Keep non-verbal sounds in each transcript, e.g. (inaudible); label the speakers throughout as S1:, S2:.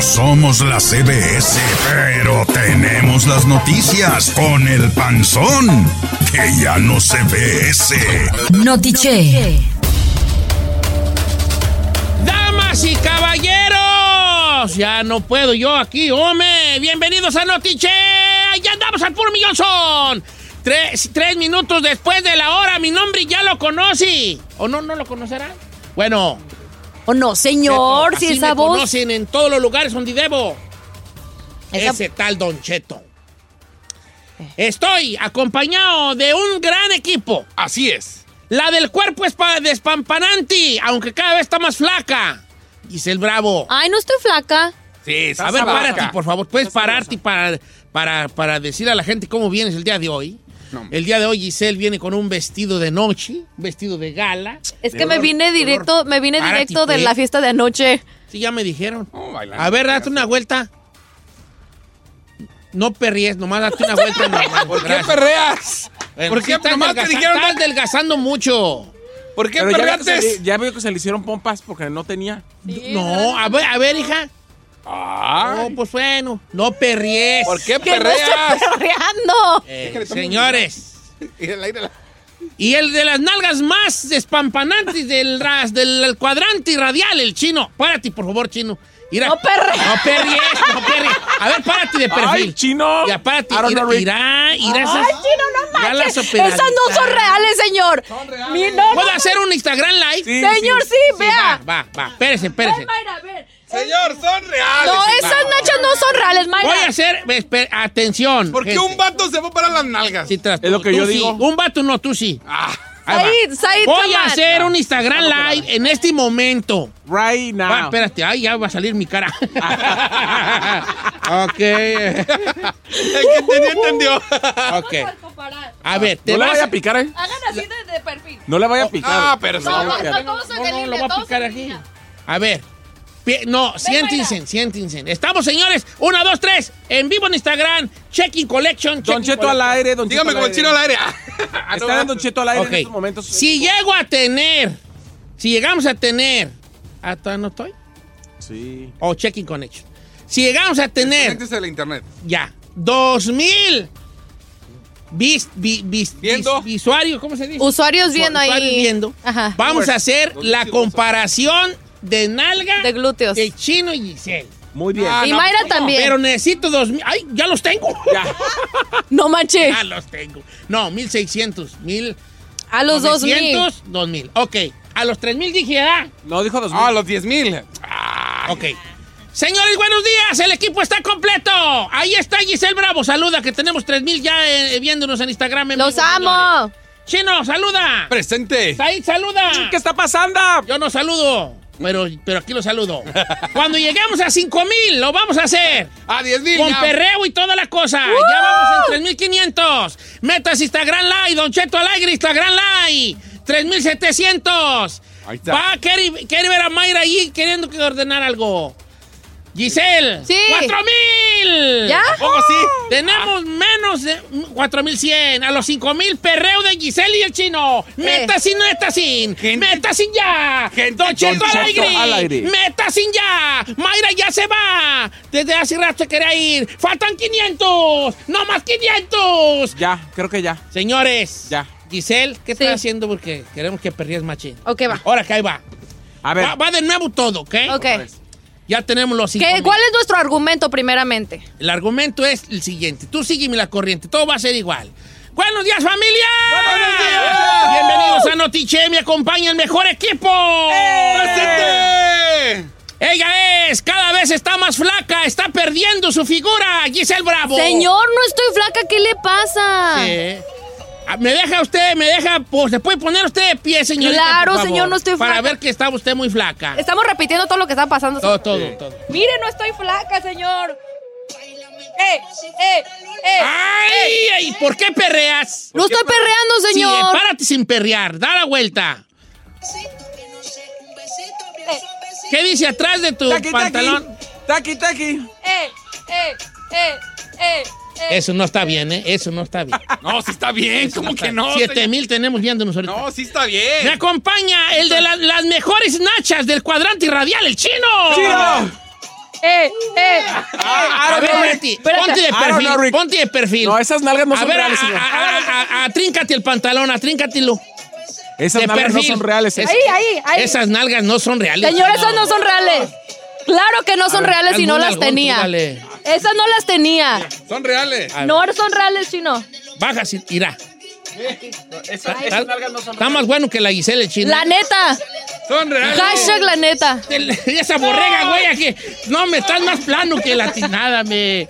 S1: No somos la CBS, pero tenemos las noticias con el panzón, que ya no se ve ese.
S2: Notiche.
S3: Damas y caballeros, ya no puedo yo aquí, hombre. Bienvenidos a Notiche. Ya andamos al puro millón son. Tres, tres minutos después de la hora, mi nombre ya lo conocí. ¿O no, no lo conocerán? Bueno,
S2: ¿O no, señor?
S3: Cheto,
S2: Si esa
S3: me
S2: voz.
S3: conocen en todos los lugares donde debo.
S2: Esa-
S3: Ese tal Don Cheto. Estoy acompañado de un gran equipo.
S4: Así es.
S3: La del cuerpo es pa- despampanante, aunque cada vez está más flaca. Dice el Bravo.
S2: Ay, no estoy flaca.
S4: Sí,
S3: A ver, párate, por favor. ¿Puedes pararte para, para, para decir a la gente cómo vienes el día de hoy?
S4: No.
S3: El día de hoy Giselle viene con un vestido de noche, un vestido de gala.
S2: Es que me vine directo, me vine directo de la fiesta de anoche.
S3: Sí, ya me dijeron.
S4: Oh, bailando.
S3: A ver, date una vuelta. No perries, nomás date una vuelta. normal. (laughs)
S4: ¿Por qué perreas?
S3: Bueno,
S4: ¿Por
S3: sí
S4: qué
S3: estás
S4: nomás te dijeron
S3: Estás adelgazando mucho.
S4: ¿Por qué
S5: Pero ya veo, que se,
S4: perreaste?
S5: le- ya veo que se le hicieron pompas porque no tenía.
S3: no, a ver, a ver, hija.
S4: Ay,
S3: No, pues bueno, no perries.
S4: ¿Por qué
S2: ¡Que no
S4: perreas?
S2: perreando!
S3: Eh, señores. (laughs)
S4: Y el aire la-
S3: Y el de las nalgas más despampanantes del, ras, del cuadrante radial, el chino. Párate, por favor, chino. Mira,
S2: No perre-
S3: No perries, no perries. A ver, párate de perfil.
S5: ¡Ay, chino!
S3: Ya, párate. Irá, irá, irá
S2: ¡Ay,
S3: esas.
S2: chino, no
S3: ya las
S2: manches! Esas no son reales, señor. Mi no,
S3: ¿Puedo hacer un Instagram live?
S5: Sí,
S2: Señor, sí,
S3: Sí,
S2: vea.
S3: Va, va, va. Espérese, espérese.
S2: Ven, Mayra, a ver.
S4: Señor, son reales.
S2: No, esas nachas no son reales, Mayra.
S3: Voy a hacer. esper- atención.
S4: ¿Por qué
S3: gente.
S4: un vato se va a parar las nalgas?
S3: Sí, tras-
S5: Es lo que
S3: tú
S5: yo
S3: sí.
S5: digo.
S3: Un vato no, tú sí.
S4: Ah.
S2: Said, Said,
S3: Voy a
S2: on.
S3: hacer un Instagram live en este momento.
S5: Right now.
S3: Va, espérate, ay, ya va a salir mi cara. (laughs) ok.
S4: el que entendió, entendió.
S3: ok. A ver, te
S5: no le
S3: vas
S5: vaya a picar, ¿eh?
S2: Hagan así de, de perfil.
S5: No le vaya a picar.
S4: Ah, pero
S2: No, no, no,
S3: No, no, No, siéntense, siéntense. Estamos, señores. Una, dos, tres. En vivo en Instagram. Checking Collection.
S5: Don Cheto al aire, Don
S4: Dígame como el chino al aire. (laughs) No,
S5: Está dando Don Cheto al aire en estos momentos.
S3: Si llego a tener, si llegamos a tener, ¿hasta no estoy?
S5: Sí.
S3: O Checking Connection. Si llegamos a tener,
S4: Conéctese al internet.
S3: ya, dos mil vis, vi- vis-
S4: Viendo.
S3: vis- visuarios, ¿cómo se dice?
S2: Usuarios viendo ahí.
S3: Usuarios viendo.
S2: Ajá.
S3: Vamos a hacer la comparación de nalga
S2: De glúteos.
S3: de Chino y Giselle.
S5: Muy bien.
S4: Ah,
S2: y
S4: no,
S2: Mayra también.
S3: Pero necesito dos mil. ¡Ay, ya los tengo! (laughs)
S2: no manches.
S3: Ya los tengo. No, mil seiscientos, mil.
S2: A los dos mil.
S3: dos mil. Ok. A los tres mil dije, ah.
S5: No, dijo dos mil.
S4: Ah, los 10 mil.
S3: Ok. Señores, buenos días. El equipo está completo. Ahí está Giselle Bravo. Saluda, que tenemos 3000 ya eh, viéndonos en Instagram. en
S2: Los
S3: vivo, señores.
S2: amo.
S3: Chino, saluda.
S4: Presente.
S3: Said, saluda.
S5: ¿Qué está pasando?
S3: Yo no saludo. Pero, pero aquí lo saludo. Cuando lleguemos a 5 mil, lo vamos a hacer.
S4: A 10 mil.
S3: Con
S4: ya.
S3: perreo y toda la cosa. Ya vamos en 3500. Metas Instagram Live, Don Cheto Alegre, Instagram Live. 3700.
S4: Ahí está.
S3: Va, quiere, quiere ver a Mayra ahí queriendo que ordenar algo. Giselle.
S2: Sí.
S3: 4000.
S2: ¿Ya?
S4: ¿Cómo sí?
S3: Tenemos menos de 4100. A los 5000 perreo de Giselle y el chino. Meta sin, meta sin.
S4: Gente-
S3: Meta sin ya.
S4: Gente-
S3: Don Cheto
S5: Don
S3: al
S5: Cheto
S3: aire.
S5: al aire.
S3: Meta sin ya. Mayra ya se va. Desde hace rato se quería ir. Faltan 500. No más 500.
S5: Ya, creo que ya.
S3: Señores.
S5: Ya.
S3: Giselle, ¿qué
S2: Sí.
S3: estás haciendo? Porque queremos que perrías machín.
S2: Ok, va.
S3: Ahora que ahí va.
S5: A ver.
S3: Va, va de nuevo todo, ¿ok?
S2: Ok.
S3: Ya tenemos los
S2: ¿Qué-
S3: 5000.
S2: ¿Cuál es nuestro argumento primeramente?
S3: El argumento es el siguiente. Tú sígueme la corriente. Todo va a ser igual. ¡Buenos días, familia! ¡Buenos días! Bienvenidos a Notiche. Me acompaña el mejor equipo.
S4: ¡Presente!
S3: Ella es, cada vez está más flaca. Está perdiendo su figura. Giselle Bravo.
S2: Señor, no estoy flaca, ¿qué le pasa?
S3: Sí. Ah, ¿Me deja usted, me deja, pues, se puede poner usted de pie, señorita?
S2: Claro,
S3: por favor?
S2: señor, no estoy
S3: Para
S2: flaca.
S3: ver que está usted muy flaca.
S2: Estamos repitiendo todo lo que está pasando.
S3: Todo, todo, todo.
S2: Mire, no estoy flaca, señor. ¡Eh! ¡Eh! ¡Eh!
S3: ¡Ay! ay, ¿Por qué perreas?
S2: ¡No estoy perreando,
S3: Sí, eh,
S2: señor!
S3: párate sin perrear. Da la vuelta. ¿Qué dice atrás de tu
S5: Taqui,
S3: pantalón?
S5: Taqui, taqui.
S2: ¡Eh! ¡Eh! ¡Eh! ¡Eh! ¡Eh!
S3: Eso no está bien, ¿eh? Eso no está bien. (laughs)
S4: No, sí está bien.
S3: Eso
S4: ¿Cómo que no?
S3: Siete mil tenemos viéndonos ahorita.
S4: No, sí está
S3: Me
S4: bien.
S3: acompaña el de la- las mejores nachas del cuadrante radial, el chino.
S5: ¡Chino!
S2: ¡Eh! ¡Eh!
S3: A ver, Betty,
S2: Espérate.
S3: ponte de perfil,
S5: know,
S3: ponte de perfil.
S5: No, esas nalgas no
S3: a
S5: son
S3: ver,
S5: reales,
S3: a-
S5: señor.
S3: a- a- a- atríncate el pantalón, atríncatelo.
S5: Esas
S3: de
S5: nalgas no son reales.
S3: Es-
S2: Ahí, ahí, ahí.
S3: Esas nalgas no son reales.
S2: Señor, esas no son reales. Claro que no son reales y no las
S3: tú
S2: tenía.
S3: dale.
S2: Esas no las tenía.
S4: Son reales.
S2: No son reales, chino.
S3: Baja, sí, irá.
S5: Esas, nalgas no son
S3: Está más bueno que la Giselle, el chino.
S2: La neta.
S4: Son reales.
S2: Hashtag la neta.
S3: El- (laughs) Esa borrega, güey, aquí. No, me estás más plano que la tinada, me.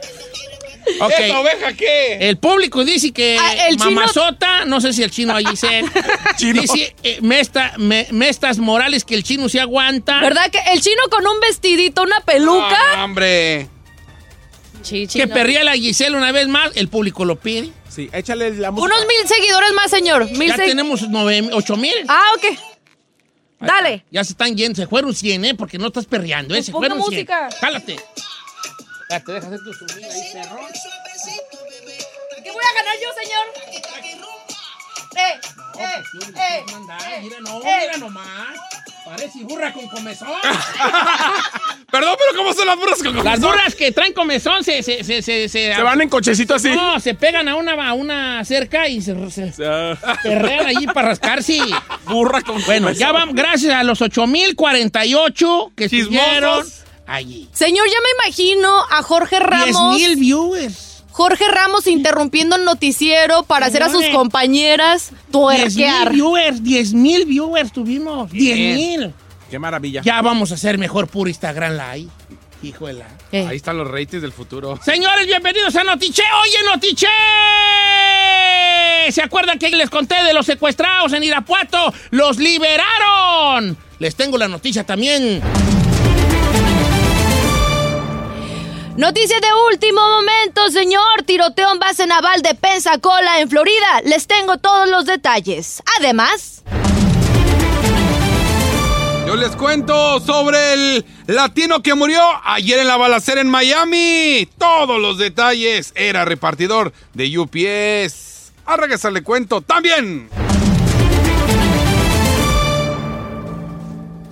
S3: Ok.
S4: ¿Esa oveja qué?
S3: El público dice que
S2: Ah, el chino-
S3: mamazota, no sé si el chino allí se. (laughs)
S5: Chino.
S3: Dice eh, Mesta- me- Mestas Morales que el chino se aguanta.
S2: ¿Verdad que el chino con un vestidito, una peluca?
S4: Ah, hombre.
S2: Sí,
S3: Que perría la Giselle una vez más, el público lo pide.
S5: Sí, échale la música.
S2: Unos mil seguidores más, señor. Mil
S3: Ya tenemos nueve, ocho mil.
S2: Ah, ok. Dale.
S3: Ya se están yendo, se fueron 100, ¿eh? Porque no estás perreando, ¿eh?
S2: Pues
S3: Se fueron 100.
S2: música.
S3: Jálate. Ya te dejas hacer tu subida ahí, perro.
S2: ¿Qué voy a ganar yo, señor? Eh, eh, eh, eh,
S3: Mira, no,
S2: eh.
S3: mira nomás. Parece burra con comezón. (laughs)
S4: Perdón, pero ¿cómo son las burras con
S3: Las burras que traen comezón se, se, se, se, se-
S5: Se van en cochecito así.
S3: No, se pegan a una, a una cerca y se, se (laughs) perrean allí para rascarse.
S5: burra con
S3: Bueno,
S5: comezón.
S3: ya vamos, gracias a los 8048 que
S4: Chismosos.
S3: estuvieron allí.
S2: Señor, ya me imagino a Jorge Ramos.
S3: 10 mil viewers.
S2: Jorge Ramos interrumpiendo el noticiero para hacer a sus compañeras
S3: 10 mil
S2: tuerquear.
S3: viewers, 10 mil viewers tuvimos. 10
S4: Bien.
S3: mil.
S5: Qué maravilla.
S3: Ya vamos a hacer mejor puro Instagram Live. Híjole.
S2: Eh.
S4: Ahí están los ratings del futuro.
S3: Señores, bienvenidos a Notiche. Oye, Notiche. ¿Se acuerdan que les conté de los secuestrados en Irapuato? ¡Los liberaron! Les tengo la noticia también.
S2: Noticia de último momento, señor. Tiroteo en base naval de Pensacola, en Florida. Les tengo todos los detalles. Además,
S4: Yo les cuento sobre el latino que murió ayer en la balacera en Miami. Todos los detalles. Era repartidor de UPS. A regresar le cuento también.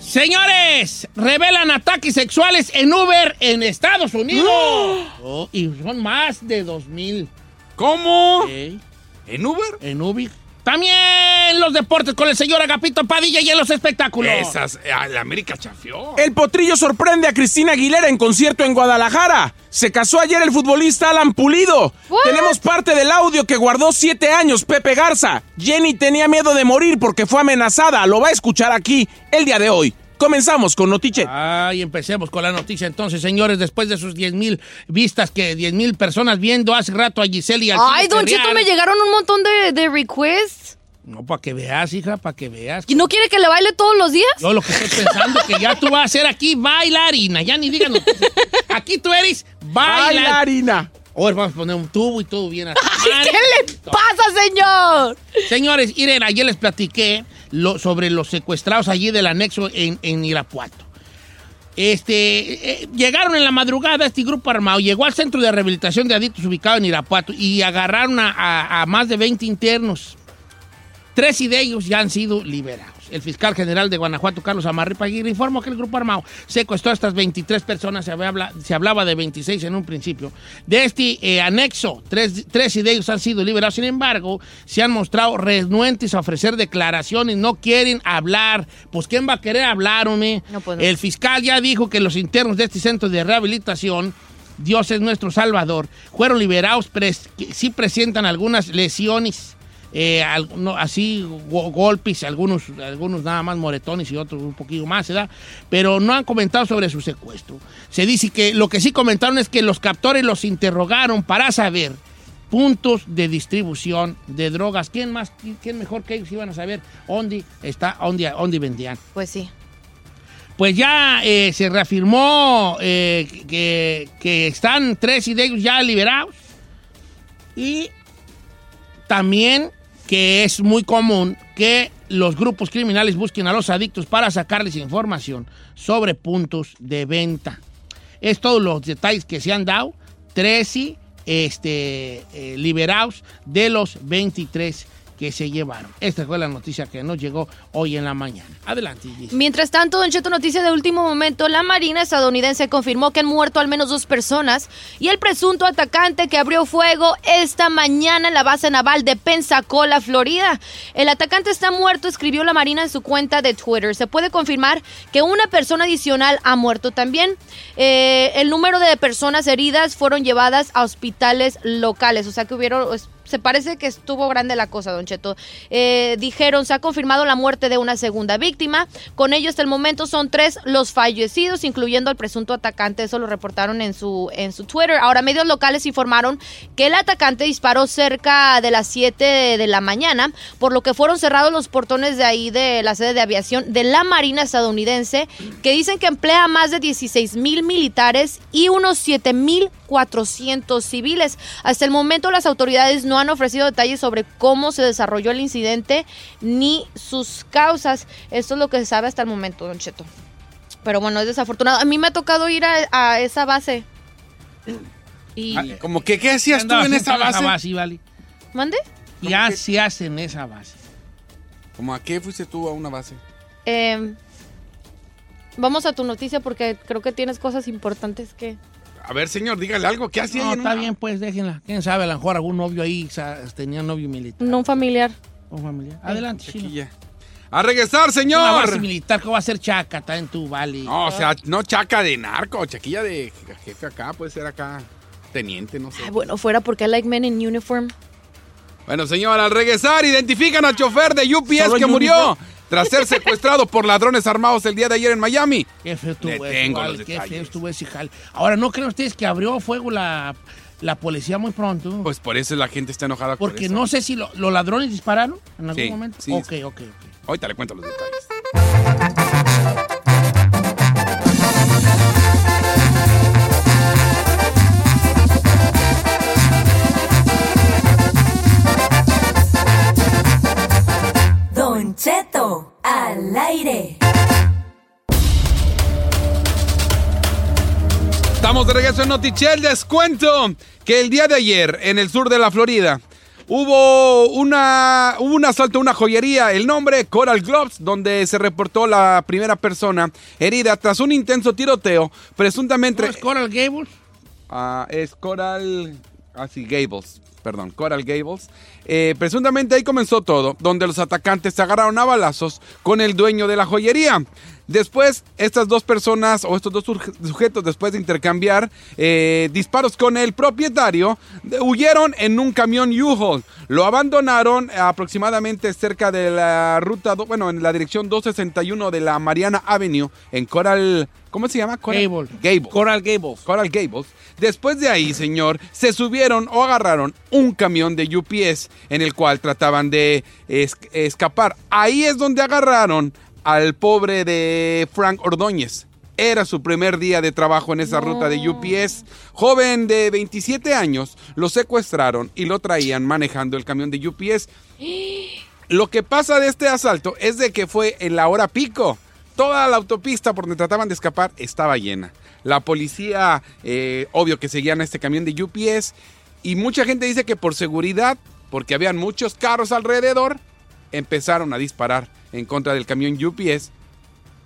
S3: Señores, revelan ataques sexuales en Uber en Estados Unidos. (gasps) Oh, y son más de 2000
S4: ¿Cómo?
S3: ¿eh?
S4: ¿En Uber?
S3: en Uber. También los deportes con el señor Agapito Padilla y en los espectáculos.
S4: Esas. ah, La América chafió.
S5: El potrillo sorprende a Cristina Aguilera en concierto en Guadalajara. Se casó ayer el futbolista Alan Pulido.
S2: What?
S5: Tenemos parte del audio que guardó siete años Pepe Garza. Jenny tenía miedo de morir porque fue amenazada. Lo va a escuchar aquí el día de hoy. Comenzamos con Notiche.
S3: Ay, empecemos con la noticia entonces, señores, después de sus 10 mil vistas que 10 mil personas viendo hace rato a Giselle y al
S2: ay,
S3: Chino
S2: Don. Cheto, me llegaron un montón de, de requests.
S3: No, para que veas, hija, para que veas.
S2: ¿Y no quiere que le baile todos los días?
S3: Yo lo que estoy pensando que ya tú vas a ser aquí bailarina. Ya ni digan noticias. Aquí tú eres bailarina.
S5: Bailarina.
S3: Ahora vamos a poner un tubo y todo bien. madre. (laughs)
S2: ¿Qué le pasa, señor?
S3: Señores, Irene, ayer les platiqué lo- sobre los secuestrados allí del anexo en, Irapuato. Este, eh, llegaron en la madrugada este grupo armado, llegó al centro de rehabilitación de adictos ubicado en Irapuato y agarraron a, a- a más de 20 internos. Tres de ellos ya han sido liberados. El fiscal general de Guanajuato, Carlos Amarripa Aguirre, informó que el grupo armado secuestró a estas 23 personas. Se, habla- se hablaba de 26 en un principio. De este eh, anexo, tres, tres de ellos han sido liberados. Sin embargo, se han mostrado renuentes a ofrecer declaraciones. No quieren hablar. Pues, ¿quién va a querer hablar, hombre?
S2: No.
S3: El fiscal ya dijo que los internos de este centro de rehabilitación Dios es nuestro Salvador, fueron liberados, pres- sí presentan algunas lesiones, eh, no, así go- golpes, algunos, algunos nada más moretones y otros un poquito más, ¿verdad? Pero no han comentado sobre su secuestro. Se dice que lo que sí comentaron es que los captores los interrogaron para saber puntos de distribución de drogas. ¿Quién más, quién mejor que ellos iban a saber dónde está, dónde, dónde vendían?
S2: Pues sí.
S3: Pues ya eh, se reafirmó eh, que, que están tres de ellos ya liberados. Y también que es muy común que los grupos criminales busquen a los adictos para sacarles información sobre puntos de venta. Es todos los detalles que se han dado. 13 este, eh, liberados de los 23 que se llevaron. Esta fue la noticia que nos llegó hoy en la mañana. Adelante.
S2: Mientras tanto, Don Cheto, noticia de último momento, la Marina estadounidense confirmó que han muerto al menos dos personas y el presunto atacante que abrió fuego esta mañana en la base naval de Pensacola, Florida. El atacante está muerto, escribió la Marina en su cuenta de Twitter. Se puede confirmar que una persona adicional ha muerto también. Eh, el número de personas heridas fueron llevadas a hospitales locales, o sea que hubieron... se parece que estuvo grande la cosa, Don Cheto. Eh, dijeron, se ha confirmado la muerte de una segunda víctima. Con ello, hasta el momento son tres los fallecidos, incluyendo al presunto atacante. Eso lo reportaron en su, en su Twitter. Ahora, medios locales informaron que el atacante disparó cerca de las 7 de, la mañana, por lo que fueron cerrados los portones de ahí de la sede de aviación de la Marina estadounidense, que dicen que emplea más de 16 mil militares y unos 7 mil 400 civiles. Hasta el momento las autoridades no han ofrecido detalles sobre cómo se desarrolló el incidente ni sus causas. Esto es lo que se sabe hasta el momento, Don Cheto. Pero bueno, es desafortunado. A mí me ha tocado ir a, a esa base. Y...
S4: Ah, Como que, ¿qué hacías tú en esa
S3: en
S4: base?
S3: vale.
S2: ¿Mande?
S3: ¿Qué hacías en esa base?
S4: ¿Cómo a qué fuiste tú a una base?
S2: Eh, vamos a tu noticia porque creo que tienes cosas importantes que...
S4: A ver, señor, dígale algo. ¿Qué hacía
S3: No, está
S4: una-
S3: bien, pues déjenla. ¿Quién sabe? A lo mejor algún novio ahí tenía novio militar
S2: No un familiar.
S3: o familiar. Adelante, chino.
S4: Chiquilla. A regresar,
S3: Una base
S4: señor.
S3: militar que va a ser chaca, está en tu vale.
S4: No, o sea, no chaca de narco, chaquilla de jefe acá, puede ser acá teniente, no sé.
S2: Ay, bueno, fuera porque I like men in uniform.
S4: Bueno, señor, al regresar, identifican al chofer de UPS
S5: Solo
S4: que murió. Tras ser secuestrado por ladrones armados el día de ayer en Miami.
S3: Qué feo estuvo
S4: tengo
S3: vale,
S4: los
S3: qué
S4: detalles.
S3: feo estuvo ese. Ahora, ¿no creen ustedes que abrió fuego la, la policía muy pronto?
S4: Pues por eso la gente está enojada por
S3: Porque
S4: eso.
S3: no sé si lo- los ladrones dispararon en algún
S4: Sí,
S3: momento.
S4: sí.
S3: ok, ok, ok.
S4: Ahorita le cuento los detalles.
S6: Al aire.
S4: Estamos de regreso en Notichel. Les cuento que el día de ayer, en el sur de la Florida, hubo, una, hubo un asalto a una joyería. El nombre, Coral Gloves, donde se reportó la primera persona herida tras un intenso tiroteo, presuntamente...
S3: ¿No es Coral Gables?
S4: Ah, es Coral. Así, Gables. Perdón, Coral Gables. Eh, presuntamente ahí comenzó todo, donde los atacantes se agarraron a balazos con el dueño de la joyería. Después, estas dos personas o estos dos sujetos, después de intercambiar eh, disparos con el propietario, huyeron en un camión U-Haul. Lo abandonaron aproximadamente cerca de la ruta, bueno, en la dirección 261 de la Mariana Avenue, en Coral. ¿Cómo se llama? Coral
S3: Gable.
S4: Gables.
S5: Coral Gables.
S4: Coral Gables. Después de ahí, señor, se subieron o agarraron un camión de UPS en el cual trataban de es- escapar. Ahí es donde agarraron al pobre de Frank Ordóñez. Era su primer día de trabajo en esa ruta de UPS. Joven de 27 años, lo secuestraron y lo traían manejando el camión de UPS. Lo que pasa de este asalto es de que fue en la hora pico. Toda la autopista por donde trataban de escapar estaba llena. La policía, eh, obvio que seguían a este camión de UPS. Y mucha gente dice que por seguridad, porque habían muchos carros alrededor, empezaron a disparar en contra del camión UPS,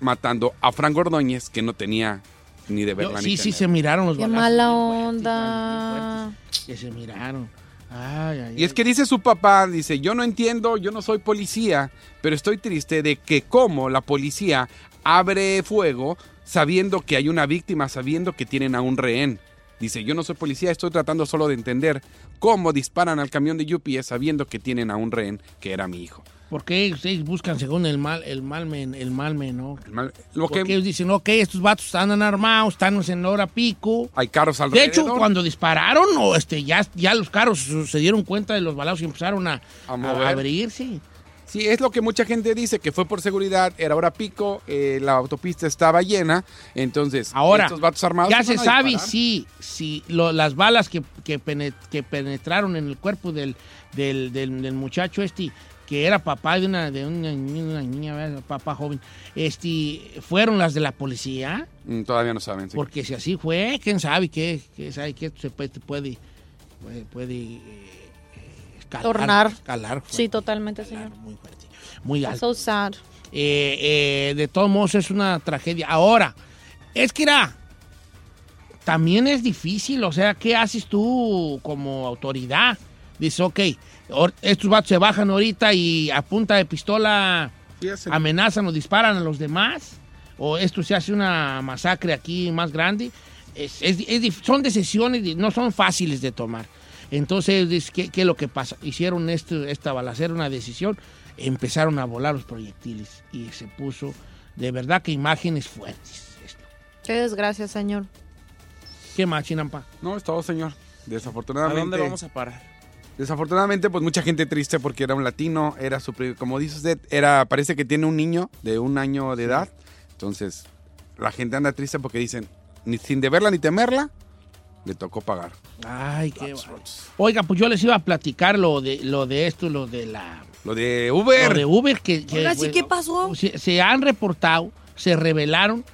S4: matando a Frank Ordóñez, que no tenía ni de verla
S3: Yo-
S4: ni
S3: sí, sí, se miraron los
S2: Qué
S3: balazos.
S2: mala onda.
S3: fuertes, Que se miraron. Ay, ay,
S4: Y es
S3: ay.
S4: que dice su papá, dice, yo no entiendo, yo no soy policía, pero estoy triste de que como la policía abre fuego sabiendo que hay una víctima, sabiendo que tienen a un rehén. Dice, yo no soy policía, estoy tratando solo de entender cómo disparan al camión de UPS sabiendo que tienen a un rehén que era mi hijo.
S3: ¿Por qué ustedes buscan según el mal, el mal men, el mal menor?
S4: El mal- Lo
S3: Porque
S4: que
S3: ellos dicen, ok, estos vatos están armados, están en hora pico.
S4: hay carros
S3: De
S4: alrededor.
S3: hecho, cuando dispararon, o este, ya, ya los carros se dieron cuenta de los balazos y empezaron a,
S4: A
S3: a,
S4: mover.
S3: abrirse.
S4: Sí, es lo que mucha gente dice, que fue por seguridad, era hora pico, eh, la autopista estaba llena, entonces
S3: Ahora,
S4: estos vatos armados
S3: ya se sabe si, si lo- las balas que, que, que penetraron en el cuerpo del, del, del- del muchacho este, que era papá de una, de una, niña- una niña, papá joven, este, fueron las de la policía.
S4: Mm, Todavía no saben. sí.
S3: Porque si así fue, quién sabe qué, qué sabe que esto se puede, puede, puede, escalar.
S2: Tornar.
S3: escalar fuerte,
S2: Sí, totalmente,
S3: escalar
S2: señor.
S3: Muy fuerte, muy alto.
S2: So sad.
S3: Eh, eh, de todos modos es una tragedia. Ahora, es que era, también es difícil, o sea, ¿qué haces tú como autoridad? Dices, ok, estos vatos se bajan ahorita y a punta de pistola amenazan o disparan a los demás, o esto se hace una masacre aquí más grande. Es- es- es dif- son decisiones, no son fáciles de tomar. Entonces, ¿qué, qué es lo que pasa? Hicieron esto, esta balacera, una decisión, empezaron a volar los proyectiles y se puso, de verdad que imágenes fuertes. Esto.
S2: Qué desgracia, señor.
S3: ¿Qué más, Chinampa?
S4: No, es todo, señor.
S5: ¿A
S4: Desafortunadamente.
S5: dónde vamos a parar?
S4: Desafortunadamente, pues mucha gente triste porque era un latino, era su como dice usted, era parece que tiene un niño de un año de edad. Entonces, la gente anda triste porque dicen, ni sin deberla ni temerla, le tocó pagar.
S3: Ay, qué. Oiga, pues yo les iba a platicar lo de, lo de esto, lo de la...
S4: Lo de Uber.
S3: Lo de Uber que... que,
S2: Ahora sí,
S3: pues,
S2: ¿qué pasó?
S3: Se, se han reportado, se revelaron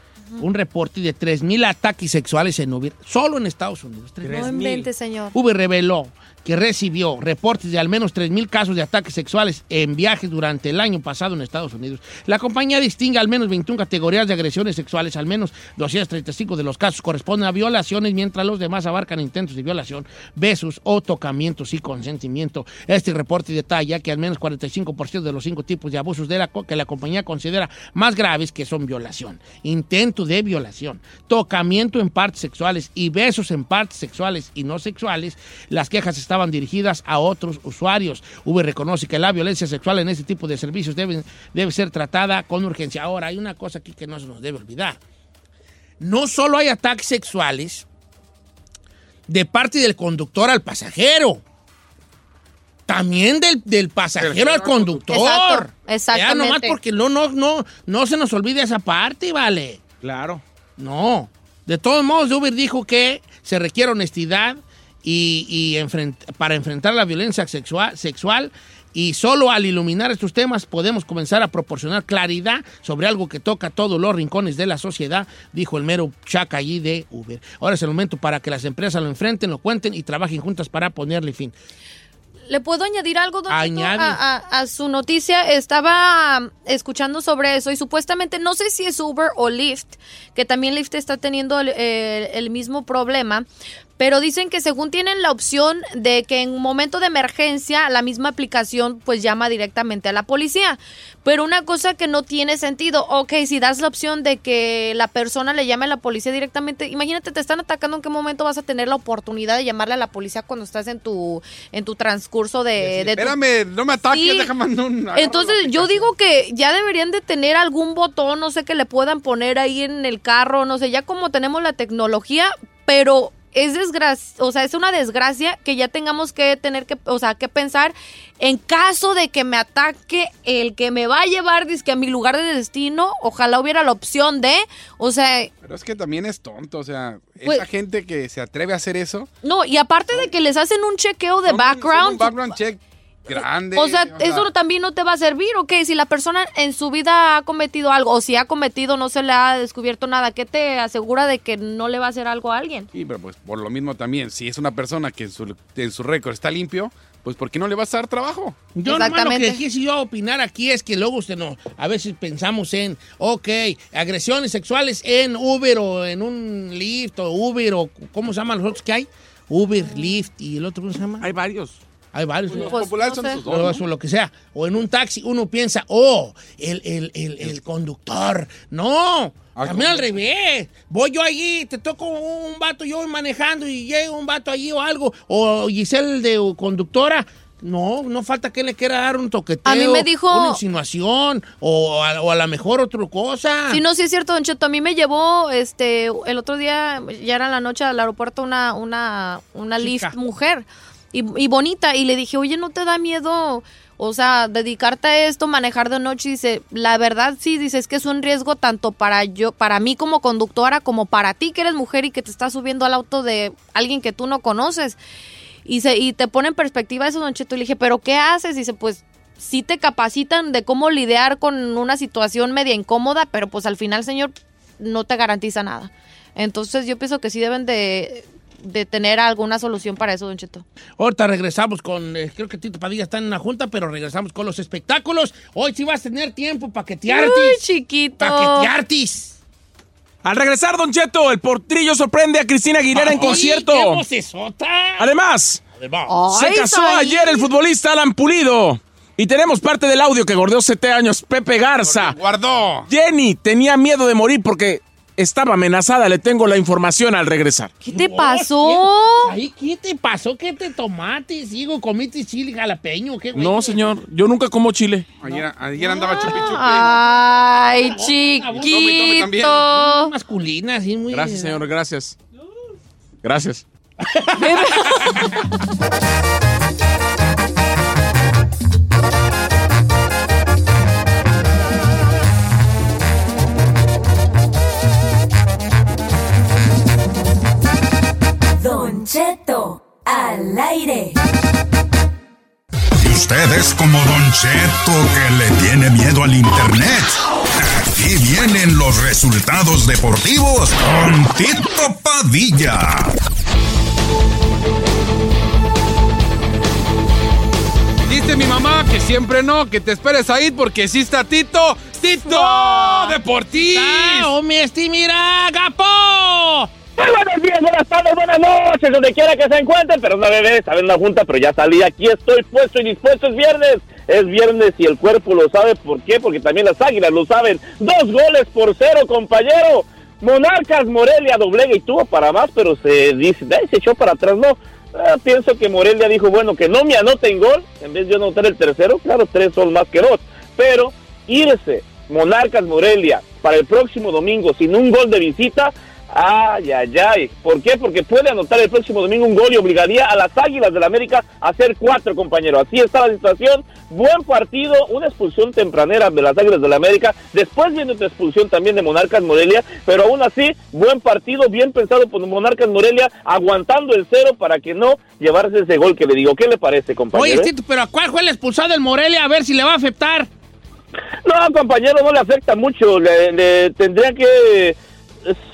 S3: un reporte de 3.000 ataques sexuales en Uber, solo en Estados Unidos. 3,000.
S2: No invente, señor.
S3: Uber reveló que recibió reportes de al menos 3.000 casos de ataques sexuales en viajes durante el año pasado en Estados Unidos. La compañía distingue al menos 21 categorías de agresiones sexuales, al menos 235 de los casos corresponden a violaciones, mientras los demás abarcan intentos de violación, besos o tocamientos y consentimiento. Este reporte detalla que al menos 45% de los cinco tipos de abusos que la compañía considera más graves que son violación, intento de violación, tocamiento en partes sexuales y besos en partes sexuales y no sexuales, las quejas estaban dirigidas a otros usuarios. Uber reconoce que la violencia sexual en este tipo de servicios debe, debe ser tratada con urgencia. Ahora, hay una cosa aquí que no se nos debe olvidar. No solo hay ataques sexuales de parte del conductor al pasajero, también del, del pasajero al conductor.
S2: Exacto,
S3: Ya
S2: exactamente.
S3: nomás porque no, no, no, no se nos olvide esa parte, vale.
S5: Claro.
S3: No. De todos modos, Uber dijo que se requiere honestidad y, y enfrent- para enfrentar la violencia sexual, sexual y solo al iluminar estos temas podemos comenzar a proporcionar claridad sobre algo que toca todos los rincones de la sociedad, dijo el mero chaca allí de Uber. Ahora es el momento para que las empresas lo enfrenten, lo cuenten y trabajen juntas para ponerle fin.
S2: ¿Le puedo añadir algo, don
S3: Añade.
S2: a, a- a su noticia? Estaba escuchando sobre eso y supuestamente, no sé si es Uber o Lyft, que también Lyft está teniendo el, el- el mismo problema, pero dicen que según tienen la opción de que en un momento de emergencia la misma aplicación pues llama directamente a la policía. Pero una cosa que no tiene sentido, ok, si das la opción de que la persona le llame a la policía directamente, imagínate, te están atacando, ¿en qué momento vas a tener la oportunidad de llamarle a la policía cuando estás en tu, en tu transcurso de... de tu-
S4: Espérame, no me ataques,
S2: Sí.
S4: déjame un...
S2: Entonces yo digo que ya deberían de tener algún botón, no sé, que le puedan poner ahí en el carro, no sé, ya como tenemos la tecnología, pero es desgracia, o sea, es una desgracia que ya tengamos que tener que, o sea, que pensar en caso de que me ataque el que me va a llevar dizque a mi lugar de destino, ojalá hubiera la opción de, o sea,
S4: Pero es que también es tonto, o sea,
S2: Pues-
S4: esa gente que se atreve a hacer eso...
S2: no, y aparte de que les hacen un chequeo de background,
S4: un background check grande.
S2: O sea, eso también no te va a servir, ¿ok? Si la persona en su vida ha cometido algo, o si ha cometido, no se le ha descubierto nada, ¿qué te asegura de que no le va a hacer algo a alguien?
S4: Sí, pero pues por lo mismo también, si es una persona que en su, en su récord está limpio, pues ¿por qué no le vas a dar trabajo?
S3: Yo nomás lo que
S2: Exactamente.
S3: quise yo opinar aquí es que luego usted no, a veces pensamos en, ok, agresiones sexuales en Uber o en un Lyft o Uber o ¿cómo se llaman los otros que hay? Uber, Lyft y el otro ¿cómo se llama?
S5: Hay varios.
S3: Hay varios.
S4: Los
S3: ¿no?
S2: Pues,
S4: populares
S2: no
S4: son esos dos,
S3: o
S4: ¿no?
S3: lo que sea. O en un taxi uno piensa, oh, el, el, el, el conductor. No,
S4: Ah,
S3: también al revés. Voy yo allí, te toco un vato yo voy manejando y llega un vato allí o algo. O Giselle de conductora. No, no falta que le quiera dar un toqueteo.
S2: A mí me dijo-
S3: Una insinuación. O a, o a lo mejor otra cosa.
S2: Sí, no, sí es cierto, Don Cheto. A mí me llevó, este, el otro día, ya era en la noche al aeropuerto, una, una, una
S3: Chica.
S2: Lyft mujer y, y bonita. Y le dije, oye, ¿no te da miedo, o sea, dedicarte a esto, manejar de noche? Y dice, la verdad sí, dice, es que es un riesgo tanto para yo, para mí como conductora, como para ti que eres mujer y que te estás subiendo al auto de alguien que tú no conoces. Y, se, y te pone en perspectiva eso, Don Cheto. Y le dije, ¿pero qué haces? Dice, pues sí te capacitan de cómo lidiar con una situación media incómoda, pero pues al final, señor, no te garantiza nada. Entonces yo pienso que sí deben de, de tener alguna solución para eso, Don Cheto.
S3: Ahorita regresamos con, eh, creo que Tito Padilla está en una junta, pero regresamos con los espectáculos. Hoy sí vas a tener tiempo para que te
S2: Uy, chiquito.
S3: Para que te artis.
S5: Al regresar, Don Cheto, el portrillo sorprende a Cristina Aguilera en
S3: Ay,
S5: concierto.
S3: ¡Qué!
S5: Además,
S3: A ver, vamos.
S2: Ay,
S5: se casó ayer el futbolista Alan Pulido. Y tenemos parte del audio que gordeó 7 años Pepe Garza.
S4: Guardó.
S5: Jenny tenía miedo de morir porque estaba amenazada. Le tengo la información al regresar.
S2: ¿Qué te pasó?
S3: ¿qué- Ay, ¿qué te pasó? ¿Qué te tomaste? Sigo, comiste chile jalapeño. ¿Qué güey?
S5: No, señor, yo nunca como chile.
S4: Ayer, ayer andaba chupi chupi.
S2: Ay, chiquito.
S3: Masculina, así muy.
S5: Gracias, señor, gracias. Gracias. (laughs)
S6: Cheto, al aire.
S1: Y usted es como Don Cheto que le tiene miedo al internet. Aquí vienen los resultados deportivos con Tito Padilla.
S4: Dice mi mamá que siempre no, que te esperes ahí porque sí está Tito. ¡Tito! ¡Deportivo!
S3: ¡Ah, oh, mi esti, mira, Gapo!
S7: Muy buenos días, buenas tardes, buenas noches, donde quiera que se encuentren. Pero una bebé, estaba en la junta, pero ya salí. Aquí estoy puesto y dispuesto. Es viernes. Es viernes y el cuerpo lo sabe. ¿Por qué? Porque también las águilas lo saben. Dos goles por cero, compañero. Monarcas Morelia doblega y tuvo para más, pero se dice, "Ay, se echó para atrás. No, Ah, pienso que Morelia dijo, bueno, que no me anoten gol. En vez de anotar el tercero, claro, tres son más que dos. Pero irse Monarcas Morelia para el próximo domingo sin un gol de visita, ay, ay, ay. ¿Por qué? Porque puede anotar el próximo domingo un gol y obligaría a las Águilas del América a hacer cuatro, compañero. Así está la situación. Buen partido, una expulsión tempranera de las Águilas del América. Después viene otra expulsión también de Monarcas Morelia. Pero aún así, buen partido, bien pensado por Monarcas Morelia, aguantando el cero para que no llevarse ese gol que le digo. ¿Qué le parece, compañero?
S3: Oye, pero ¿a cuál fue el expulsado del Morelia? A ver si le va a afectar.
S7: No, compañero, no le afecta mucho. Le, le tendría que.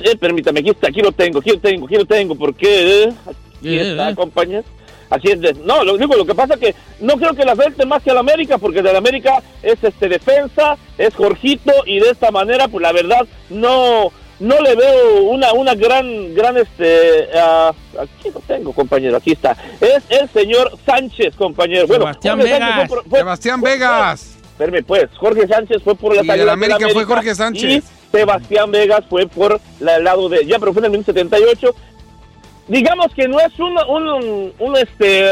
S7: Eh, permítame, aquí está, aquí lo tengo, aquí lo tengo, aquí lo tengo, porque. Aquí
S3: Eh,
S7: está,
S3: eh.
S7: compañero. Así es. de- no, lo único, lo que pasa que no creo que le afecte más que al América, porque del América es este defensa, es Jorgito, y de esta manera, pues la verdad, no. no le veo una, una gran, gran, este, ah, aquí lo tengo, compañero, aquí está. Es el señor Sánchez, compañero. Bueno,
S4: Sebastián
S7: Jorge
S4: Vegas.
S7: fue por- fue-
S4: Sebastián
S7: fue-
S4: Vegas.
S7: Espérame, pues, Jorge Sánchez fue por las
S4: Y del
S7: Águilas
S4: América fue Jorge Sánchez.
S7: Y Sebastián Vegas fue por la- el lado de, ya, pero fue en el minuto 78. Digamos que no es un, un, un, este,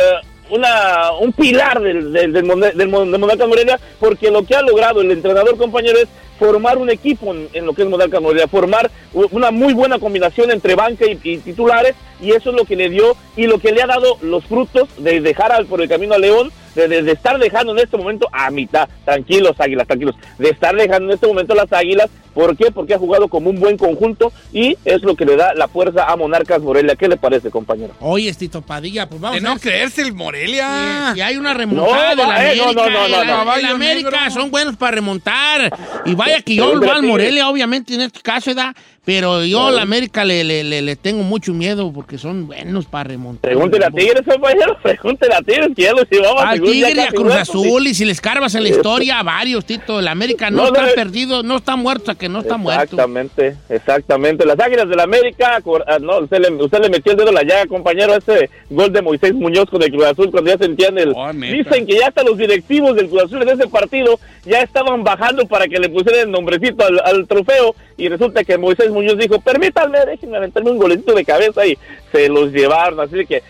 S7: una, un pilar del, del, del, del, Mon- de Monarcas Morelia, porque lo que ha logrado el entrenador, compañero, es formar un equipo en, lo que es Monarcas Morelia, formar una muy buena combinación entre banca y, y titulares, y eso es lo que le dio y lo que le ha dado los frutos de dejar al- por el camino a León, de, de- de estar dejando en este momento a mitad, tranquilos Águilas, tranquilos, de estar dejando en este momento las Águilas, ¿por qué? Porque ha jugado como un buen conjunto y es lo que le da la fuerza a Monarcas Morelia. ¿Qué le parece, compañero?
S3: Oye, Tito Padilla, pues vamos
S4: De
S3: a
S4: no
S3: ver.
S4: creerse el Morelia.
S3: Si hay una remontada
S7: No,
S3: de la
S7: eh, no,
S3: América.
S7: no, no, no, no.
S3: el
S4: Caballo
S3: América
S4: negro.
S3: son buenos para remontar. Y vaya que yo
S7: Pregúntale
S3: voy
S7: a
S3: al. Morelia, obviamente, en este caso, ¿verdad? Pero yo a la América le, le, le, le tengo mucho miedo porque son buenos para remontar.
S7: Pregúntele a Tigres, compañero, (laughs) pregúntele a Tigres, que ya los llevaba ya
S3: Tigre a Cruz Azul, y si les carvas en la historia a varios, Tito, el América no,
S7: No,
S3: está perdido, no está muerto hasta que no está muerto.
S7: Exactamente, exactamente. Las Águilas del América, cor- ah, no, usted le, usted le metió el dedo a la llaga, compañero, ese gol de Moisés Muñoz con el Cruz Azul cuando ya sentían el...
S4: Oh.
S7: Dicen que ya hasta los directivos del Cruz Azul en ese partido ya estaban bajando para que le pusieran el nombrecito al, al trofeo y resulta que Moisés Muñoz dijo, permítanme, déjenme aventarme un golecito de cabeza y se los llevaron, así que...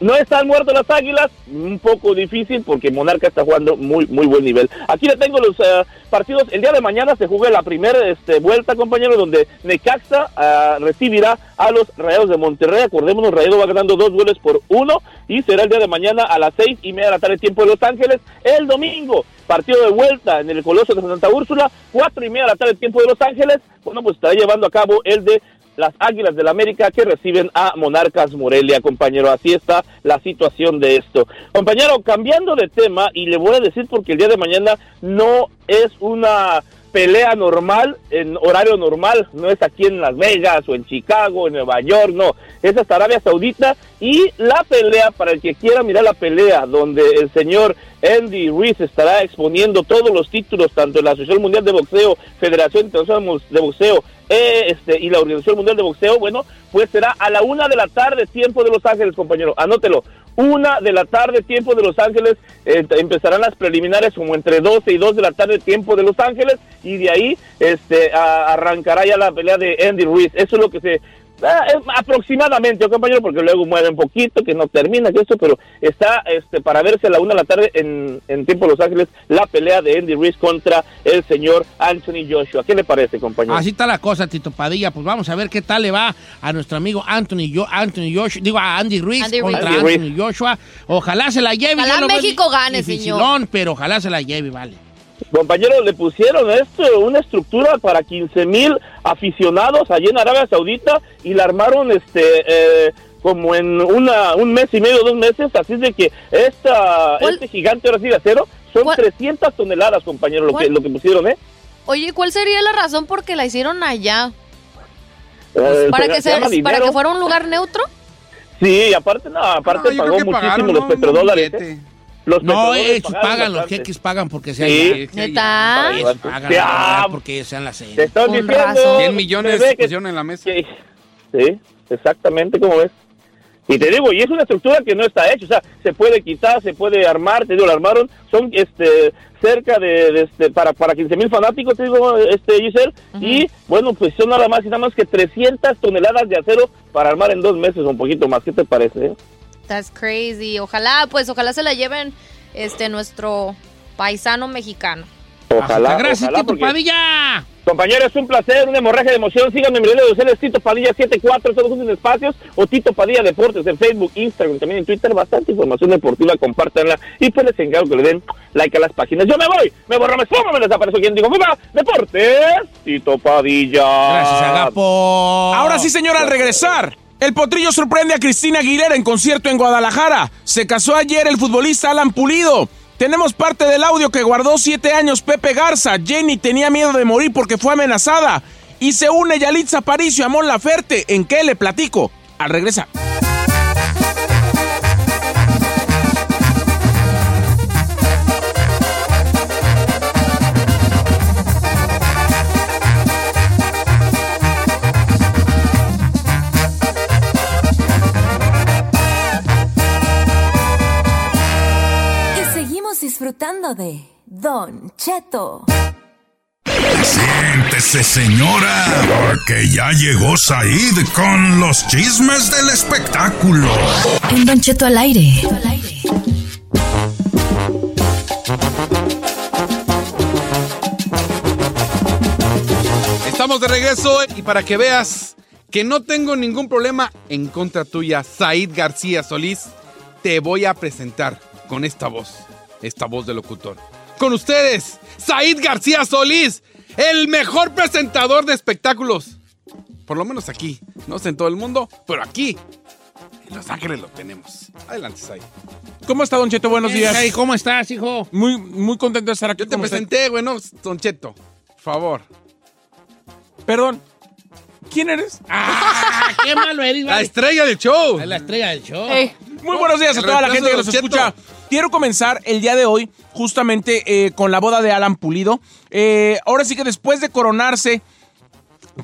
S7: No están muertos las águilas, un poco difícil porque Monarca está jugando muy muy buen nivel. Aquí le tengo los eh, partidos. El día de mañana se juega la primera este, vuelta, compañero, donde Necaxa ah, recibirá a los Rayados de Monterrey. Acordémonos, Rayado va ganando dos goles por uno y será el día de mañana a las seis y media de la tarde, tiempo de Los Ángeles. El domingo, partido de vuelta en el Coloso de Santa Úrsula, cuatro y media de la tarde, tiempo de Los Ángeles. Bueno, pues estará llevando a cabo el de las Águilas del América que reciben a Monarcas Morelia, compañero. Así está la situación de esto. Compañero, cambiando de tema, y le voy a decir porque el día de mañana no es una pelea normal, en horario normal, no es aquí en Las Vegas o en Chicago, en Nueva York, no, es hasta Arabia Saudita y la pelea, para el que quiera mirar la pelea, donde el señor Andy Ruiz estará exponiendo todos los títulos, tanto en la Asociación Mundial de Boxeo, Federación Internacional de Boxeo eh, este, y la Organización Mundial de Boxeo, bueno, pues será a la una de la tarde, tiempo de Los Ángeles, compañero, anótelo. Una de la tarde, tiempo de Los Ángeles, eh, empezarán las preliminares como entre 12 y 2 de la tarde, tiempo de Los Ángeles, y de ahí este, arrancará ya la pelea de Andy Ruiz. Eso es lo que se... ah, aproximadamente, ¿ok, compañero, porque luego mueve un poquito, que no termina, que esto, pero está este, para verse a la una de la tarde en, en tiempo de Los Ángeles la pelea de Andy Ruiz contra el señor Anthony Joshua. ¿Qué le parece, compañero?
S3: Así está la cosa, Tito Padilla. Pues vamos a ver qué tal le va a nuestro amigo Anthony, Yo- Anthony Joshua, digo a Andy Ruiz
S2: Andy
S3: contra
S7: Andy Ruiz.
S3: Anthony Joshua. Ojalá se la lleve.
S2: Ojalá México gane,
S3: dificilón, pero ojalá se la lleve, vale.
S7: Compañero, le pusieron esto, una estructura para 15 mil aficionados allí en Arabia Saudita y la armaron este eh, como en una, un mes y medio, dos meses, así es de que esta,
S2: ¿Cuál-
S7: este gigante ahora sí de acero son
S2: ¿Cuál-
S7: 300 toneladas, compañero, lo que,
S2: ¿Cuál-
S7: lo que pusieron, ¿eh?
S2: Oye, ¿cuál sería la razón por qué la hicieron allá?
S7: Eh,
S2: ¿Para
S7: se-
S2: que,
S7: se
S2: para que fuera un lugar neutro?
S7: Sí, aparte, no, aparte
S4: No,
S7: pagó muchísimo
S4: pagaron,
S7: los
S4: ¿no?
S7: petrodólares. Los
S3: No, ellos pagan, los jeques pagan porque sean
S7: Sí.
S2: ¿Neta?
S3: Ellos pagan porque sean la
S7: Te
S3: sede.
S7: estoy
S2: Con
S7: diciendo.
S2: razón.
S4: 100 millones
S7: que-
S4: pusieron en la mesa.
S7: que- sí, exactamente como ves. Y te digo, y es una estructura que no está hecha, o sea, se puede quitar, se puede armar, te digo, lo armaron, son este cerca de, de este, para, para 15 mil fanáticos, te digo, este Giselle, y bueno, pues son nada más y nada más que 300 toneladas de acero para armar en dos meses o un poquito más, ¿qué te parece? eh?
S2: That's crazy. Ojalá, pues, ojalá se la lleven este nuestro paisano mexicano.
S7: Ojalá,
S3: Gracias,
S7: ojalá,
S3: Tito
S7: porque-
S3: Padilla.
S7: Compañero, es un placer, una hemorragia de emoción. Síganme en mis redes sociales, Tito Padilla 74, todos juntos en espacios, o Tito Padilla Deportes en Facebook, Instagram, también en Twitter. Bastante información deportiva, compártanla y pues les encargo que le den like a las páginas. Yo me voy, me borro, me sumo, me desaparezco. ¿Quién digo? ¡Viva! Deportes, Tito Padilla.
S3: Gracias, Agapo.
S5: Ahora sí, señor, al regresar. El potrillo sorprende a Cristina Aguilera en concierto en Guadalajara. Se casó ayer el futbolista Alan Pulido. Tenemos parte del audio que guardó siete años Pepe Garza. Jenny tenía miedo de morir porque fue amenazada. Y se une Yalitza Aparicio a Mon Laferte. ¿En qué le platico? Al regresar.
S6: Disfrutando de Don Cheto.
S1: Siéntese, señora, porque ya llegó Said con los chismes del espectáculo.
S8: En Don Cheto al aire.
S4: Estamos de regreso y para que veas que no tengo ningún problema en contra tuya, Said García Solís, te voy a presentar con esta voz, esta voz de locutor. Con ustedes, Said García Solís, el mejor presentador de espectáculos. Por lo menos aquí, no sé en todo el mundo, pero aquí, en Los Ángeles lo tenemos. Adelante, Said.
S5: ¿Cómo está, Don Cheto? Buenos días.
S3: Hey, ¿Cómo estás, hijo?
S5: Muy, muy contento de estar aquí.
S4: Yo te presenté, bueno, Don Cheto. Por favor.
S5: Perdón. ¿Quién eres? (laughs)
S3: ¡Ah! ¡Qué malo eres,
S4: La estrella del show.
S3: Es la estrella del show.
S5: Muy buenos días a toda la gente que nos escucha. Quiero comenzar el día de hoy justamente eh, con la boda de Alan Pulido. Eh, ahora sí que después de coronarse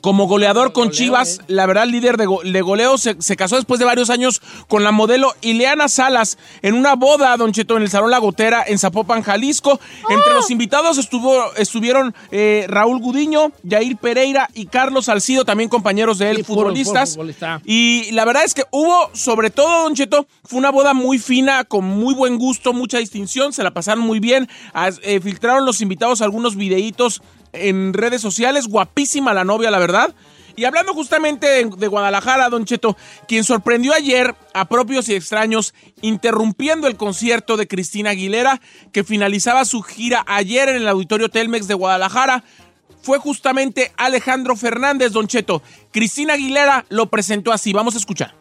S5: como goleador con Chivas, la verdad líder de, go- de goleo, se, se casó después de varios años con la modelo Ileana Salas en una boda, Don Cheto, en el Salón La Gotera en Zapopan, Jalisco. Entre los invitados estuvo, estuvieron eh, Raúl Gudiño, Yair Pereira y Carlos Salcido, también compañeros de él,
S3: Sí,
S5: futbolistas.
S3: futbolista.
S5: Y la verdad es que hubo, sobre todo, Don Cheto, fue una boda muy fina, con muy buen gusto, mucha distinción, se la pasaron muy bien. As- eh, filtraron los invitados algunos videitos en redes sociales, guapísima la novia, la verdad. Y hablando justamente de, Guadalajara, Don Cheto, quien sorprendió ayer a propios y extraños, interrumpiendo el concierto de Cristina Aguilera, que finalizaba su gira ayer en el Auditorio Telmex de Guadalajara, fue justamente Alejandro Fernández, Don Cheto. Cristina Aguilera lo presentó así. Vamos a escuchar.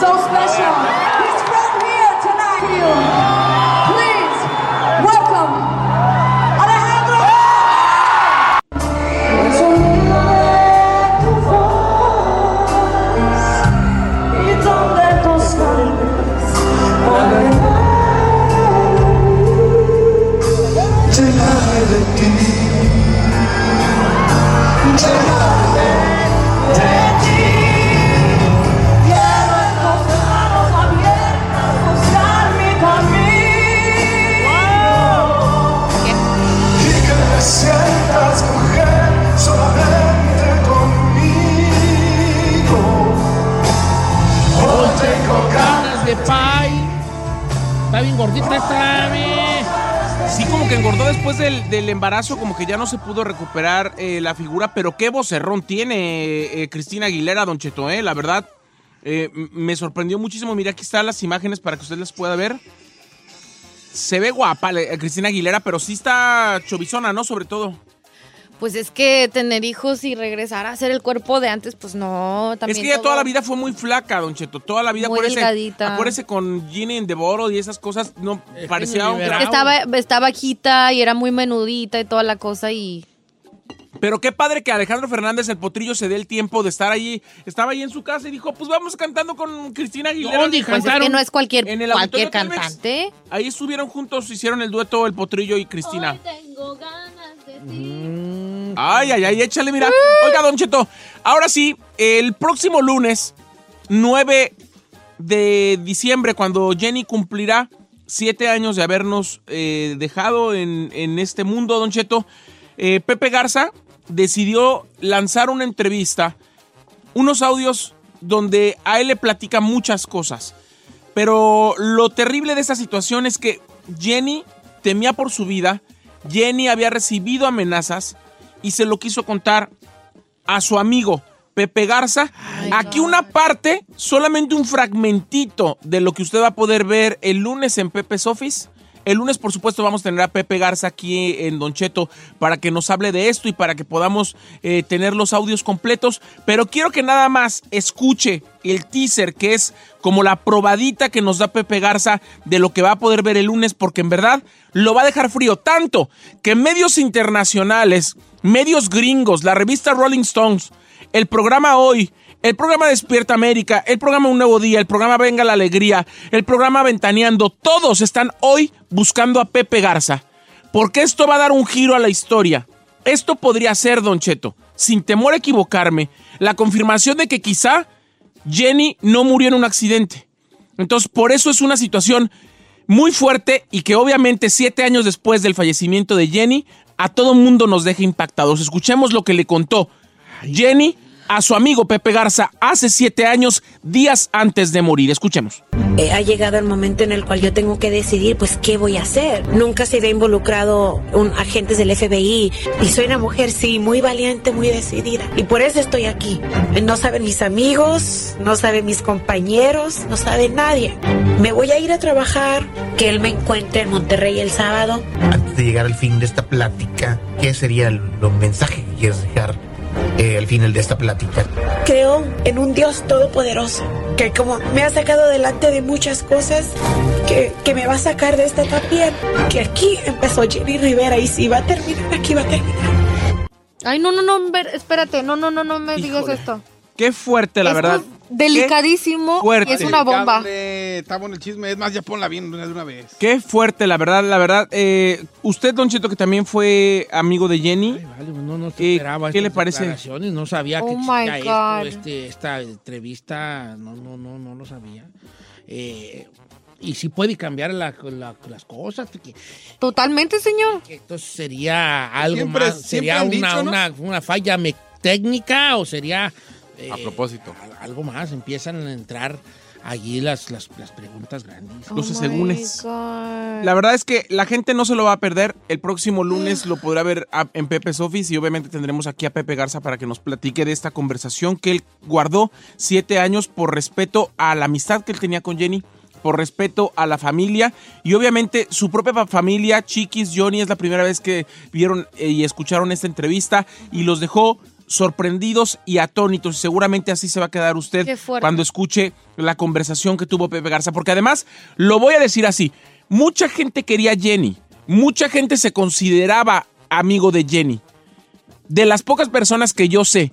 S9: so
S3: Está bien gordita esta, me.
S5: Sí, como que engordó después del, del embarazo, como que ya no se pudo recuperar eh, la figura, pero qué vocerrón tiene eh, Cristina Aguilera, Don Cheto, eh, la verdad. me sorprendió muchísimo. Mira, aquí están las imágenes para que usted las pueda ver. Se ve guapa Cristina Aguilera, pero sí está chovizona, ¿no? Sobre todo.
S2: Pues es que tener hijos y regresar a ser el cuerpo de antes, pues no, también.
S5: es que ella
S2: todo-
S5: toda la vida fue muy flaca, Don Cheto. Toda la vida,
S2: Muy
S5: acuérdese,
S2: delgadita.
S5: acuérdese con Ginny en Devoro y esas cosas, no parecía un
S2: Es estaba, está bajita y era muy menudita y toda la cosa y...
S5: Pero qué padre que Alejandro Fernández, el potrillo, se dé el tiempo de estar allí. Estaba ahí en su casa y dijo, pues vamos cantando con Cristina Aguilera.
S2: ¿Dónde Pues es que no es cualquier-
S5: En el
S2: cualquier cantante.
S5: Ahí estuvieron juntos, hicieron el dueto el potrillo y Cristina.
S2: tengo ganas
S5: Ay, ay, ay, échale, mira. Oiga, Don Cheto, ahora sí, el próximo lunes, 9 de diciembre, cuando Jenny cumplirá siete años de habernos eh, dejado en, en este mundo, Don Cheto, eh, Pepe Garza decidió lanzar una entrevista, unos audios donde a él le platica muchas cosas. Pero lo terrible de esta situación es que Jenny temía por su vida, Jenny había recibido amenazas y se lo quiso contar a su amigo Pepe Garza. Aquí una parte, solamente un fragmentito de lo que usted va a poder ver el lunes en Pepe's Office. El lunes, por supuesto, vamos a tener a Pepe Garza aquí en Don Cheto para que nos hable de esto y para que podamos eh, tener los audios completos. Pero quiero que nada más escuche el teaser, que es como la probadita que nos da Pepe Garza de lo que va a poder ver el lunes, porque en verdad lo va a dejar frío. Tanto que medios internacionales, medios gringos, la revista Rolling Stones, el programa Hoy, el programa Despierta América, el programa Un Nuevo Día, el programa Venga la Alegría, el programa Ventaneando, todos están hoy buscando a Pepe Garza. Porque esto va a dar un giro a la historia. Esto podría ser, Don Cheto, sin temor a equivocarme, la confirmación de que quizá Jenny no murió en un accidente. Entonces, por eso es una situación muy fuerte y que obviamente siete años después del fallecimiento de Jenny, a todo mundo nos deja impactados. Escuchemos lo que le contó Jenny a su amigo Pepe Garza hace siete años, días antes de morir. Escuchemos.
S10: Eh, ha llegado el momento en el cual yo tengo que decidir, pues, qué voy a hacer. Nunca se había involucrado un, agentes del FBI y soy una mujer, sí, muy valiente, muy decidida. Y por eso estoy aquí. No saben mis amigos, no saben mis compañeros, no sabe nadie. Me voy a ir a trabajar, que él me encuentre en Monterrey el sábado.
S11: Antes de llegar al fin de esta plática, ¿qué sería el, el mensaje que quieres dejar eh, al final de esta plática?
S10: Creo en un Dios todopoderoso, que como me ha sacado adelante de muchas cosas, que, que me va a sacar de esta también. Que aquí empezó Jenny Rivera y si va a terminar, aquí va a terminar.
S2: Ay, no, no, no, ver, espérate, no, no, no, no me digas
S5: Híjole.
S2: esto.
S5: Qué fuerte, la verdad.
S2: Delicadísimo
S5: fuerte.
S2: y es una bomba.
S4: Dale, Está bueno el chisme. Es más, ya ponla bien de una vez.
S5: Qué fuerte, la verdad, la verdad. Eh, usted, Don Cheto, que también fue amigo de Jenny.
S3: Vale, no, no te
S5: eh,
S3: esperaba
S5: ¿Qué le parece?
S3: No sabía que
S2: Oh,
S3: existía esto, este, esta entrevista. No, no, no, no lo sabía. Eh, y sí puede cambiar la- la- las cosas. Que,
S2: Totalmente, señor.
S3: que esto sería algo
S4: Siempre-
S3: más. ¿Sería una,
S4: dicho, ¿no?
S3: una, una falla técnica o sería eh,
S4: A propósito.
S3: algo más? Empiezan a entrar allí las, las, las preguntas grandes.
S5: Los
S2: Oh, my God.
S5: La verdad es que la gente no se lo va a perder. El próximo lunes lo podrá ver a- en Pepe's Office y obviamente tendremos aquí a Pepe Garza para que nos platique de esta conversación que él guardó siete años por respeto a la amistad que él tenía con Jenny, por respeto a la familia y obviamente su propia fa- familia, Chiquis, Johnny, es la primera vez que vieron eh, y escucharon esta entrevista y los dejó sorprendidos y atónitos. Y seguramente así se va a quedar usted cuando escuche la conversación que tuvo Pepe Garza. Porque además, lo voy a decir así, mucha gente quería a Jenny, mucha gente se consideraba amigo de Jenny. De las pocas personas que yo sé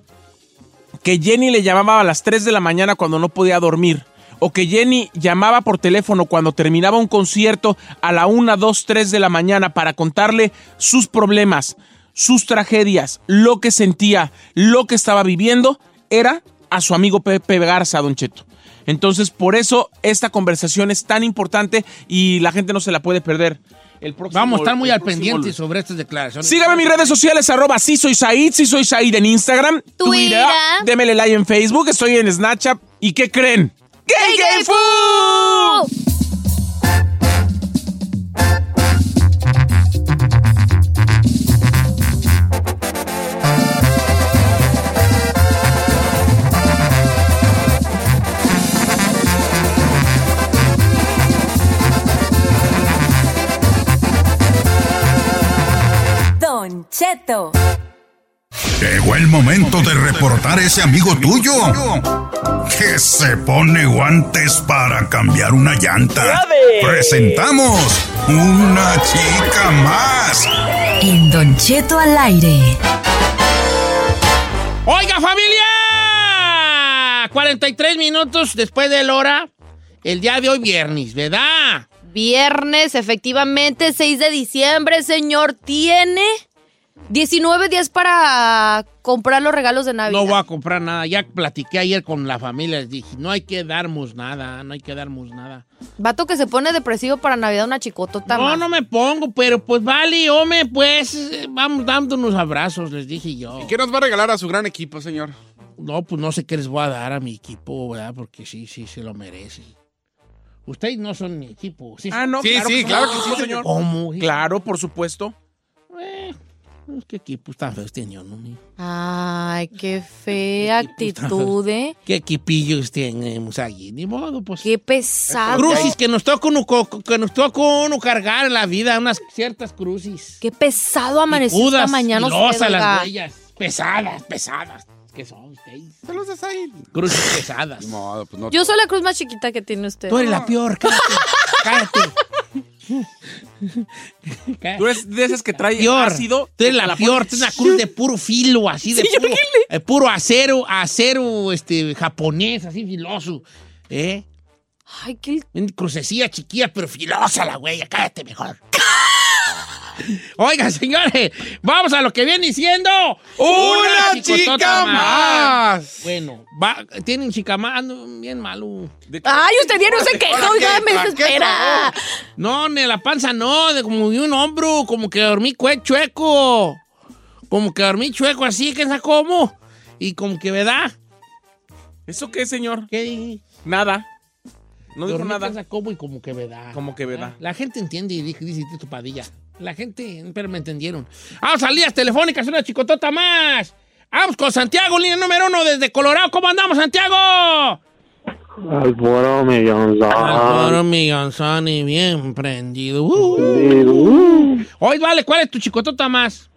S5: que Jenny le llamaba a las 3 de la mañana cuando no podía dormir, o que Jenny llamaba por teléfono cuando terminaba un concierto a la 1, 2, 3 de la mañana para contarle sus problemas, sus tragedias, lo que sentía, lo que estaba viviendo, era a su amigo Pepe Garza, Don Cheto. Entonces, por eso esta conversación es tan importante y la gente no se la puede perder. El próximo-
S3: Vamos a estar muy al pendiente
S5: lunes.
S3: sobre estas declaraciones.
S5: Sígame en mis redes sociales, arroba sí soy Said, sí soy Said en Instagram, Twitter,
S2: Twitter.
S5: démele like en Facebook, estoy en Snapchat. ¿Y qué creen? ¡Gay Gay Fu!
S6: Don Cheto.
S1: Llegó el momento de reportar ese amigo tuyo que se pone guantes para cambiar una llanta. Presentamos una chica más.
S8: En Don Cheto al aire.
S3: Oiga, familia. 43 minutos después de la hora. El día de hoy, viernes, ¿verdad?
S2: Viernes, efectivamente, 6 de diciembre, señor, tiene 19 días para comprar los regalos de Navidad.
S3: No voy a comprar nada. Ya platiqué ayer con la familia. Les dije, no hay que darnos nada. No hay que darnos nada.
S2: Vato que se pone depresivo para Navidad, una chicotota
S3: No,
S2: más.
S3: no me pongo, pero pues vale, hombre, pues eh, vamos dándonos abrazos, les dije yo.
S4: ¿Y qué nos va a regalar a su gran equipo, señor?
S3: No, pues no sé qué les voy a dar a mi equipo, ¿verdad? Porque sí, sí, se lo merecen. Ustedes no son mi equipo. ¿sí?
S5: Ah, no,
S4: Sí,
S5: claro,
S4: sí, claro que sí, señor.
S3: ¿Cómo?
S5: Claro, por supuesto.
S3: Eh, ¿Qué equipo tan feo este año, no?
S2: Ay, qué fea actitud, ¿eh?
S3: ¿Qué equipillos tenemos allí? Ni modo, pues.
S2: Qué pesado.
S3: Crucis que nos toca uno, que nos toca uno cargar en la vida, unas ciertas crucis.
S2: Qué pesado amaneció esta mañana usted,
S3: las huellas. Pesadas, pesadas. ¿Qué son ustedes?
S4: Saludos a Said.
S3: Crucis pesadas.
S4: Ni modo, pues no.
S2: Yo soy la cruz más chiquita que tiene usted.
S3: Tú eres la peor, cállate. (laughs) cállate.
S5: Tú eres de esas que trae
S3: Peor.
S5: ácido.
S3: Tú eres la tú eres una cruz de puro filo, así de
S2: Sí,
S3: puro, eh, puro acero, acero este, japonés, así filoso. ¿Eh?
S2: Ay, qué...
S3: Crucecilla chiquilla, pero filosa la huella. Cállate mejor. Oiga, señores, vamos a lo que viene diciendo.
S4: ¡Una chica más!
S3: Bueno, va, tienen chica más, ando bien malo.
S2: Ay, usted ya no se queja, oiga, me desespera.
S3: No, ni la panza no, de como de un hombro, como que dormí chueco. Como que dormí chueco así, que sabe cómo. Y como que, ¿verdad?
S5: ¿Eso qué, señor?
S3: ¿Qué?
S5: Nada. No dijo
S3: Dormí
S5: nada.
S3: cómo y como que, ¿verdad?
S5: Como que verdad.
S3: La gente entiende y dice, dice Tito Padilla. La gente, pero me entendieron. Vamos a líneas telefónicas, una chicotota más. Vamos con Santiago, línea número uno desde Colorado. ¿Cómo andamos, Santiago?
S12: Al puro millonzón.
S3: Álvaro Millonzoni, bien prendido. Uh. Hoy, vale, ¿cuál es tu chicotota más?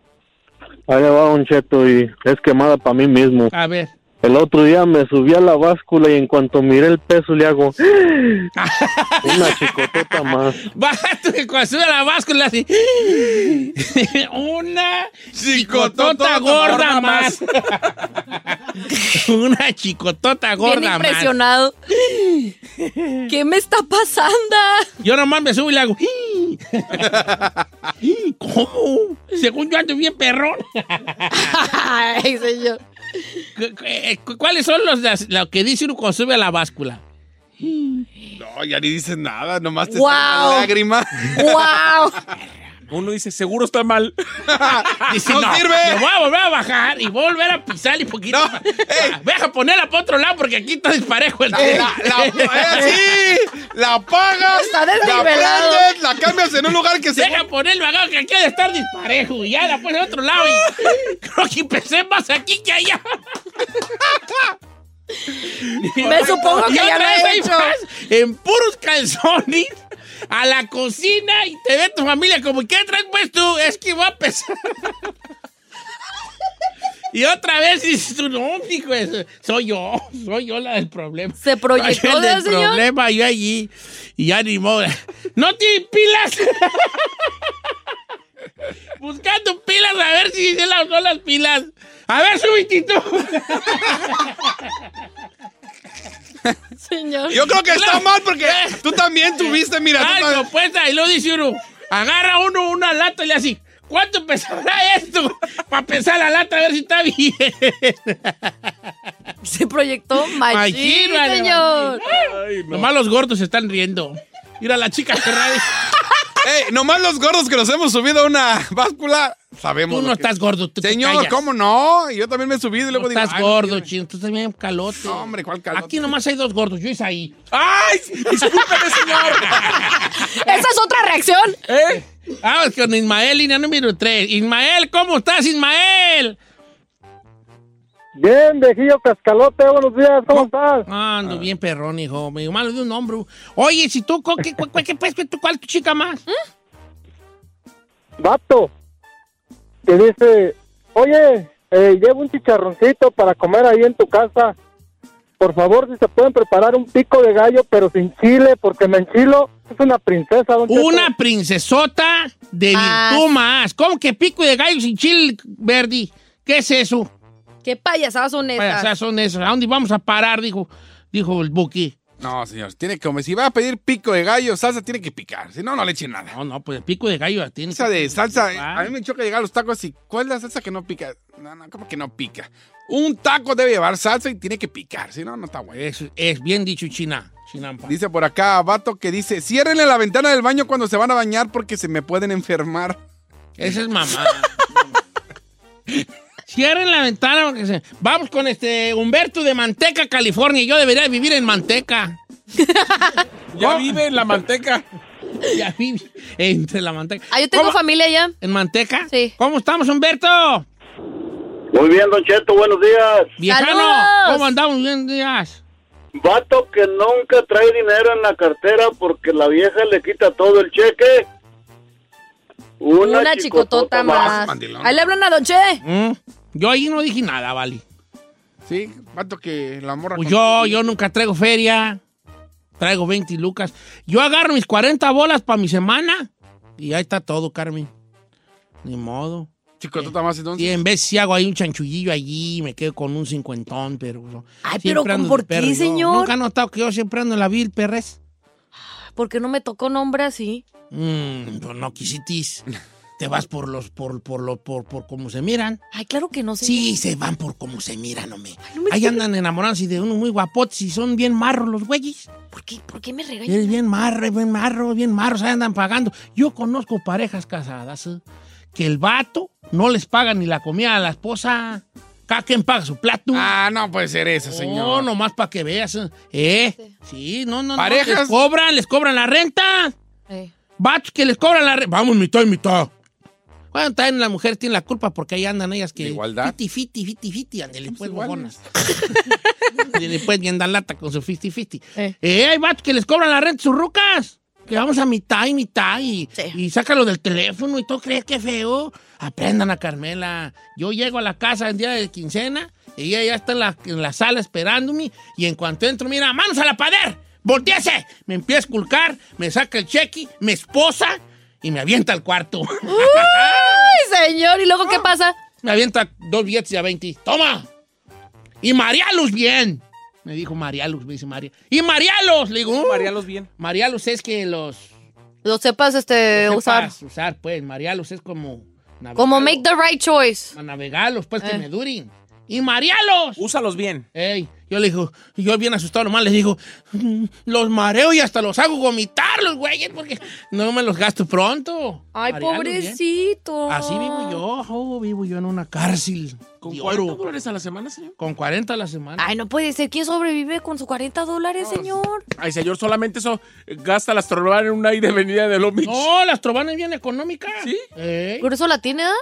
S12: Ahí va un cheto y es quemada para mí mismo.
S3: A ver.
S12: El otro día me subí a la báscula y en cuanto miré el peso le hago (laughs) una chicotota más.
S3: Baja tu ecuación a la báscula así. (laughs) Una chicotota gorda más. (laughs) Una chicotota
S2: Bien
S3: gorda más.
S2: impresionado. ¿Qué me está pasando?
S3: Yo nomás me subo y le hago. ¿Cómo? Según yo ando bien perrón.
S2: Ay, señor.
S3: ¿Cu- cu- eh, cu- ¿Cuáles son los lo que dice uno cuando sube a la báscula?
S4: No, ya ni dices nada, nomás te
S2: Guau.
S4: sale una lágrima.
S2: ¡Wow! (laughs)
S5: Uno dice, seguro está mal. (laughs)
S3: Dice,
S4: ¡No
S3: no,
S4: sirve!
S3: Me voy a volver a bajar y voy a volver a pisar y poquito. más. Deja ponerla para otro lado porque aquí está disparejo el
S4: La, la, la- (laughs) eh, sí, la apagas,
S2: Está
S4: la prendes, la cambias en un lugar que se...
S3: Deja ponerlo acá que aquí ha de estar disparejo y ya la pones a otro lado y (laughs) creo que empecé más aquí que allá.
S2: Me supongo que
S3: Y
S2: ya lo he hecho.
S3: vas en puros calzones a la cocina y te ve tu familia como, ¿qué traes pues tú? Es que va a pesar. (laughs) Y otra vez dices tú, no, hijo, soy yo, soy yo la del problema.
S2: ¿Se proyectó,
S3: Soy el del problema, yo allí, y ya ni modo. (laughs) ¡No tiene pilas! (laughs) Buscando pilas a ver si se las son las pilas. A ver, subitito. (laughs)
S2: Señor.
S4: Yo creo que está
S3: Claro.
S4: mal porque tú también tuviste, mira. tú
S3: Ay, no, pues ahí lo dice uno. Agarra uno una lata y le hace, ¿cuánto pesará esto? Para pesar la lata a ver si está bien.
S2: Se proyectó machín,
S3: Machín, vale,
S2: señor.
S3: Nomás los gordos se están riendo. Mira la chica Ferrari.
S4: Ey, nomás los gordos que nos hemos subido a una báscula, sabemos.
S3: Tú no
S4: que-
S3: estás gordo, tú te
S4: Señor. ¿cómo no? Yo también me he subido y luego
S3: No
S4: digo.
S3: estás
S4: "Ay, no
S3: gordo,
S4: quiero".
S3: chino. Tú estás bien calote.
S4: No, hombre, ¿cuál calote?
S3: Aquí nomás hay dos gordos. Yo hice ahí.
S5: ¡Ay! Discúlpeme, señor. (laughs)
S2: Esa es otra reacción.
S5: ¿Eh?
S3: Vamos con Ismael, línea número 3. Ismael, ¿cómo estás, Ismael?
S12: Bien, viejillo cascalote, buenos días, ¿cómo estás?
S3: Ando bien perrón, hijo. Me malo de un hombro. Oye, si tú, ¿cu- ¿qué, cu- cu- qué, pues, tú- ¿cuál es tu chica más?
S12: Vato, te dice, oye, eh, llevo un chicharroncito para comer ahí en tu casa. Por favor, si se pueden preparar un pico de gallo, pero sin chile, porque me enchilo. Es una princesa, don Cheto.
S3: Una princesota de
S2: Ah.
S3: virtud más. ¿Cómo que pico de gallo sin chile verde? ¿Qué es eso?
S2: ¿Qué payasadas son esas?
S3: Payasadas son esas. ¿A dónde vamos a parar? Dijo, dijo el Buki.
S4: No, señor, tiene que comer. Si va a pedir pico de gallo, salsa tiene que picar. Si no, no le eche nada.
S3: No, no, pues el pico de gallo tiene
S4: Salsa
S3: que-
S4: de salsa,
S3: Ah.
S4: a mí me choca llegar a los tacos y ¿cuál es la salsa que no pica? No, no, ¿cómo que no pica? Un taco debe llevar salsa y tiene que picar, si no, no está bueno.
S3: Es, es bien dicho, China. Chinampa.
S4: Dice por acá, vato, que dice, ciérrenle la ventana del baño cuando se van a bañar porque se me pueden enfermar.
S3: Esa es mamá. (laughs) Cierren la ventana porque se... Vamos con este Humberto de Manteca, California. Yo debería vivir en Manteca. (laughs)
S5: Ya vive en la manteca. (laughs)
S3: Ya vive entre la Manteca.
S2: Ah, yo tengo
S3: ¿Cómo?
S2: familia allá.
S3: ¿En Manteca?
S2: Sí.
S3: ¿Cómo estamos, Humberto?
S7: Muy bien, Don Cheto, buenos días.
S3: Viejano. ¿cómo andamos? Bien días.
S7: Vato que nunca trae dinero en la cartera porque la vieja le quita todo el cheque.
S2: Una, chicotota más. Ahí le hablan a Don Che.
S3: Mm, Yo ahí no dije nada, vale.
S4: Sí, vato que la morra...
S3: Pues yo, yo nunca traigo feria. Traigo 20 lucas. Yo agarro mis 40 bolas para mi semana. Y ahí está todo, Carmen. Ni modo.
S4: Chicotota más entonces.
S3: Y en vez si hago ahí un chanchullillo allí, me quedo con un cincuentón, pero...
S2: Ay,
S3: siempre
S2: pero ¿por
S3: perro
S2: qué,
S3: yo.
S2: señor?
S3: Nunca he notado que yo siempre ando en la vil, perres.
S2: ¿Por qué no me tocó nombre así?
S3: Mmm, pues no quisitis. (laughs) te vas por los, por, por lo, por, por cómo se miran.
S2: Ay, claro que no sé.
S3: Sí, se van por cómo se miran, hombre. Ahí andan enamorándose de unos muy guapotes y son bien marros los güeyes.
S2: ¿Por qué, ¿Por qué me
S3: Es
S2: regañan?
S3: bien marro, bien marro, bien marros, ahí andan pagando. Yo conozco parejas casadas eh, que el vato no les paga ni la comida a la esposa. Cada quien paga su plato.
S4: Ah, no puede ser eso, señor.
S3: No, nomás para que veas. eh. ¿Eh? Sí, no, no, no.
S4: Parejas-
S3: Les cobran, les cobran la renta.
S2: Eh.
S3: Vatos que les cobran la renta. Vamos, mitad y mitad. Bueno, también las mujeres tienen la culpa porque ahí andan ellas que.
S4: igualdad?
S3: Fiti, fiti, fiti, fiti. Ándale, pues, bojonas. (laughs) y después bien dan lata con su fiti, fiti.
S2: Eh.
S3: Eh, hay vatos que les cobran la renta sus rucas. Que vamos a mitad y mitad y, y sácalo del teléfono y todo crees que feo. Aprendan a Carmela. Yo llego a la casa el día de quincena y ella ya está en la, en la sala esperándome y en cuanto entro, mira, manos a la pader, volteese. Me empieza a esculcar, me saca el cheque, me esposa y me avienta al cuarto.
S2: ¡Ay, señor! ¿Y luego qué pasa?
S3: me avienta dos billetes de a 20. ¡Toma! Y Marialos bien. Me dijo Marialos, me dice María. ¡Y Marialos! Le digo, "Uh".
S5: Marialos bien.
S3: Marialos es que los...
S2: Lo sepas este,
S3: los
S2: usar.
S3: sepas usar, pues. Marialos es como...
S2: Como make the right choice.
S3: A navegarlos, pues, que
S2: Eh.
S3: me duren. ¡Y Marialos!
S5: Úsalos bien.
S3: Ey, yo le digo, yo bien asustado nomás le digo, "Mm, los mareo y hasta los hago vomitar los güeyes porque no me los gasto pronto.
S2: Ay,
S3: Marearlos bien.
S2: pobrecito.
S3: Así vivo yo, oh, vivo yo en una cárcel.
S5: ¿Con
S3: de
S5: 40
S3: oro.
S5: dólares a la semana, señor?
S3: Con 40 a la semana.
S2: Ay, no puede ser. ¿Quién sobrevive con sus 40 dólares, señor?
S5: Ay, señor, solamente eso eh, gasta las trobar en una ida y venida de Long Beach.
S3: No, las trobanas bien económicas.
S5: ¿Sí?
S3: Ey.
S2: ¿Por eso la tiene, ah?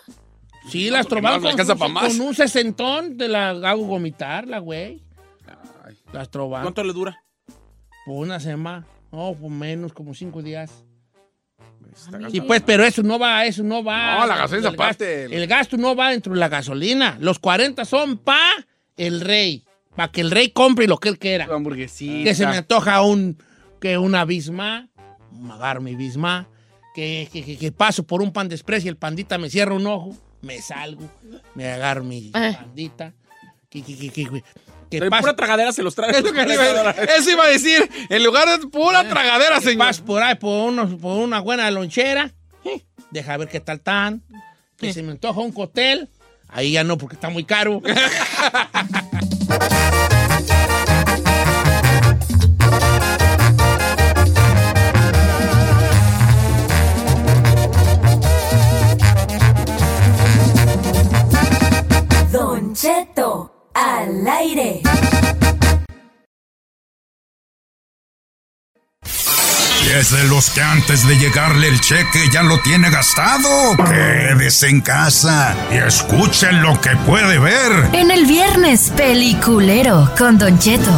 S3: Sí, las
S4: porque
S3: trobanas
S4: no, no
S3: con, con un sesentón te la hago vomitar, la güey. Las trobanas.
S5: ¿Cuánto le dura?
S3: Por una semana. No, por menos, como cinco días.
S5: Está
S3: Sí, pues, pero eso no va, eso no va.
S4: No, la gasolina
S3: el
S4: aparte.
S3: Gasto, el gasto no va dentro de la gasolina. Los 40 son pa el rey. Para que el rey compre lo que él quiera.
S4: hamburguesita.
S3: Que se me antoja un, que una bisma, un agarro mi bisma, que, que, que- que paso por un pan de express y el pandita me cierra un ojo, me salgo, me agarro mi
S2: Eh.
S3: pandita, que, que, paso-
S5: pura tragadera se los trae.
S4: Eso iba a decir. En lugar de pura tragadera,
S3: que
S4: señor.
S3: paso por ahí por, unos- por una buena lonchera, eh, deja ver qué tal tan, que se me antoja un cóctel, ahí ya no porque está muy caro. (laughs)
S6: aire.
S1: Es de los que antes de llegarle el cheque ya lo tiene gastado. Quédese en casa y escuchen lo que puede ver.
S8: En el viernes peliculero con Don Cheto.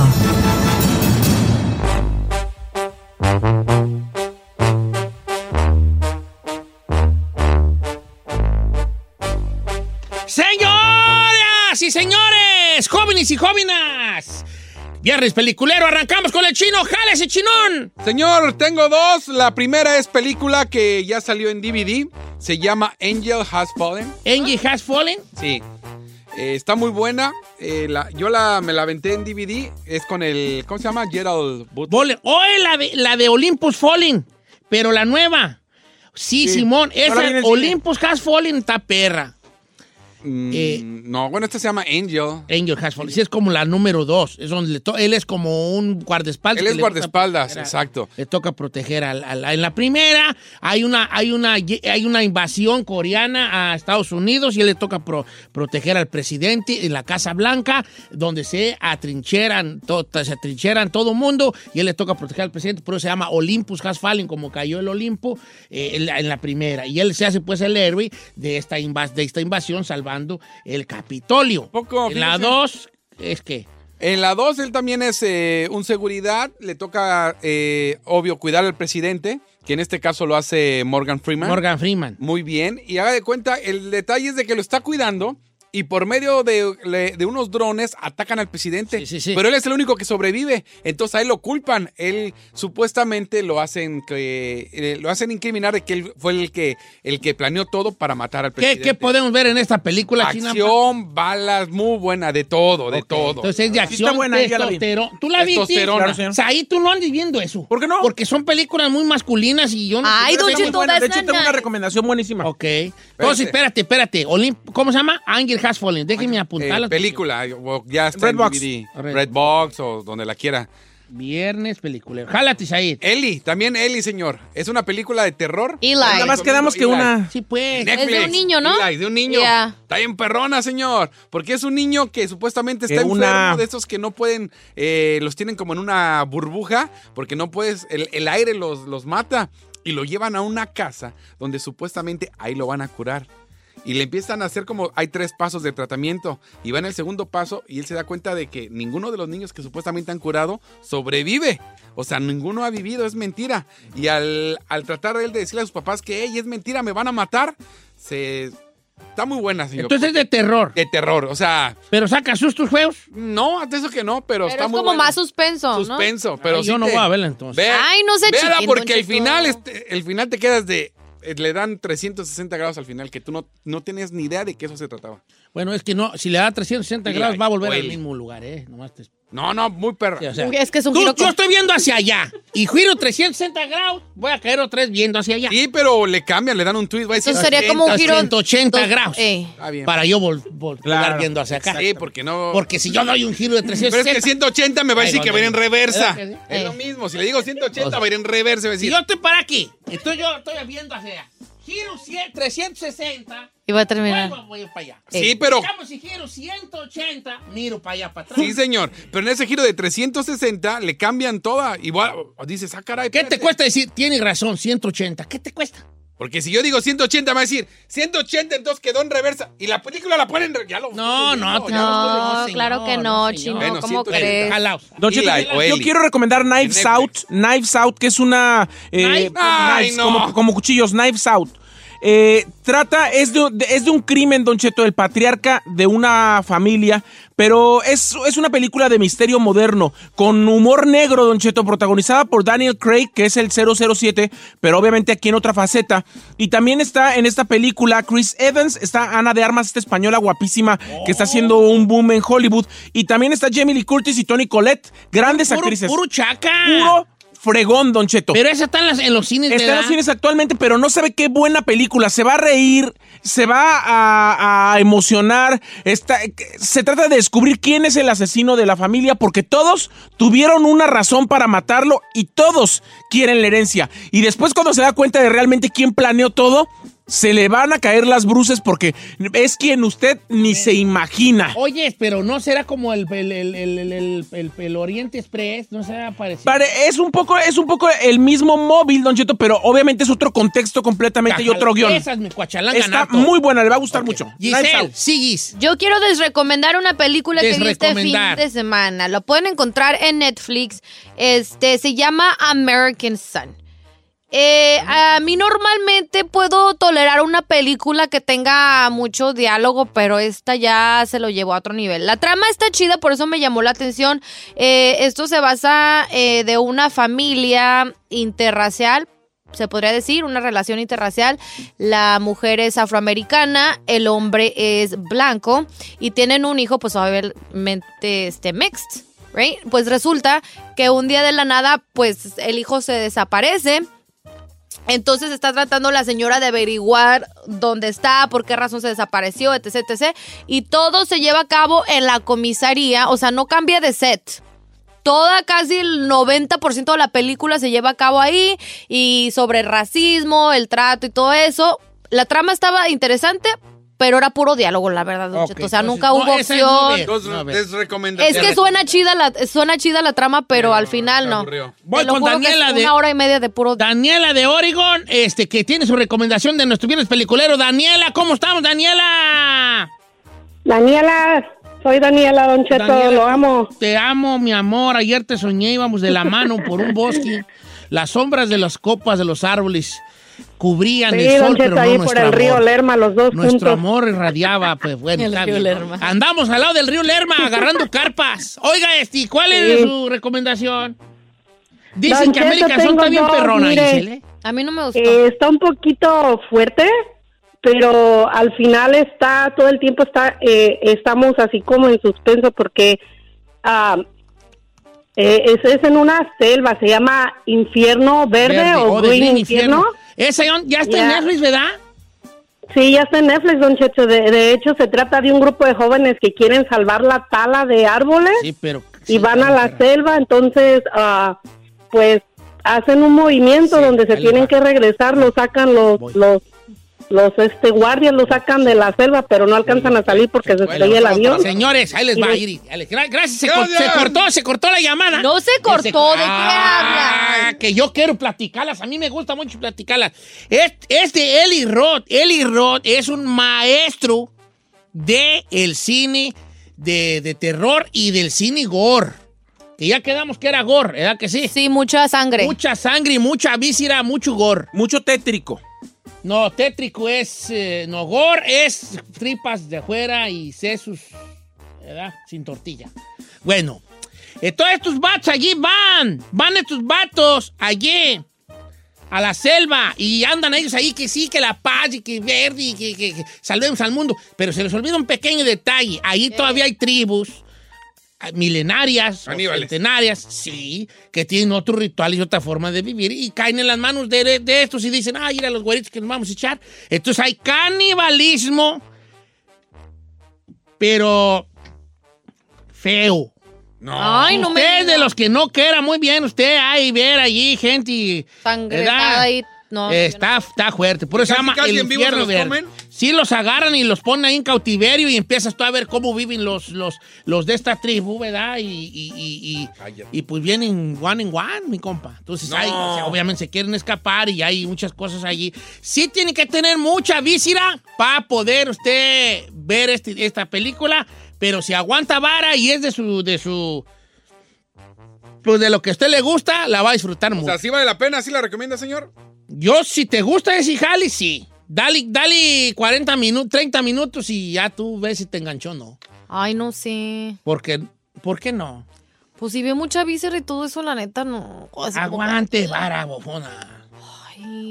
S3: Viernes peliculero, arrancamos con el chino, jale ese chinón.
S4: Señor, tengo dos. La primera es película que ya salió en DVD. Se llama Angel Has Fallen.
S3: Angie Has Fallen.
S4: Sí. Eh, está muy buena. Eh, la- yo la, me la aventé en DVD. Es con el. ¿Cómo se llama? Gerald Butler.
S3: Oye, la de, la de Olympus Fallen, pero la nueva. Sí,
S4: Sí.
S3: Simón, esa. Olympus Has Fallen está perra.
S4: Mm,
S3: Eh,
S4: no, bueno, esta se llama Angel.
S3: Angel Has Fallen. Sí, es como la número dos. Es donde él es como un guardaespaldas.
S4: Él es guardaespaldas,
S3: toca
S4: exacto.
S3: Le toca proteger al, al- En la primera hay una, hay, una, hay una invasión coreana a Estados Unidos y él le toca pro- proteger al presidente en la Casa Blanca, donde se atrincheran, to- se atrincheran todo mundo y él le toca proteger al presidente. Por eso se llama Olympus Has Fallen, como cayó el Olimpo eh, en, la, en la primera. Y él se hace pues el héroe de esta, invas- de esta invasión salvando el Capitolio.
S4: Poco,
S3: en la
S4: fíjese.
S3: dos es que...
S4: En la 2, él también es eh, un seguridad. Le toca, eh, obvio, cuidar al presidente, que en este caso lo hace Morgan Freeman.
S3: Morgan Freeman.
S4: Muy bien. Y haga de cuenta, el detalle es de que lo está cuidando y por medio de, de unos drones atacan al presidente. Pero él es el único que sobrevive. Entonces a él lo culpan. Él supuestamente lo hacen que eh, lo hacen incriminar de que él fue el que el que planeó todo para matar al
S3: ¿Qué,
S4: presidente.
S3: qué podemos ver en esta película china?
S4: Acción, balas, muy buena, de todo, de todo.
S3: Entonces es de acción, testosterona. ¿Tú la viste? Claro, señor. Ahí tú no andes viendo eso. ¿Por qué no? Porque son películas muy masculinas y yo no...
S2: Ay, Don
S5: De hecho, tengo una recomendación buenísima.
S3: Ok. Entonces, espérate, espérate. Olim- ¿Cómo se llama? Angel Has Fallen. Déjeme
S4: Eh,
S3: apuntarla.
S4: película, o ya está
S3: Redbox.
S4: en DVD.
S3: Red-
S4: Redbox o donde la quiera.
S3: Viernes, película. Jálate, Said.
S4: Eli, también Eli, señor. Es una película de terror.
S2: Eli.
S5: Nada más quedamos que
S4: Eli.
S5: una...
S3: Sí, pues.
S4: Netflix.
S2: Es de un niño, ¿no?
S4: Eli, de un niño.
S2: Yeah.
S4: Está bien perrona, señor. Porque es un niño que supuestamente está enfermo
S5: una-
S4: de esos que no pueden, eh, los tienen como en una burbuja, porque no puedes, el, el aire los, los mata. Y lo llevan a una casa donde supuestamente ahí lo van a curar. Y le empiezan a hacer como, hay tres pasos de tratamiento. Y va en el segundo paso y él se da cuenta de que ninguno de los niños que supuestamente han curado sobrevive. O sea, ninguno ha vivido, es mentira. Y al, al tratar él de decirle a sus papás que, hey, es mentira, me van a matar, se... Está muy buena, señor.
S3: Entonces es de terror.
S4: De terror, o sea...
S3: ¿Pero saca sustos juegos?
S4: No, de eso que no, pero,
S2: Pero
S4: está
S2: es
S4: muy
S2: como
S4: buena.
S2: más suspenso, ¿no?
S4: Suspenso, pero
S3: Ay,
S4: sí
S3: yo no
S4: te-
S3: voy a verla entonces.
S2: Ay, no chiquen,
S4: porque
S2: Cheto.
S4: final, este, el final te quedas de... eh, Le dan 360 grados al final, que tú no, no tenías ni idea de que eso se trataba.
S3: Bueno, es que no, si le da 360
S4: Eli,
S3: grados va a volver al
S4: Eli.
S3: mismo lugar, ¿eh? Nomás te-
S4: No, no, muy perra.
S3: Sí, o sea,
S2: Es que es un
S3: tú-
S2: giro
S3: yo estoy viendo hacia allá y giro 360 grados, voy a caer otra vez viendo hacia allá.
S4: Sí, pero le cambian, le dan un tweet. Va a decir
S2: Eso sería como un giro...
S3: 180
S2: dos-
S3: grados.
S2: eh.
S3: Para yo vol- vol-
S5: Claro.
S3: estar viendo hacia acá.
S4: Sí, porque no...
S3: Porque si yo doy un giro de
S4: Pero
S3: 360...
S4: es que 180 me va a decir que va a ir en reversa.
S3: ¿Verdad que sí?
S4: Es
S3: Eh.
S4: lo mismo. Si le digo 180,
S3: O sea,
S4: va a ir en reversa. Va a
S3: Si yo estoy para aquí, entonces yo estoy viendo hacia allá. Giro 100 360,
S2: Y va a terminar.
S3: vuelvo, voy para allá.
S4: Sí, pero...
S3: Digamos, si giro 180, miro para allá, para atrás.
S4: Sí, señor. Pero en ese giro de 360 le cambian toda. Igual, dices, ah, caray.
S3: ¿Qué te cuesta decir? Tienes razón, 180. ¿Qué te cuesta?
S4: Porque si yo digo 180, me va a decir 180, entonces quedó en reversa. Y la película la ponen. Ya lo,
S3: No, no, no,
S2: No,
S3: señor,
S2: claro que no,
S3: no,
S2: chino.
S4: Bueno,
S2: ¿Cómo
S4: 180.
S2: crees?
S5: Don yo
S4: Eli.
S5: quiero recomendar Knives Out. Knives Out, que es una... eh,
S4: Knife- Ay,
S5: knives,
S4: no.
S5: como, como cuchillos, Knives Out. Eh, trata, es de, es de un crimen, Don Cheto, el patriarca de una familia, pero es, es una película de misterio moderno, con humor negro, Don Cheto, protagonizada por Daniel Craig, que es el 007, pero obviamente aquí en otra faceta. Y también está en esta película Chris Evans, está Ana de Armas, esta española guapísima, que está haciendo un boom en Hollywood. Y también está Jamie Lee Curtis y Tony Collette, grandes
S3: Puro,
S5: actrices.
S3: puro chaca.
S5: Puro fregón, Don Cheto.
S3: Pero esa está en, las- en los cines,
S5: Está en los cines actualmente, pero no sabe qué buena película. Se va a reír, se va a, a emocionar. Está, se trata de descubrir quién es el asesino de la familia, porque todos tuvieron una razón para matarlo y todos quieren la herencia. Y después, cuando se da cuenta de realmente quién planeó todo, se le van a caer las bruces porque es quien usted ni se imagina.
S3: Oye, pero no será como el, el, el, el, el- el- el- el Oriente Express, no será parecido.
S5: Pare- es un poco, es un poco el mismo móvil, Don Cheto, pero obviamente es otro contexto completamente y otro guion.
S3: Esas me
S5: Está
S3: harto.
S5: muy buena, le va a gustar mucho. Knives
S3: Giselle,
S5: Out.
S3: siguis.
S2: Yo quiero desrecomendar una película que vi este fin de semana. Lo pueden encontrar en Netflix. Este se llama American Sun. Eh, a mí normalmente puedo tolerar una película que tenga mucho diálogo, pero esta ya se lo llevó a otro nivel. La trama está chida, por eso me llamó la atención. Eh, esto se basa eh, de una familia interracial, se podría decir, una relación interracial. La mujer es afroamericana, el hombre es blanco y tienen un hijo, pues obviamente este mixed, right? Pues resulta que un día de la nada, pues el hijo se desaparece. Entonces está tratando la señora de averiguar dónde está, por qué razón se desapareció, etc, etc. Y todo se lleva a cabo en la comisaría, o sea, no cambia de set. Toda, casi el 90% de la película se lleva a cabo ahí y sobre el racismo, el trato y todo eso. La trama estaba interesante, pero era puro diálogo, la verdad, Don Cheto. O sea,
S3: entonces,
S2: nunca
S3: no,
S2: hubo
S3: esa es no
S2: opción.
S3: No.
S2: Es que suena chida la, suena chida la trama, pero al final no.
S3: Voy con Daniela de-
S2: Una hora y media de puro.
S3: Daniela de Oregon, este, que tiene su recomendación de nuestro viernes peliculero. Daniela, ¿cómo estamos, Daniela?
S13: Daniela, soy Daniela Don Cheto,
S3: Daniela,
S13: lo amo.
S3: Te amo, mi amor. Ayer te soñé, íbamos de la mano por un bosque. (laughs) Las sombras de las copas de los árboles cubrían
S13: Sí,
S3: el sol, pero no
S13: ahí por
S3: nuestro
S13: río
S3: amor.
S13: Lerma, los dos
S3: Nuestro
S13: juntos.
S3: amor irradiaba, pues bueno, (laughs)
S2: El
S3: está
S2: río. Lerma.
S3: Andamos al lado del río Lerma agarrando carpas. Oiga, este, ¿cuál es
S13: Sí.
S3: su recomendación? Dicen
S13: Don
S3: que
S13: Cheto,
S3: América son
S13: dos,
S3: perrona,
S13: mire.
S3: Giselle. ¿eh?
S2: A mí no me gustó.
S13: Eh, está un poquito fuerte, pero al final está, todo el tiempo está, eh, estamos así como en suspenso porque ah, eh, es, es en una selva, se llama Infierno Verde,
S3: Verde,
S13: o
S3: oh,
S13: Green Infierno.
S3: Esa ya ya está en. Netflix, ¿verdad?
S13: Sí, ya está en Netflix, don Checho. De, de hecho, se trata de un grupo de jóvenes que quieren salvar la tala de árboles
S3: Sí, pero...
S13: y van a la selva, entonces, ah, pues, hacen un movimiento
S3: Sí,
S13: donde se tienen
S3: va.
S13: que regresar, lo sacan los, los, los este, guardias, lo sacan de la selva, pero no alcanzan a salir porque se estrella el avión.
S3: Señores, ahí les va a
S13: Y-
S3: ir. Alex, gra- Gracias, se, cor- se cortó, se cortó la llamada.
S2: No se cortó, ¿de qué
S3: Ah,
S2: hablan?
S3: que yo quiero platicarlas. A mí me gusta mucho platicarlas. Es, es de Eli Roth. Eli Roth es un maestro de el cine de, de terror y del cine gore. Que ya quedamos que era gore, ¿verdad que sí?
S2: Sí, mucha sangre.
S3: Mucha sangre y mucha víscera, mucho gore.
S5: Mucho tétrico.
S3: No, tétrico es. eh, no, gore es tripas de afuera y sesos, ¿verdad? Sin tortilla. Bueno, eh, todos estos vatos allí van. Van estos vatos allí a la selva y andan ellos ahí que sí, que la paz y que verde y que, que- que salvemos al mundo. Pero se les olvida un pequeño detalle. Ahí todavía hay tribus milenarias, centenarias, sí, que tienen otro ritual y otra forma de vivir y caen en las manos de, de estos y dicen, ay, mira los güeritos que nos vamos a echar. Entonces hay canibalismo, pero feo.
S4: No.
S2: Ay, no me
S3: usted es de los que no quiera muy bien, usted hay ver allí gente y-
S2: No,
S3: Eh, está, fuerte, por eso se llama
S4: casi
S3: el
S4: en vivo se
S3: infierno
S4: los
S3: verde.
S4: comen.
S3: Sí los agarran y los ponen ahí en cautiverio y empiezas tú a ver cómo viven los, los, los de esta tribu, ¿verdad? Y, y, y, y- y, pues vienen one en one, mi compa. Entonces,
S4: No.
S3: o sea, obviamente se quieren escapar y hay muchas cosas allí. Sí tiene que tener mucha víscera para poder usted ver este- esta película, pero si aguanta vara y es de su... De su pues de lo que a usted le gusta, la va a disfrutar
S4: O
S3: mucho.
S4: sea, ¿sí vale la pena? ¿Sí la recomienda, señor?
S3: Yo, si te gusta ese jale, sí. Dale, dale 40 minutos, 30 minutos y ya tú ves si te enganchó o no.
S2: Ay, no sé.
S3: Porque, ¿por qué no?
S2: Pues si ve mucha víscera y todo eso, la neta, no. Así como-
S3: Aguante, vara, bofona.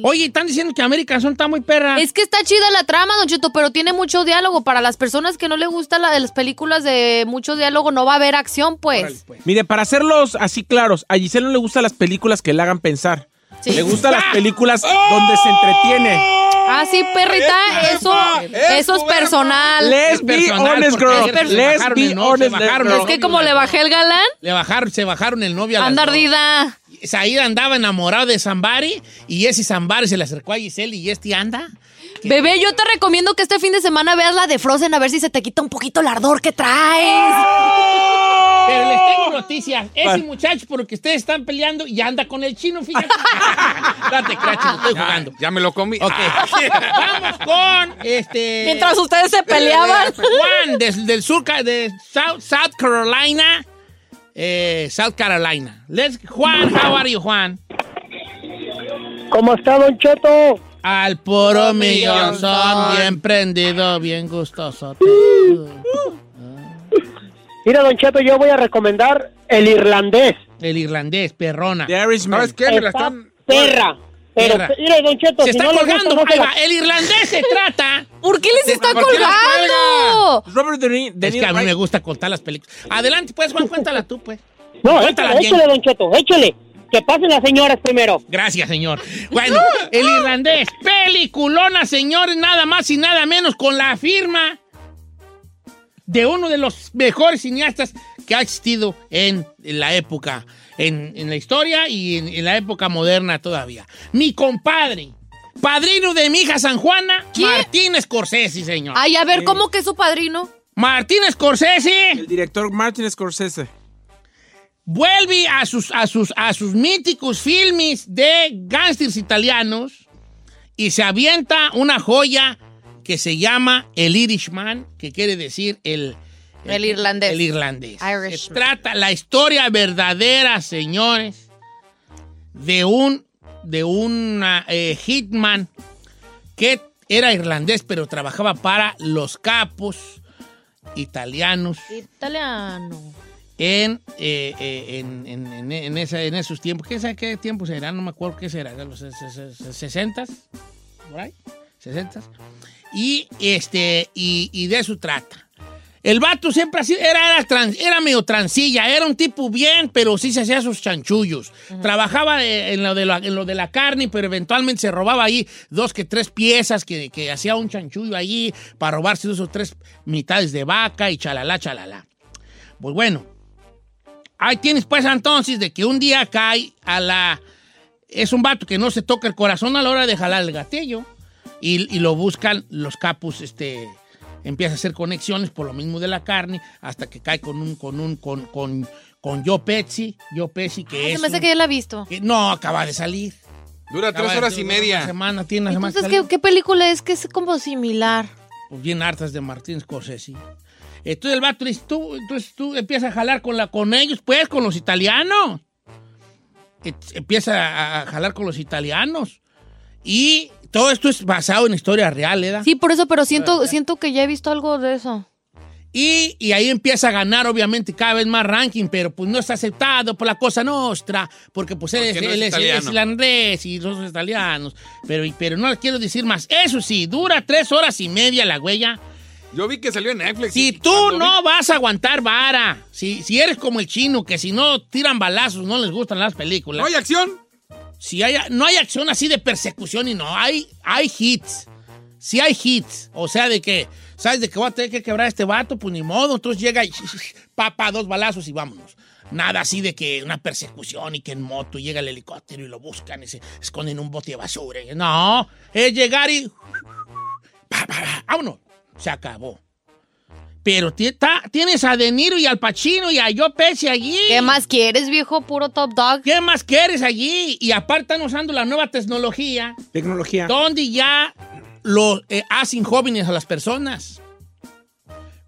S3: Oye, están diciendo que América son está muy perra.
S2: Es que está chida la trama, Don Cheto, pero tiene mucho diálogo. Para las personas que no le gusta la de las películas de mucho diálogo, no va a haber acción, pues.
S5: Mire, para hacerlos así claros, a Giselle no le gustan las películas que le hagan pensar.
S2: Sí.
S5: Le gustan las (laughs) películas donde se entretiene.
S2: Ah, sí, perrita, eso, eso es personal.
S5: Let's be honest, girl. Let's
S3: bajaron
S5: be honest.
S2: Es que como le bajé el galán,
S3: Le bajaron, se bajaron el novio a las
S2: anda ardida.
S3: Said andaba enamorado de Zambari y ese Zambari se le acercó a Giselle y este anda.
S2: Bebé, yo te recomiendo que este fin de semana veas la de Frozen a ver si se te quita un poquito el ardor que traes.
S3: Pero les tengo noticias. Ese muchacho por el que ustedes están peleando ya anda con el chino, fíjate. (laughs) Date, cracho, estoy jugando.
S4: Ya me lo comí.
S3: Ok. Vamos con este.
S2: Mientras ustedes se peleaban. (laughs)
S3: Juan, des- del sur de South, South Carolina. Eh, South Carolina. Let's, Juan, how are you, Juan?
S12: ¿Cómo está, Don Cheto?
S3: Al puro
S2: millón
S3: millón,
S2: son.
S3: bien prendido, bien gustoso.
S12: Mira, Don Cheto, yo voy a recomendar el irlandés.
S3: El irlandés, perrona.
S5: The Irishman.
S4: ¿Sabes qué? Me la
S12: Está
S4: están...
S12: perra. Pero,
S3: Perra.
S12: mire, Don Cheto,
S3: Se
S12: si
S3: está
S12: no gusta,
S3: colgando,
S12: no se
S3: va. El irlandés se (laughs) trata.
S2: ¿Por qué les está
S4: ¿por qué las
S2: colgando?
S5: Robert De, Ni- De
S3: Es que
S5: Niro,
S3: a mí me gusta contar las películas. Adelante, pues, Juan, cuéntala tú, pues.
S12: No,
S3: Cuéntala
S12: échale,
S3: bien.
S12: échale, Don Cheto, échale. Que pasen las señoras primero.
S3: Gracias, señor. Bueno, el irlandés, peliculona, señores, nada más y nada menos con la firma de uno de los mejores cineastas que ha existido en la época, en, en la historia y en, en la época moderna todavía. Mi compadre, padrino de mi hija San Juana,
S2: ¿Quién?
S3: Martín Scorsese, señor.
S2: Ay, a ver, ¿cómo que es su padrino?
S3: Martín Scorsese
S5: El director Martin Scorsese.
S3: Vuelve a sus, a sus, a sus míticos filmes de gángsters italianos y se avienta una joya que se llama El Irishman, que quiere decir el...
S2: El irlandés.
S3: El irlandés.
S2: Irishman.
S3: Se trata la historia verdadera, señores, de un de un hitman que era irlandés, pero trabajaba para los capos italianos
S2: Italiano.
S3: En, eh, eh, en, en- en- en esa- en esos tiempos. ¿Qué, qué tiempos eran? No me acuerdo qué será. ¿De los 60 ¿Por ahí? 60 Y, este, y, y de eso trata. El vato siempre así, era, era, trans- era medio transilla, era un tipo bien, pero sí se hacía sus chanchullos. Trabajaba eh, en lo, de la, en lo de la carne, pero eventualmente se robaba ahí dos que tres piezas que, que hacía un chanchullo allí para robarse dos o tres mitades de vaca y chalala, chalala. Pues bueno, ahí tienes pues entonces de que un día cae a la... Es un vato que no se toca el corazón a la hora de jalar el gatillo y, y lo buscan los capos, este... Empieza a hacer conexiones por lo mismo de la carne hasta que cae con un, con un, con, con, con Joe Pesci, Joe Pesci que
S2: Se
S3: es...
S2: me hace
S3: un-
S2: que ya la he visto.
S3: que no, acaba de salir.
S4: Dura tres
S3: de-
S4: horas y media.
S3: Una semana, tiene una semana
S2: Entonces, ¿qué,
S3: salió.
S2: qué película es que es como similar?
S3: Pues bien hartas de Martín Scorsese. Entonces el vato dice, tú, entonces tú empiezas a jalar con, la, con ellos, pues, con los italianos. Empieza a jalar con los italianos. Y todo esto es basado en historia real, ¿eh?
S2: Sí, por eso, pero siento, siento que ya he visto algo de eso.
S3: Y, y ahí empieza a ganar, obviamente, cada vez más ranking, pero pues no está aceptado por la cosa nostra, porque pues él, es,
S4: Porque no es
S3: él es- él es irlandés y nosotros italianos. Pero, pero no les quiero decir más. Eso sí, dura tres horas y media la huella.
S4: Yo vi que salió en Netflix.
S3: Si tú no vas a aguantar vara, si, si eres como el chino, que si no tiran balazos no les gustan las películas.
S4: ¿No hay acción?
S3: Si hay, no hay acción así de persecución y no, hay, hay hits. Si hay hits, o sea, de que, ¿sabes de que voy a tener que quebrar a este vato? Pues ni modo, entonces llega y (laughs) papa, dos balazos y vámonos. Nada así de que una persecución y que en moto llega el helicóptero y lo buscan y se esconden en un bote de basura. No, es llegar y... (laughs) pa, pa, pa, vámonos, se acabó. Pero tienes a De Niro y al Pacino y a Joe Pesci allí.
S2: ¿Qué más quieres, viejo? Puro top dog.
S3: ¿Qué más quieres allí? Y aparte están usando la nueva tecnología,
S5: Tecnología.
S3: donde ya lo eh, hacen jóvenes a las personas.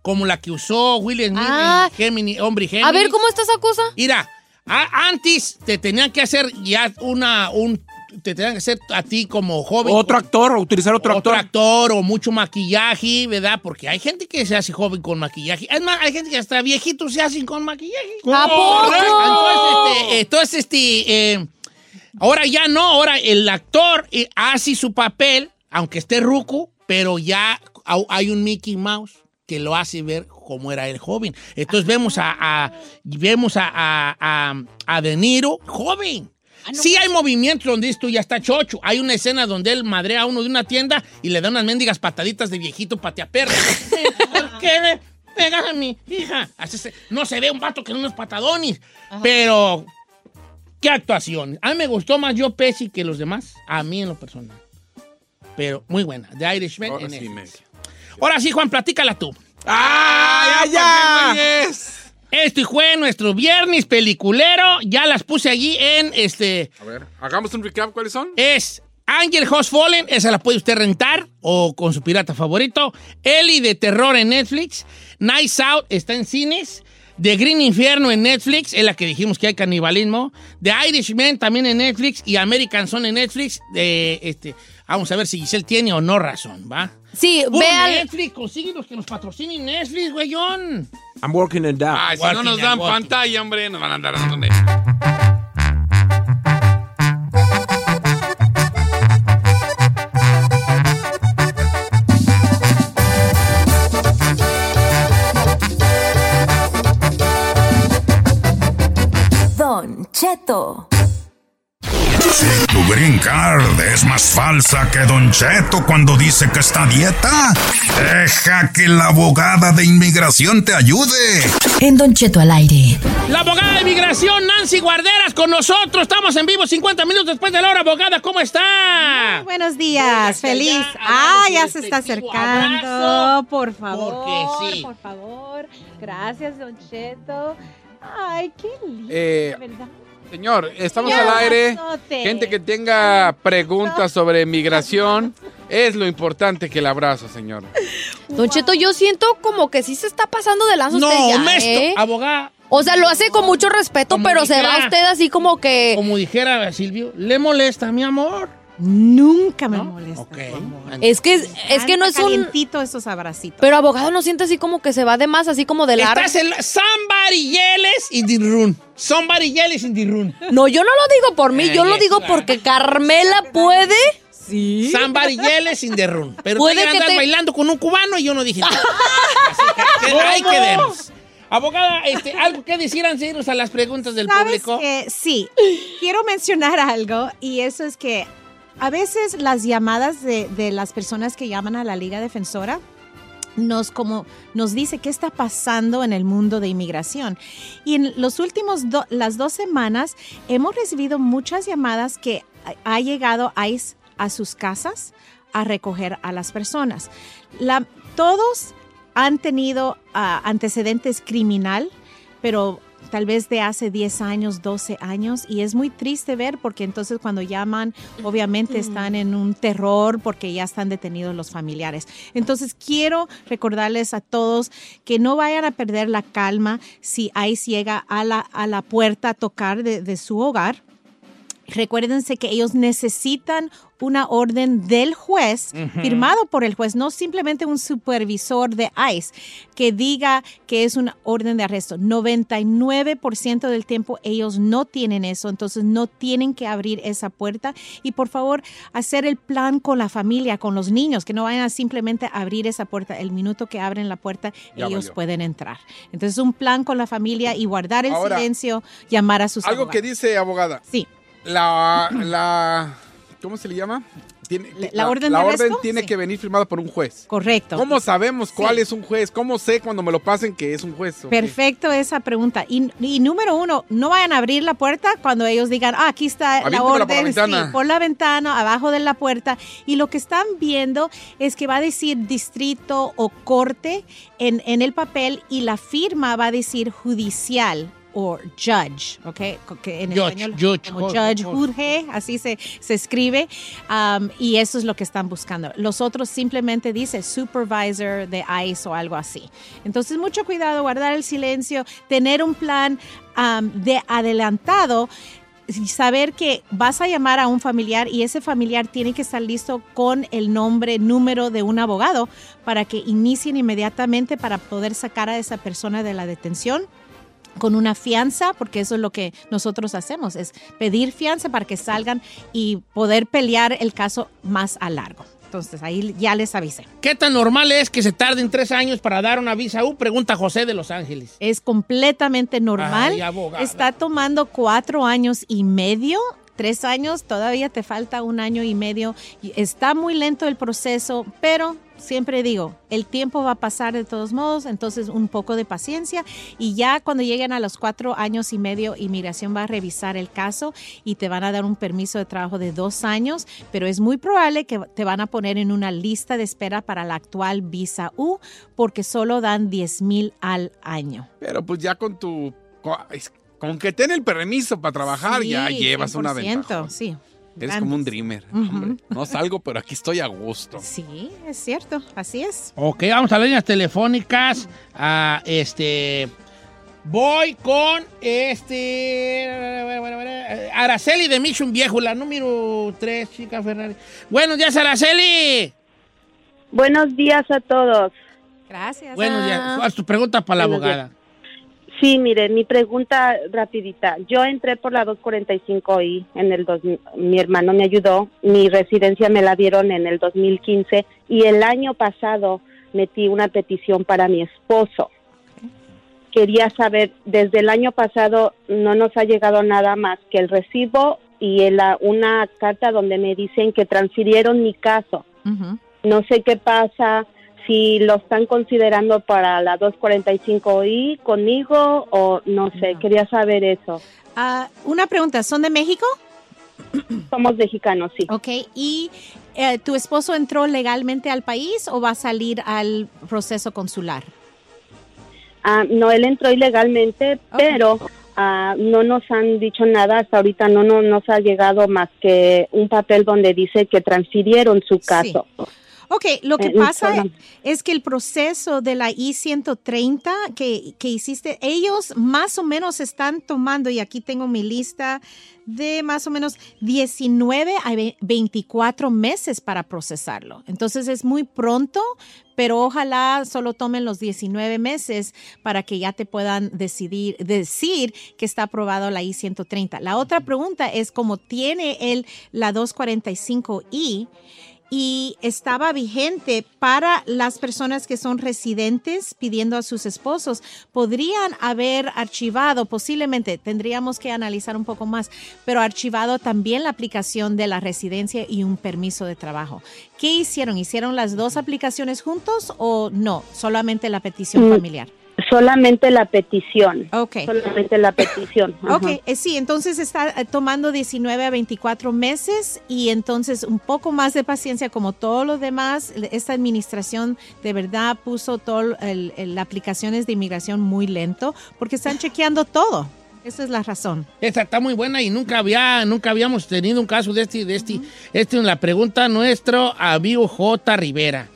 S3: Como la que usó Will Smith
S2: Ah.
S3: en Gemini, hombre y Gemini.
S2: A ver, ¿cómo está esa cosa?
S3: Mira, a- antes te tenían que hacer ya una, un, te tenían que hacer a ti como joven.
S5: Otro actor, utilizar otro,
S3: otro
S5: actor.
S3: actor o mucho maquillaje, ¿verdad? Porque hay gente que se hace joven con maquillaje. Es más, hay gente que hasta viejitos se hacen con maquillaje.
S2: ¿A poco?
S3: Entonces, este, entonces, este, eh, ahora ya no, ahora el actor eh, hace su papel, aunque esté ruco, pero ya hay un Mickey Mouse que lo hace ver cómo era el joven. Entonces vemos a, a- vemos a, a, a- a De Niro joven. Sí hay movimientos donde esto ya está chocho. Hay una escena donde él madrea a uno de una tienda y le da unas mendigas pataditas de viejito pateaperro. (laughs) ¿Por qué le pegas a mi hija? Así se- no se ve un vato que no unos patadones. Pero, ¿qué actuación? A mí me gustó más yo Pesci que los demás. A mí en lo personal. Pero muy buena. The Irishman
S4: Ahora
S3: en
S4: sí.
S3: Ahora sí, Juan, platícala tú.
S4: ¡Ah, ya! pues,
S3: Este fue nuestro viernes peliculero. Ya las puse allí en este.
S4: A ver, hagamos un recap. ¿Cuáles son?
S3: Es Angel Host Fallen, esa la puede usted rentar o con su pirata favorito. Ellie de terror en Netflix. Nice Out está en cines. The Green Infierno en Netflix, es la que dijimos que hay canibalismo. The Irishman también en Netflix y American Son en Netflix. De, este, vamos a ver si Giselle tiene o no razón, ¿va?
S2: Sí,
S3: Puro
S2: ve al...
S3: Netflix, consíguenos que nos patrocinen Netflix, güeyón.
S5: I'm working it out.
S4: Ay, si no nos dan pantalla, hombre, nos van a andar dando Netflix.
S6: Don Cheto.
S1: Si tu green card es más falsa que Don Cheto cuando dice que está a dieta, deja que la abogada de inmigración te ayude.
S8: En Don Cheto al aire.
S3: La abogada de migración, Nancy Guarderas, con nosotros. Estamos en vivo 50 minutos después de la hora. Abogada, ¿cómo está?
S14: Buenos días, feliz. Ah, ya se está acercando.
S3: abrazo,
S14: Por favor,
S3: porque sí.
S14: por favor. Gracias, Don Cheto. Ay, qué lindo,
S4: Eh,
S14: ¿verdad?
S4: Señor, estamos al aire. Gente que tenga preguntas sobre migración, es lo importante que el abrazo, señor.
S2: Don Cheto, yo siento como que sí se está pasando de lanza
S3: No,
S2: usted ya,
S3: honesto.
S2: ¿eh?
S3: Abogada,
S2: O sea, lo hace con mucho respeto,
S3: Como
S2: pero se
S3: dijera-
S2: va usted así como que...
S3: Como dijera Silvio, ¿le molesta, mi amor?
S15: Nunca me molesta.
S3: Ok.
S2: Es que, es que no es un...
S15: Esos abracitos.
S2: Pero abogado no siente así como que se va de más, así como de largo.
S3: Estás en la- somebody yells in the room. Somebody yells in the room.
S2: No, yo no lo digo por mí,
S3: Eh,
S2: yo lo digo
S3: claro.
S2: porque Carmela puede.
S15: Sí.
S3: Somebody yells in the room. Pero tú
S2: Puede
S3: ya
S2: que
S3: andas
S2: te-
S3: bailando con un cubano y yo no dije nada. (laughs) Así que, que ahí quedemos. Abogada, este, ¿algo que decir antes de irnos a las preguntas del
S15: ¿Sabes
S3: público?
S15: Sí, quiero mencionar algo y eso es que a veces las llamadas de, las personas que llaman a la Liga Defensora nos como nos dice qué está pasando en el mundo de inmigración y en los últimos las dos semanas hemos recibido muchas llamadas que ha- llegado a sus casas a recoger a las personas. Todos han tenido ah, antecedentes criminal, pero tal vez de hace 10 años, 12 años, y es muy triste ver porque entonces cuando llaman, obviamente están en un terror porque ya están detenidos los familiares. Entonces quiero recordarles a todos que no vayan a perder la calma si ICE llega a la, a la puerta a tocar de, de su hogar. Recuérdense que ellos necesitan una orden del juez, firmado por el juez, no simplemente un supervisor de ICE que diga que es una orden de arresto. 99% del tiempo ellos no tienen eso, entonces no tienen que abrir esa puerta. Y por favor, hacer el plan con la familia, con los niños, que no vayan a simplemente abrir esa puerta. El minuto que abren la puerta,
S4: Ya
S15: ellos
S4: valió.
S15: pueden entrar. Entonces, un plan con la familia y guardar el
S4: Ahora,
S15: silencio, llamar a sus
S4: Algo que dice, abogada.
S15: Sí.
S4: La, la, ¿cómo se le llama? Tiene,
S15: la orden de
S4: la
S15: arresto?
S4: orden tiene que venir firmada por un juez.
S15: Correcto.
S4: ¿Cómo sabemos cuál
S15: Sí.
S4: es un juez? ¿Cómo sé cuando me lo pasen que es un juez?
S15: Perfecto esa pregunta. Y, y número uno, no vayan a abrir la puerta cuando ellos digan, ah, aquí está la orden.
S4: por la ventana.
S15: Sí, por la ventana, abajo de la puerta. Y lo que están viendo es que va a decir distrito o corte en, en el papel y la firma va a decir judicial o judge, ¿ok? Que en
S3: Judge,
S15: español,
S3: judge,
S15: como
S3: judge,
S15: juzgue, así se, se escribe, um, y eso es lo que están buscando. Los otros simplemente dice supervisor de ICE o algo así. Entonces, mucho cuidado, guardar el silencio, tener un plan um, de adelantado saber que vas a llamar a un familiar y ese familiar tiene que estar listo con el nombre, número de un abogado para que inicien inmediatamente para poder sacar a esa persona de la detención con una fianza, porque eso es lo que nosotros hacemos, es pedir fianza para que salgan y poder pelear el caso más a largo. Entonces, ahí ya les avisé.
S3: ¿Qué tan normal es que se tarden tres años para dar una visa U? Pregunta José de Los Ángeles.
S15: Es completamente normal.
S3: Ay.
S15: Está tomando cuatro años y medio. Tres años, todavía te falta un año y medio. Está muy lento el proceso, pero siempre digo, el tiempo va a pasar de todos modos, entonces un poco de paciencia y ya cuando lleguen a los cuatro años y medio, inmigración va a revisar el caso y te van a dar un permiso de trabajo de dos años, pero es muy probable que te van a poner en una lista de espera para la actual visa U porque solo dan 10 mil al año.
S4: Pero pues ya con tu... Con, que ten el permiso para trabajar, ya llevas una
S15: 100%,
S4: ventaja.
S15: Sí.
S4: Eres como un dreamer. hombre. No salgo, pero aquí estoy a gusto.
S15: Sí, es cierto, así es.
S3: Ok, vamos a las líneas telefónicas. Ah, este. Voy con este. Araceli de Mission Viejo, la número 3, chica Ferrari. Buenos días, Araceli.
S13: Buenos días a todos.
S15: Gracias.
S3: Buenos días. ¿Cuál es tu pregunta para la
S13: Buenos días. Sí, mire, mi pregunta rapidita. Yo entré por la 245 y en el dos, mi hermano me ayudó. Mi residencia me la dieron en el 2015 y el año pasado metí una petición para mi esposo. Quería saber, desde el año pasado no nos ha llegado nada más que el recibo y el- una carta donde me dicen que transfirieron mi caso. No sé qué pasa, si lo están considerando para la 245i conmigo o no sé, quería saber eso.
S15: Ah, una pregunta, ¿son de México?
S13: Somos mexicanos, sí.
S15: Ok, ¿y eh, tu esposo entró legalmente al país o va a salir al proceso consular?
S13: Ah, no, él entró ilegalmente, pero ah, no nos han dicho nada hasta ahorita, no, no nos ha llegado más que un papel donde dice que transfirieron su caso.
S15: Ok, lo que
S13: Eh,
S15: pasa
S13: perdón.
S15: es que el proceso de la I-130 que, que hiciste, ellos más o menos están tomando, y aquí tengo mi lista de más o menos 19 a ve- 24 meses para procesarlo. Entonces es muy pronto, pero ojalá solo tomen los 19 meses para que ya te puedan decidir, decir que está aprobado la I-130. La otra pregunta es, como tiene el, la 245I, y estaba vigente para las personas que son residentes pidiendo a sus esposos. Podrían haber archivado, posiblemente tendríamos que analizar un poco más, pero archivado también la aplicación de la residencia y un permiso de trabajo. ¿Qué hicieron? ¿Hicieron las dos aplicaciones juntos o no? Solamente la petición
S13: Mm,
S15: familiar.
S13: Solamente la petición.
S15: Ok.
S13: Solamente la petición. ajá.
S15: Ok, eh, sí, entonces está eh, tomando 19 a 24 meses y entonces un poco más de paciencia como todo lo demás. Esta administración de verdad puso todo el, el- las aplicaciones de inmigración muy lento porque están (sighs) chequeando todo. Esa es la razón.
S3: Esta está muy buena y nunca había, nunca habíamos tenido un caso de este, de este. Este es la pregunta nuestro amigo J. Rivera.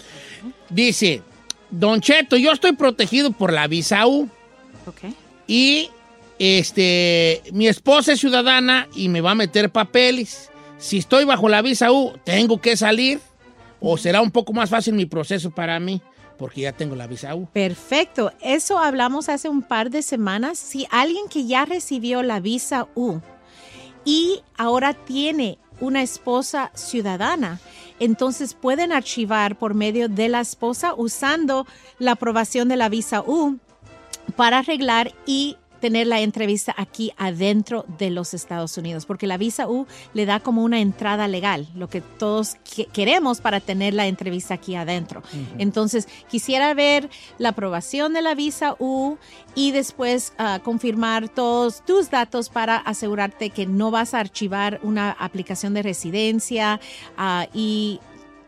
S3: Dice, Don Cheto, yo estoy protegido por la visa U. Y este, mi esposa es ciudadana y me va a meter papeles. Si estoy bajo la visa U, ¿tengo que salir? ¿O será un poco más fácil mi proceso para mí? Porque ya tengo la visa U.
S15: Perfecto. Eso hablamos hace un par de semanas. Si alguien que ya recibió la visa U y ahora tiene una esposa ciudadana, entonces pueden archivar por medio de la esposa usando la aprobación de la visa U para arreglar y tener la entrevista aquí adentro de los Estados Unidos, porque la visa U le da como una entrada legal, lo que todos que- queremos para tener la entrevista aquí adentro. Entonces, quisiera ver la aprobación de la visa U y después ah, confirmar todos tus datos para asegurarte que no vas a archivar una aplicación de residencia ah, y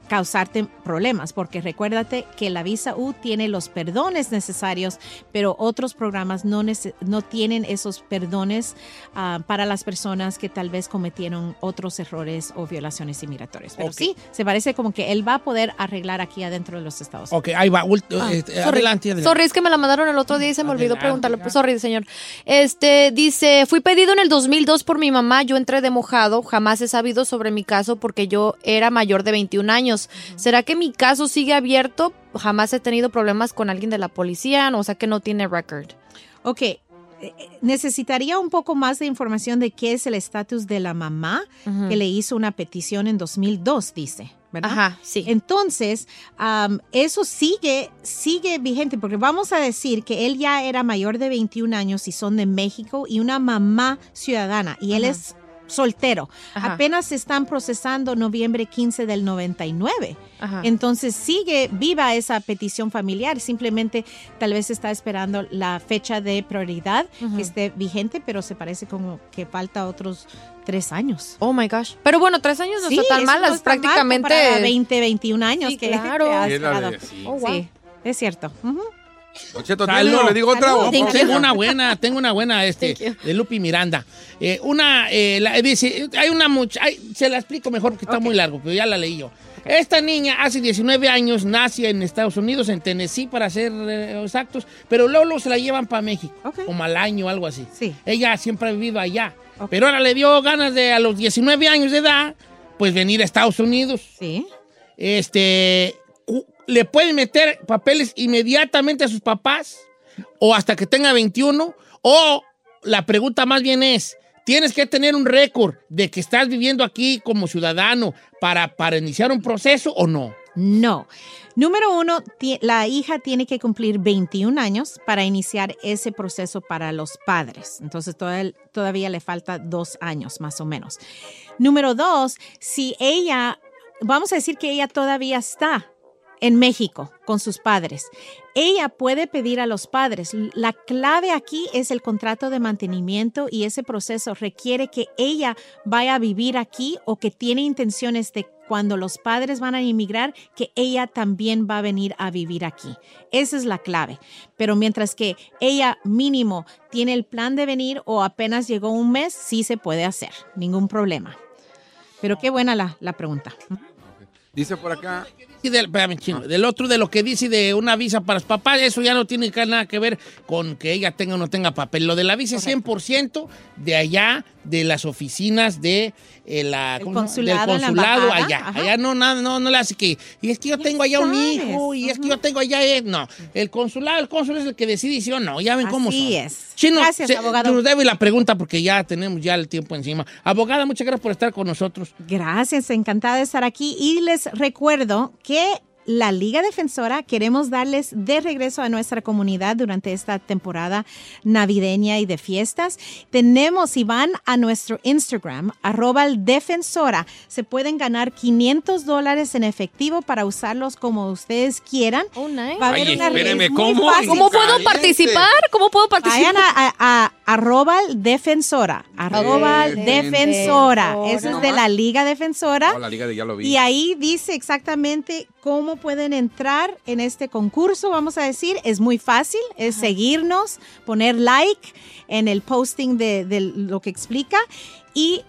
S15: causarte problemas, porque recuérdate que la visa U tiene los perdones necesarios, pero otros programas no, no tienen esos perdones ah, para las personas que tal vez cometieron otros errores o violaciones inmigratorias. Pero sí, se parece como que él va a poder arreglar aquí adentro de los Estados Unidos.
S3: Ok, ahí va. ult-
S15: Ah,
S2: Sorry.
S3: adelante, adelante.
S2: Sorry, es que me la mandaron el otro día y se me olvidó preguntarle. Pues, sorry, señor. Este, dice, fui pedido en el 2002 por mi mamá, yo entré de mojado, jamás he sabido sobre mi caso porque yo era mayor de 21 años. ¿Será que mi caso sigue abierto? Jamás he tenido problemas con alguien de la policía, o sea que no tiene record.
S15: Ok, eh, necesitaría un poco más de información de qué es el estatus de la mamá que le hizo una petición en 2002, dice. ¿verdad?
S2: Ajá, sí.
S15: Entonces, am, eso sigue, sigue vigente, porque vamos a decir que él ya era mayor de 21 años y son de México y una mamá ciudadana, y él
S2: Ajá.
S15: es soltero.
S2: Ajá.
S15: Apenas se están procesando noviembre 15 del 99.
S2: Ajá.
S15: Entonces sigue viva esa petición familiar, simplemente tal vez está esperando la fecha de prioridad que esté vigente, pero se parece como que falta otros tres años.
S2: Oh my gosh. Pero bueno, tres años no
S15: Sí,
S2: está tan mal,
S15: no
S2: es prácticamente.
S15: comparado a 20, 21 años
S2: Sí,
S15: que
S2: claro. (laughs)
S15: has.
S2: Oh, wow.
S15: Sí, es cierto.
S4: Cheto,
S3: Salud.
S4: ¿tiene o le digo otra? O-
S3: Tengo,
S4: o-
S3: una buena, tengo una buena este, de Lupi Miranda. Eh, una, eh, la- dice, hay una mucha, se la explico mejor porque está muy largo, pero ya la leí yo. Esta niña hace 19 años nace en Estados Unidos, en Tennessee, para ser eh, exactos, pero luego, luego se la llevan para México,
S15: Ok.
S3: como al año o algo así.
S15: Sí.
S3: Ella siempre ha vivido allá, pero ahora le dio ganas de, a los 19 años de edad, pues venir a Estados Unidos.
S15: Sí.
S3: Este, le pueden meter papeles inmediatamente a sus papás o hasta que tenga 21 o la pregunta más bien es, ¿tienes que tener un récord de que estás viviendo aquí como ciudadano para, para iniciar un proceso o no?
S15: No. Número uno, la hija tiene que cumplir 21 años para iniciar ese proceso para los padres. Entonces toda- todavía le falta dos años más o menos. Número dos, si ella, vamos a decir que ella todavía está en México con sus padres. Ella puede pedir a los padres. La clave aquí es el contrato de mantenimiento y ese proceso requiere que ella vaya a vivir aquí o que tiene intenciones de cuando los padres van a inmigrar, que ella también va a venir a vivir aquí. Esa es la clave. Pero mientras que ella mínimo tiene el plan de venir o apenas llegó un mes, sí se puede hacer, ningún problema. Pero qué buena la, la pregunta.
S4: Dice por acá.
S3: Del, otro, de lo que dice de una visa para los papás, eso ya no tiene nada que ver con que ella tenga o no tenga papel. Lo de la visa es 100% de allá, de las oficinas de eh, la, ¿cómo
S15: consulado
S3: del
S15: la
S3: consulado allá.
S15: ajá.
S3: Allá no, nada, no, no le hace que, y es que yo tengo allá un hijo, y es que yo tengo allá, no. El consulado, el cónsul es el que decide si o no, ya ven cómo
S15: Así
S3: son.
S15: es.
S3: Chino,
S15: Gracias,
S3: se-
S15: abogado.
S3: Nos debe la pregunta porque ya tenemos ya el tiempo encima. Abogada, muchas gracias por estar con nosotros.
S15: Gracias, encantada de estar aquí. Y les recuerdo que la Liga Defensora queremos darles de regreso a nuestra comunidad durante esta temporada navideña y de fiestas. Tenemos, si van a nuestro Instagram, arroba el defensora, se pueden ganar 500 dólares en efectivo para usarlos como ustedes quieran. Va a haber
S4: Ay,
S15: una-
S4: espéreme, ¿cómo?
S15: fácil.
S2: ¿Cómo puedo
S4: Caliente.
S2: participar? ¿Cómo puedo participar?
S15: Vayan a, a- a- arroba el defensora, arroba el defensora. Eso es de la Liga Defensora.
S4: Oh, la liga de ya lo vi.
S15: Y ahí dice exactamente cómo pueden entrar en este concurso, vamos a decir. Es muy fácil, es seguirnos, poner like en el posting de, de lo que explica y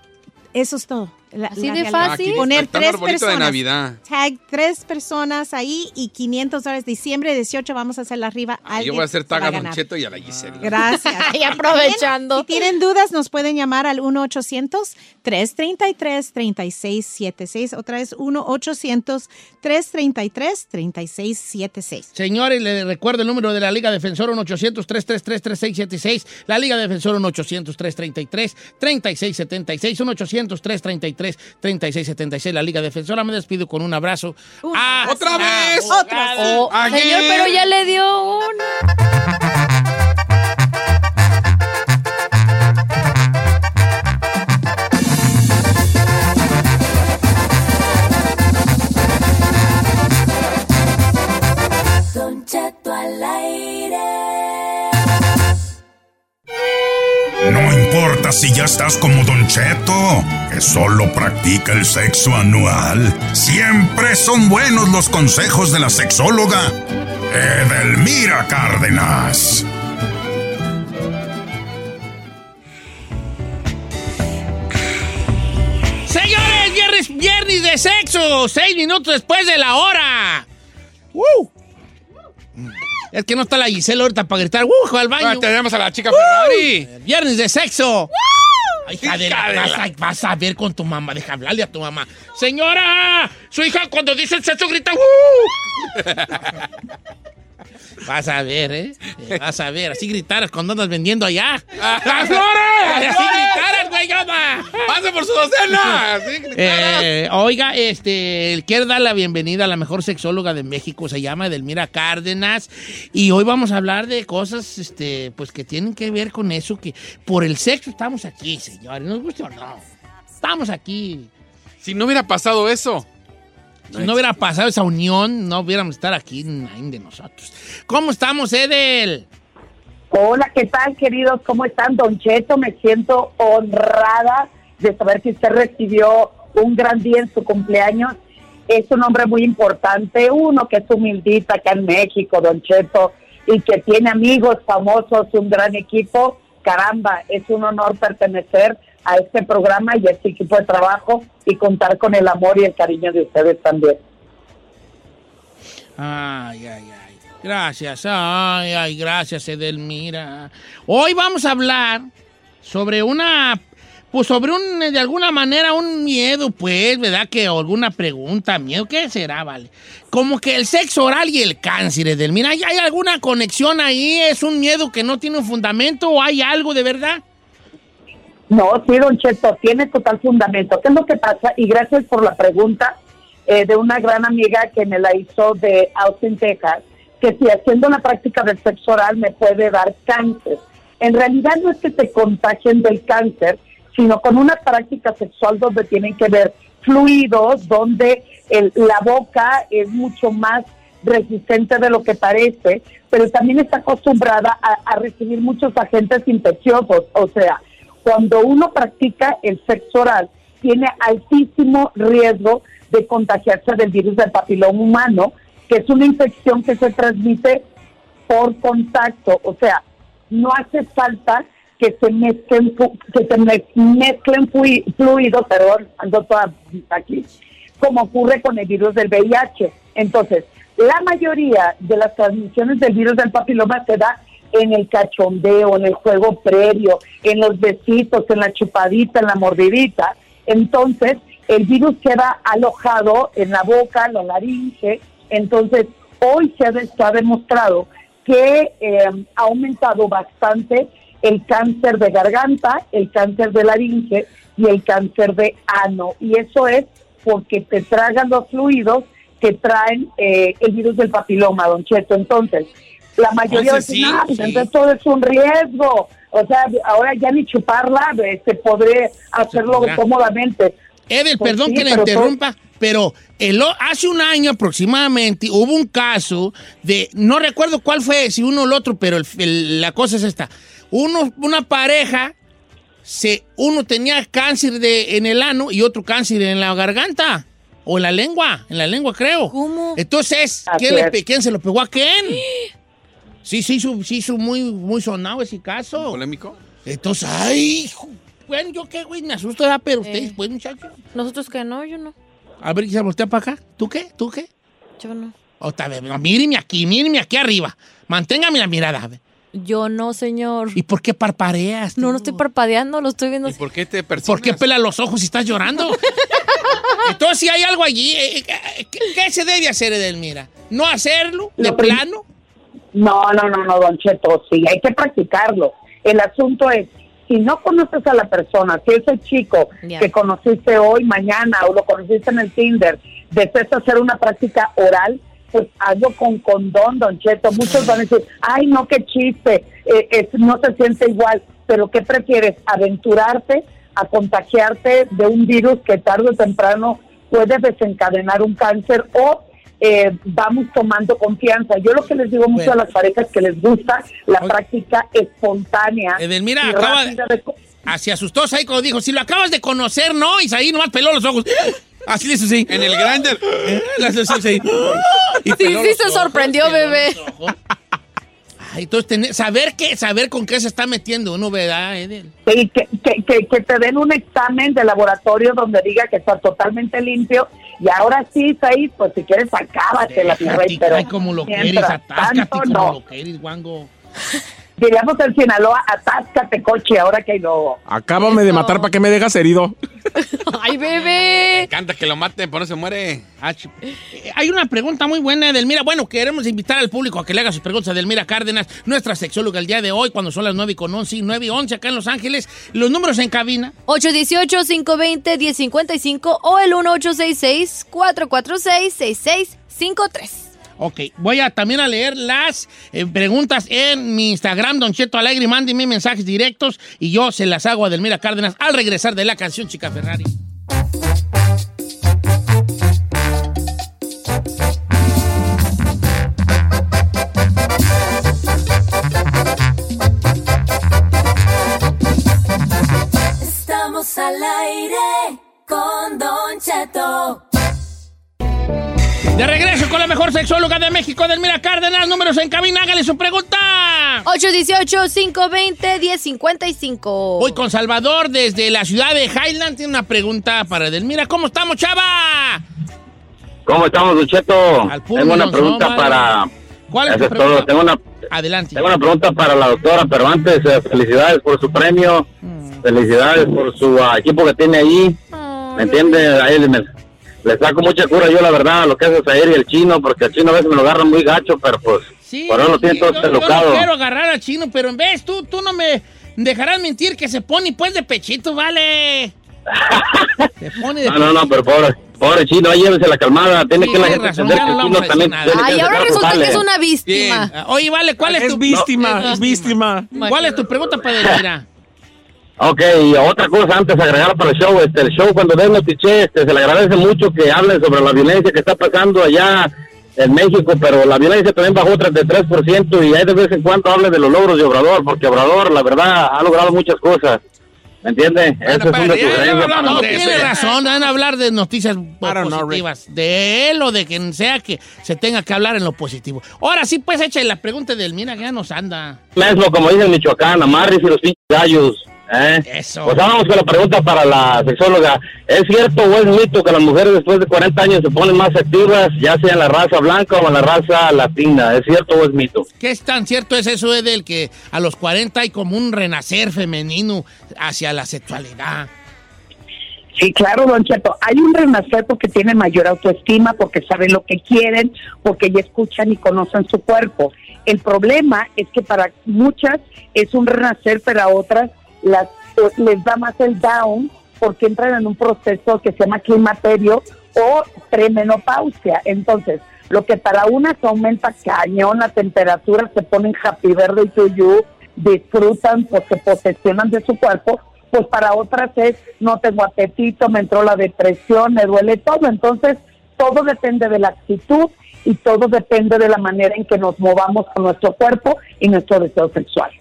S15: eso es todo. La-
S2: Así
S15: la
S2: de fácil.
S4: Aquí
S15: Poner tres
S4: arbolito de
S15: personas.
S4: Navidad.
S15: Tag tres personas ahí y 500 dólares. Diciembre 18 vamos a hacerla arriba.
S4: Ah, Yo voy a hacer taga a Don. Cheto y a la Gisela.
S15: Gracias.
S2: Y aprovechando.
S15: Si tienen dudas, nos pueden llamar al 1-800-333-3676. Otra vez, 1-800-333-3676.
S3: Señores, les recuerdo el número de la Liga Defensora 1-800-333-3676. La Liga Defensora 1-800-333-3676. 1-800-333-3676. La Liga Defensora. Me despido con un abrazo. Ah,
S4: ¡Otra vez!
S15: Otra vez.
S2: Oh, señor, pero ya le dio una.
S6: Don Cheto al aire.
S1: Importa si ya estás como Don Cheto, que solo practica el sexo anual. Siempre son buenos los consejos de la sexóloga Edelmira Cárdenas.
S3: Señores, viernes, viernes de sexo. Seis minutos después de la hora. ¡Uh! Es que no está la Gisela ahorita para gritar ¡Uh! al baño.
S4: Ah, Tenemos a la chica Ferrari.
S3: Viernes de sexo. Ay, hija de la- vas, a, vas a ver con tu mamá. Deja hablarle a tu mamá. Señora, su hija cuando dice el sexo grita ¡Uh! (laughs) Vas a ver, ¿eh? (laughs) Vas a ver. Así gritaras cuando andas vendiendo allá. ¡Las flores! Así gritaras, güey, llama.
S4: ¡Pase por su docena! Así gritaras.
S3: Eh, oiga, este, quiero dar la bienvenida a la mejor sexóloga de México, se llama Edelmira Cárdenas, y hoy vamos a hablar de cosas, este, pues que tienen que ver con eso, que por el sexo estamos aquí, señores, nos gusta o no, estamos aquí.
S4: Si no hubiera pasado eso.
S3: Si no hubiera pasado esa unión, no hubiéramos estar aquí, nadie de nosotros. ¿Cómo estamos, Edel?
S16: Hola, ¿qué tal, queridos? ¿Cómo están? Don Cheto, me siento honrada de saber que usted recibió un gran día en su cumpleaños. Es un hombre muy importante, uno que es humildita acá en México, Don Cheto, y que tiene amigos famosos, un gran equipo. Caramba, es un honor pertenecer a este programa y a este equipo de trabajo y contar con el amor y el cariño de ustedes también.
S3: Ay, ay, ay. Gracias, ay, ay, gracias, Edelmira. Hoy vamos a hablar sobre una, pues sobre un, de alguna manera, un miedo, pues, ¿verdad? Que alguna pregunta, miedo, ¿qué será, vale? Como que el sexo oral y el cáncer, Edelmira, ¿hay, hay alguna conexión ahí? ¿Es un miedo que no tiene un fundamento o hay algo de verdad?
S16: No, sí, don Cheto, tiene total fundamento. ¿Qué es lo que pasa? Y gracias por la pregunta eh, de una gran amiga que me la hizo de Austin, Texas, que si haciendo la práctica del sexo oral me puede dar cáncer. En realidad no es que te contagien del cáncer, sino con una práctica sexual donde tienen que ver fluidos, donde el- la boca es mucho más resistente de lo que parece, pero también está acostumbrada a, a recibir muchos agentes infecciosos. O sea, cuando uno practica el sexo oral, tiene altísimo riesgo de contagiarse del virus del papiloma humano, que es una infección que se transmite por contacto. O sea, no hace falta que se mezclen, que se mez- mezclen fluidos, perdón, ando toda aquí, como ocurre con el virus del VIH. Entonces, la mayoría de las transmisiones del virus del papiloma se da en el cachondeo, en el juego previo, en los besitos, en la chupadita, en la mordidita. Entonces, el virus queda alojado en la boca, en la laringe. Entonces, hoy se ha, demostrado que eh, ha aumentado bastante el cáncer de garganta, el cáncer de laringe y el cáncer de ano. Y eso es porque te tragan los fluidos que traen eh, el virus del papiloma, don Cheto. Entonces, la mayoría dicen,
S3: sí,
S16: "Ah, pues
S3: sí.
S16: entonces todo es un riesgo. O sea, ahora ya ni chuparla, se podré hacerlo cómodamente.
S3: Edel,
S16: Pues
S3: perdón
S16: sí,
S3: que le
S16: todo-
S3: interrumpa, pero el hace un año aproximadamente hubo un caso de, no recuerdo cuál fue, si uno o el otro, pero el- el- la cosa es esta. Uno, una pareja, se, uno tenía cáncer de, en el ano y otro cáncer en la garganta. O en la lengua, en la lengua creo. ¿Cómo? Entonces, ¿quién, le quién se lo pegó a quién? (gasps) Sí, sí, hizo, sí hizo muy, muy sonado ese caso.
S4: ¿Polémico?
S3: Entonces, ay, hijo, bueno, yo qué, güey, me asusto, ¿verdad? pero ustedes, pues, muchachos.
S2: Nosotros que no, yo no.
S3: A ver, se voltea para acá. ¿Tú qué? ¿Tú qué?
S2: Yo no.
S3: Otra vez, no, míreme aquí, míreme aquí arriba. Manténgame la mirada. a ver.
S2: Yo no, señor.
S3: ¿Y por qué parpareas?
S2: No, no estoy parpadeando, lo estoy viendo.
S4: ¿Por qué te
S3: ¿Por qué pelas los ojos si estás llorando? (laughs) Entonces, si hay algo allí, eh, eh, ¿qué, qué se debe hacer, Edelmira? ¿No hacerlo? ¿De
S16: Lo
S3: plano?
S16: No, no, no, no, don Cheto, sí, hay que practicarlo. El asunto es, si no conoces a la persona, si ese chico que conociste hoy, mañana, o lo conociste en el Tinder, deseas hacer una práctica oral, pues hazlo con condón, don Cheto. Muchos van a decir, ay, no, qué chiste, eh, es- no se siente igual. Pero ¿qué prefieres? ¿Aventurarte a contagiarte de un virus que tarde o temprano puede desencadenar un cáncer o eh, vamos tomando confianza. Yo lo que les digo mucho
S3: Bueno.
S16: a las parejas que les gusta la práctica espontánea.
S3: Edelmira
S16: y
S3: acaba de... Así asustó ahí cuando dijo, si lo acabas de conocer, no, y ahí nomás peló los ojos. (gasps) Así le hizo así.
S4: En el grinder.
S3: Así. Y
S2: Sí, sí se
S3: ojos,
S2: sorprendió, bebé.
S3: Entonces, tener- saber, qué, saber con qué se está metiendo uno, ¿verdad, Edel?
S16: Sí, que, que, que, que te den un examen de laboratorio donde diga que está totalmente limpio y ahora sí, ahí, pues si quieres acábate la pero
S3: como lo quieres, atáscate como
S16: no.
S3: lo quieres, guango.
S16: Diríamos en Sinaloa, atáscate coche ahora que hay lobo.
S5: Acábame de matar para que me dejas herido. (laughs)
S2: ¡Ay, bebé!
S4: Canta que lo maten, por eso se muere. Ah,
S3: Eh, Hay una pregunta muy buena, Edelmira. Bueno, queremos invitar al público a que le haga sus preguntas a Edelmira Cárdenas, nuestra sexóloga el día de hoy, cuando son las 9 con 11 y 9 y 11 acá en Los Ángeles. Los números en cabina.
S2: 818-520-1055 o el 1866-446-6653.
S3: Ok, voy a también a leer las eh, preguntas en mi Instagram, Don Cheto Alegre. Mándenme mensajes directos y yo se las hago a Edelmira Cárdenas al regresar de la canción Chica Ferrari.
S6: Estamos al aire con Don Cheto.
S3: De regreso con la mejor sexóloga de México, Edelmira Cárdenas. Números en cabina, hágale su pregunta.
S2: 818-520-1055.
S3: Voy con Salvador desde la ciudad de Highland. Tiene una pregunta para Edelmira. ¿Cómo estamos, chava?
S17: ¿Cómo estamos, Lucheto?
S3: puro
S17: Tengo una pregunta
S3: vale.
S17: para...
S3: ¿Cuál es
S17: Eso
S3: tu
S17: todo.
S3: pregunta?
S17: Tengo una,
S3: Adelante.
S17: tengo una pregunta para la doctora, pero antes, eh, felicidades por su premio.
S3: Mm.
S17: Felicidades por su ah, equipo que tiene ahí. ¿Me entiende? A él me- le saco mucha cura yo, la verdad, a lo que es Zaire y el chino, porque el chino a veces me lo agarran muy gacho, pero pues... por eso lo tiene todo
S3: yo, yo no quiero agarrar al chino, pero en vez tú, tú no me dejarás mentir que se pone pues de pechito, vale. (laughs) se pone de
S17: No, no, no, pero pobre, pobre chino, ahí llévese la calmada. Tiene
S3: Sí,
S17: que la gente
S3: razón,
S17: entender
S3: ya
S17: que
S3: no
S17: el chino también
S2: Ay, ahora resulta que es una víctima.
S3: Ah, Oye, vale, ¿cuál es,
S5: Es
S3: tu
S5: víctima, es (laughs) víctima.
S3: ¿Cuál es tu pregunta para Edelmira?
S17: Ok, y otra cosa antes de agregar para el show, este, el show cuando den notiche, este, se le agradece mucho que hablen sobre la violencia que está pasando allá en México, pero la violencia también bajó 33% y hay de vez en cuando hablen de los logros de Obrador, porque Obrador, la verdad, ha logrado muchas cosas. ¿Me entiende? Esa es
S3: de Tiene razón, van a hablar de noticias
S5: know,
S3: positivas. De él o de quien sea que se tenga que hablar en lo positivo. Ahora sí, pues echa la pregunta de Edelmira, que ya nos anda.
S17: Mismo, como dicen en Michoacán, amarres y los pinches gallos. ¿Eh?
S3: Eso.
S17: Pues vamos con la pregunta para la sexóloga. ¿Es cierto o es mito que las mujeres después de 40 años se ponen más activas, ya sea en la raza blanca o en la raza latina? ¿Es cierto o es mito?
S3: ¿Qué es tan cierto es eso, Edel, que a los 40 hay como un renacer femenino hacia la sexualidad?
S16: Sí, claro, Don Cheto. Hay un renacer porque tienen mayor autoestima, porque saben lo que quieren, porque ya escuchan y conocen su cuerpo. El problema es que para muchas es un renacer, pero a otras las, les da más el down porque entran en un proceso que se llama climaterio o premenopausia. Entonces, lo que para unas aumenta cañón la temperatura, se ponen happy verde y tuyo, disfrutan, pues se posesionan de su cuerpo, pues para otras es no tengo apetito, me entró la depresión, me duele todo. Entonces, todo depende de la actitud y todo depende de la manera en que nos movamos con nuestro cuerpo y nuestro deseo sexual.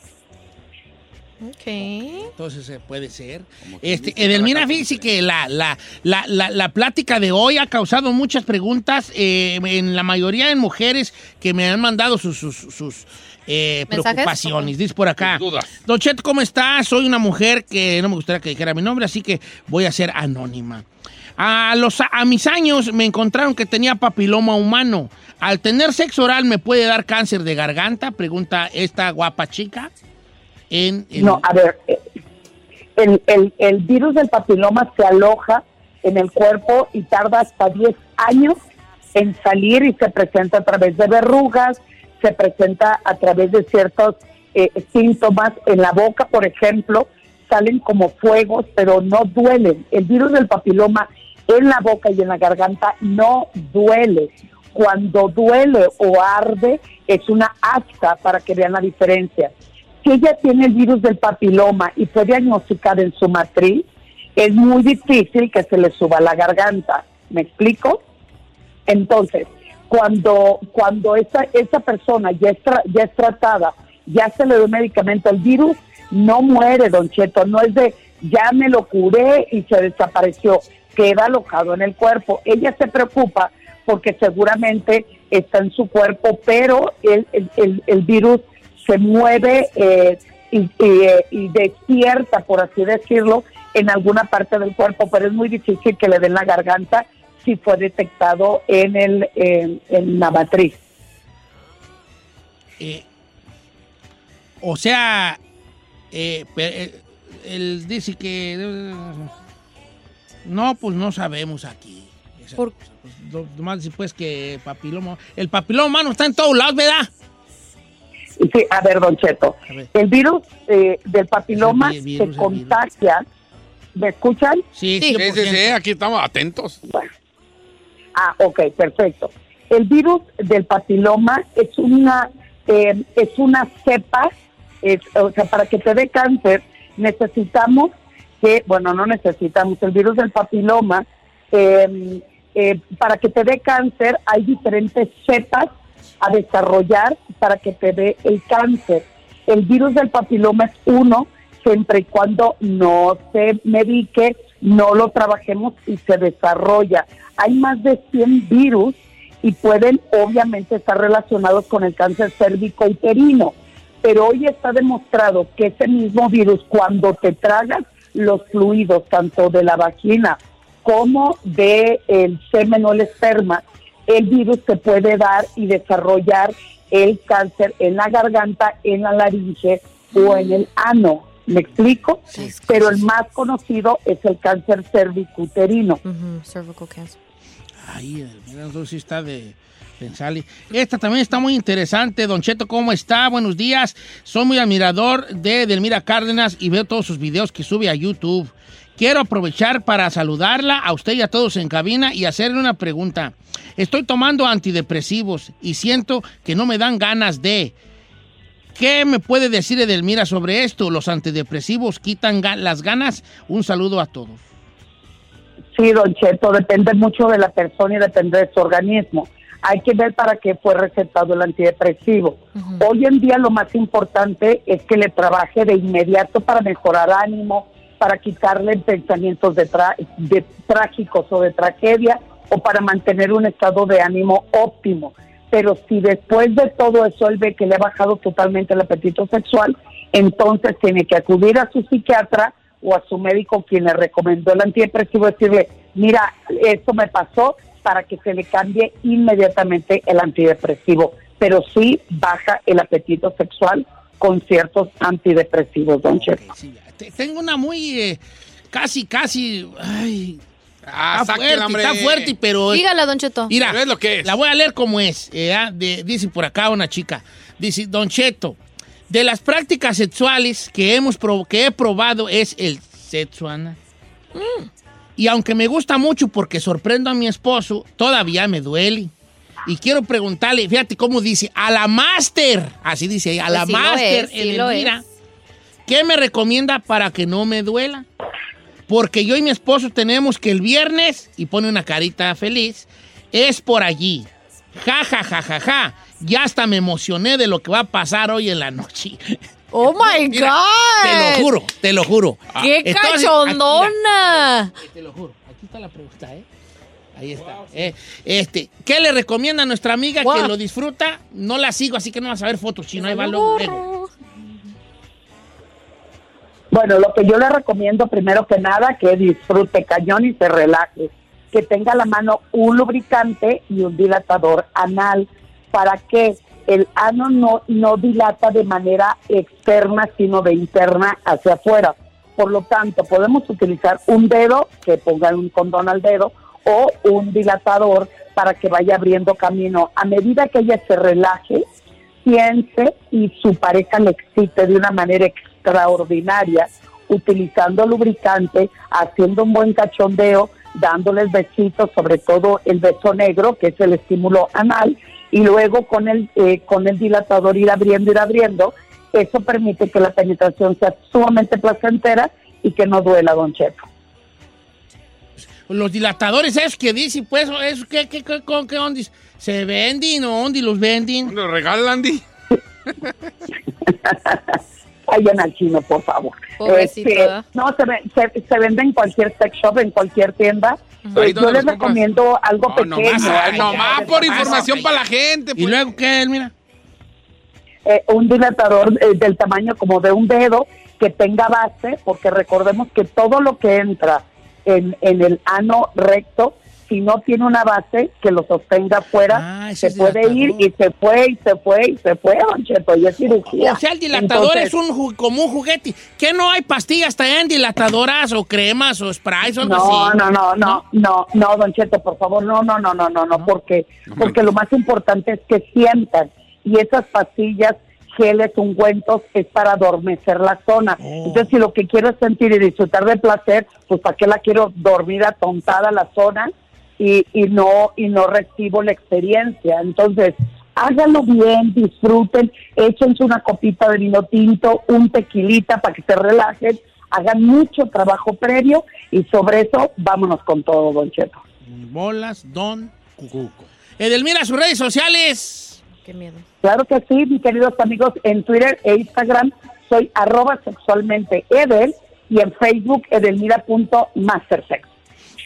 S3: Entonces se puede ser. Este, Edelmira, fíjese que la, la, la, la, la plática de hoy ha causado muchas preguntas eh, en la mayoría de mujeres que me han mandado sus, sus, sus, eh, preocupaciones. Dice por acá. Don Chet, ¿cómo estás? Soy una mujer que no me gustaría que dijera mi nombre, así que voy a ser anónima. A, los, a mis años me encontraron que tenía papiloma humano. Al tener sexo oral me puede dar cáncer de garganta, pregunta esta guapa chica. En-
S16: No, a ver, eh, el, el, el virus del papiloma se aloja en el cuerpo y tarda hasta 10 años en salir y se presenta a través de verrugas, se presenta a través de ciertos eh, síntomas en la boca, por ejemplo, salen como fuegos, pero no duelen. El virus del papiloma en la boca y en la garganta no duele. Cuando duele o arde es una afta para que vean la diferencia. Si ella tiene el virus del papiloma y fue diagnosticada en su matriz, es muy difícil que se le suba la garganta. ¿Me explico? Entonces, cuando, cuando esa, esa persona ya es, ya es tratada, ya se le dio medicamento, el virus no muere, don Cheto, no es de ya me lo curé y se desapareció, queda alojado en el cuerpo. Ella se preocupa porque seguramente está en su cuerpo, pero el, el- el virus se mueve eh, y, y, eh, y despierta, por así decirlo, en alguna parte del cuerpo, pero es muy difícil que le den la garganta si fue detectado en, el, en, en la matriz.
S3: eh, o sea, eh, eh, él dice que... no, pues no sabemos aquí. Pues, nomás dice pues que papiloma... El papiloma humano está en todos lados, ¿verdad?
S16: Sí, a ver, Don Cheto, el virus eh, del papiloma
S4: el virus,
S16: se contagia. ¿Me escuchan?
S3: Sí,
S4: Sí, sí, sí, aquí estamos atentos.
S16: Ah, ok, perfecto. El virus del papiloma es una eh, es una cepa, es- o sea, para que te dé cáncer necesitamos que, bueno, no necesitamos el virus del papiloma. eh, eh, para que te dé cáncer hay diferentes cepas a desarrollar para que te dé el cáncer. El virus del papiloma es uno siempre y cuando no se medique, no lo trabajemos y se desarrolla. Hay más de 100 virus y pueden obviamente estar relacionados con el cáncer cérvico-uterino, pero hoy está demostrado que ese mismo virus cuando te tragas los fluidos tanto de la vagina como de el semen o el esperma, el virus te puede dar y desarrollar el cáncer en la garganta, en la laringe o en el ano. ¿Me explico? Pero el más conocido es el cáncer cervicuterino.
S2: cervical cancer.
S3: Ahí, mira, sí está de pensarle. Esta también está muy interesante. Don Cheto, ¿cómo está? Buenos días. Soy muy admirador de Delmira Cárdenas y veo todos sus videos que sube a YouTube. Quiero aprovechar para saludarla a usted y a todos en cabina y hacerle una pregunta. Estoy tomando antidepresivos y siento que no me dan ganas de... ¿Qué me puede decir Edelmira sobre esto? ¿Los antidepresivos quitan ga- las ganas? Un saludo a todos.
S16: Sí, don Cheto, depende mucho de la persona y depende de su organismo. Hay que ver para qué fue recetado el antidepresivo. Hoy en día lo más importante es que le trabaje de inmediato para mejorar ánimo, para quitarle pensamientos de, tra- de trágicos o de tragedia o para mantener un estado de ánimo óptimo. Pero si después de todo eso él ve que le ha bajado totalmente el apetito sexual, entonces tiene que acudir a su psiquiatra o a su médico quien le recomendó el antidepresivo, decirle, mira, esto me pasó para que se le cambie inmediatamente el antidepresivo, pero sí baja el apetito sexual con ciertos antidepresivos, don.
S3: Te- Tengo una muy. eh, casi, casi. Ay.
S4: Ah,
S3: está, fuerte,
S4: hombre.
S3: está fuerte, pero.
S2: Dígala, Don Cheto.
S3: Mira,
S4: ¿Ves lo que es?
S3: la voy a leer como es. eh, ah, de- dice por acá una chica. Dice, Don Cheto, de las prácticas sexuales que, hemos que he probado es el sexo anal. Mm. Y aunque me gusta mucho porque sorprendo a mi esposo, todavía me duele. Y quiero preguntarle, fíjate cómo dice, a la máster, así dice ahí, a
S2: Pues
S3: la
S2: sí lo
S3: máster,
S2: es, sí es.
S3: ¿Qué me recomienda para que no me duela? Porque yo y mi esposo tenemos que el viernes, y pone una carita feliz, es por allí. Ja, ja, ja, ja, ja. Ya hasta me emocioné de lo que va a pasar hoy en la noche.
S2: Oh (laughs) my
S3: Mira,
S2: God.
S3: Te lo juro, te lo juro.
S2: ¡Qué
S3: Entonces, aquí,
S2: cachondona!
S3: mira, te lo juro. Aquí está la pregunta, ¿eh? Ahí está. Eh, este, ¿Qué le recomienda a nuestra amiga que lo disfruta? No la sigo, así que no vas a ver fotos, chino. Ahí va luego.
S16: Bueno, lo que yo le recomiendo primero que nada que disfrute cañón y se relaje, que tenga la mano un lubricante y un dilatador anal para que el ano no, no dilata de manera externa, sino de interna hacia afuera. Por lo tanto, podemos utilizar un dedo, que ponga un condón al dedo, o un dilatador para que vaya abriendo camino. A medida que ella se relaje, piense y su pareja le excite de una manera extraordinaria, utilizando lubricante, haciendo un buen cachondeo, dándoles besitos, sobre todo el beso negro, que es el estímulo anal, y luego con el, eh, con el dilatador ir abriendo, ir abriendo. Eso permite que la penetración sea sumamente placentera y que no duela, don Cheto.
S3: Los dilatadores, esos que dicen, pues, eso, ¿qué, qué, qué, con qué ondis? ¿Se venden o dónde los venden?
S4: ¿Lo regalan, Andy? (laughs)
S16: Vayan al chino, por favor. Este, no, se, ve- se, se vende en cualquier sex shop, en cualquier tienda. Eh, yo les
S4: compras.
S16: recomiendo algo
S4: No,
S16: pequeño.
S4: nomás,
S16: algo
S4: nomás por información para la gente.
S3: ¿Y
S4: pues.
S3: luego qué, mira?
S16: eh, un dilatador eh, del tamaño como de un dedo que tenga base, porque recordemos que todo lo que entra en, en el ano recto, si no tiene una base que lo sostenga afuera,
S3: Ah,
S16: se puede ir y se fue y se fue y se fue, don Cheto, y es cirugía.
S3: O sea, el dilatador
S16: Entonces,
S3: es un como un juguete. ¿Qué no hay pastillas también dilatadoras o cremas o sprays o algo
S16: No,
S3: así?
S16: no, no, no, no, no, don Cheto, por favor, no, no, no, no, no, no, porque, porque lo más importante es que sientan y esas pastillas, geles, ungüentos es para adormecer la zona. Entonces, si lo que quiero es sentir y disfrutar de placer, pues para qué la quiero dormir atontada la zona y, y no y no recibo la experiencia. Entonces, háganlo bien, disfruten, échense una copita de vino tinto, un tequilita para que se relajen, hagan mucho trabajo previo y sobre eso vámonos con todo, Don Cheto.
S3: Bolas, don, cucuco. Edelmira, sus redes sociales.
S2: Qué miedo.
S16: Claro que sí, mis queridos amigos, en Twitter e Instagram soy arroba sexualmente Edel y en Facebook edelmira.mastersex.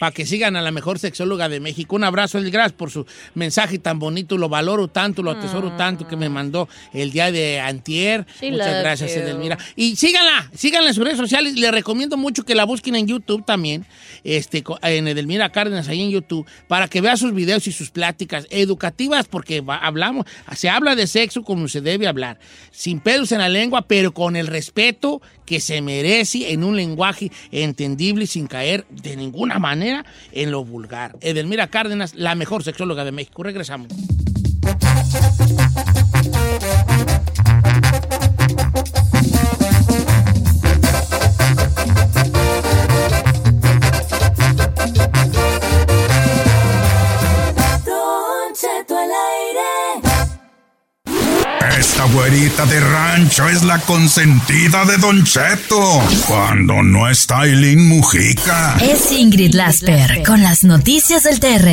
S3: Para que sigan a la mejor sexóloga de México. Un abrazo, El Gracias por su mensaje tan bonito. Lo valoro tanto, lo atesoro tanto que me mandó el día de Antier.
S2: She
S3: Muchas gracias,
S2: you.
S3: Edelmira. Y síganla, síganla en sus redes sociales. Le recomiendo mucho que la busquen en YouTube también. Este, en Edelmira Cárdenas, ahí en YouTube, para que vea sus videos y sus pláticas educativas, porque hablamos, se habla de sexo como se debe hablar. Sin pelos en la lengua, pero con el respeto que se merece en un lenguaje entendible y sin caer de ninguna manera en lo vulgar. Edelmira Cárdenas, la mejor sexóloga de México. Regresamos.
S1: Esta güerita de rancho es la consentida de Don Cheto. Cuando no está Eileen Mujica.
S8: Es Ingrid Lasper con las noticias del TR.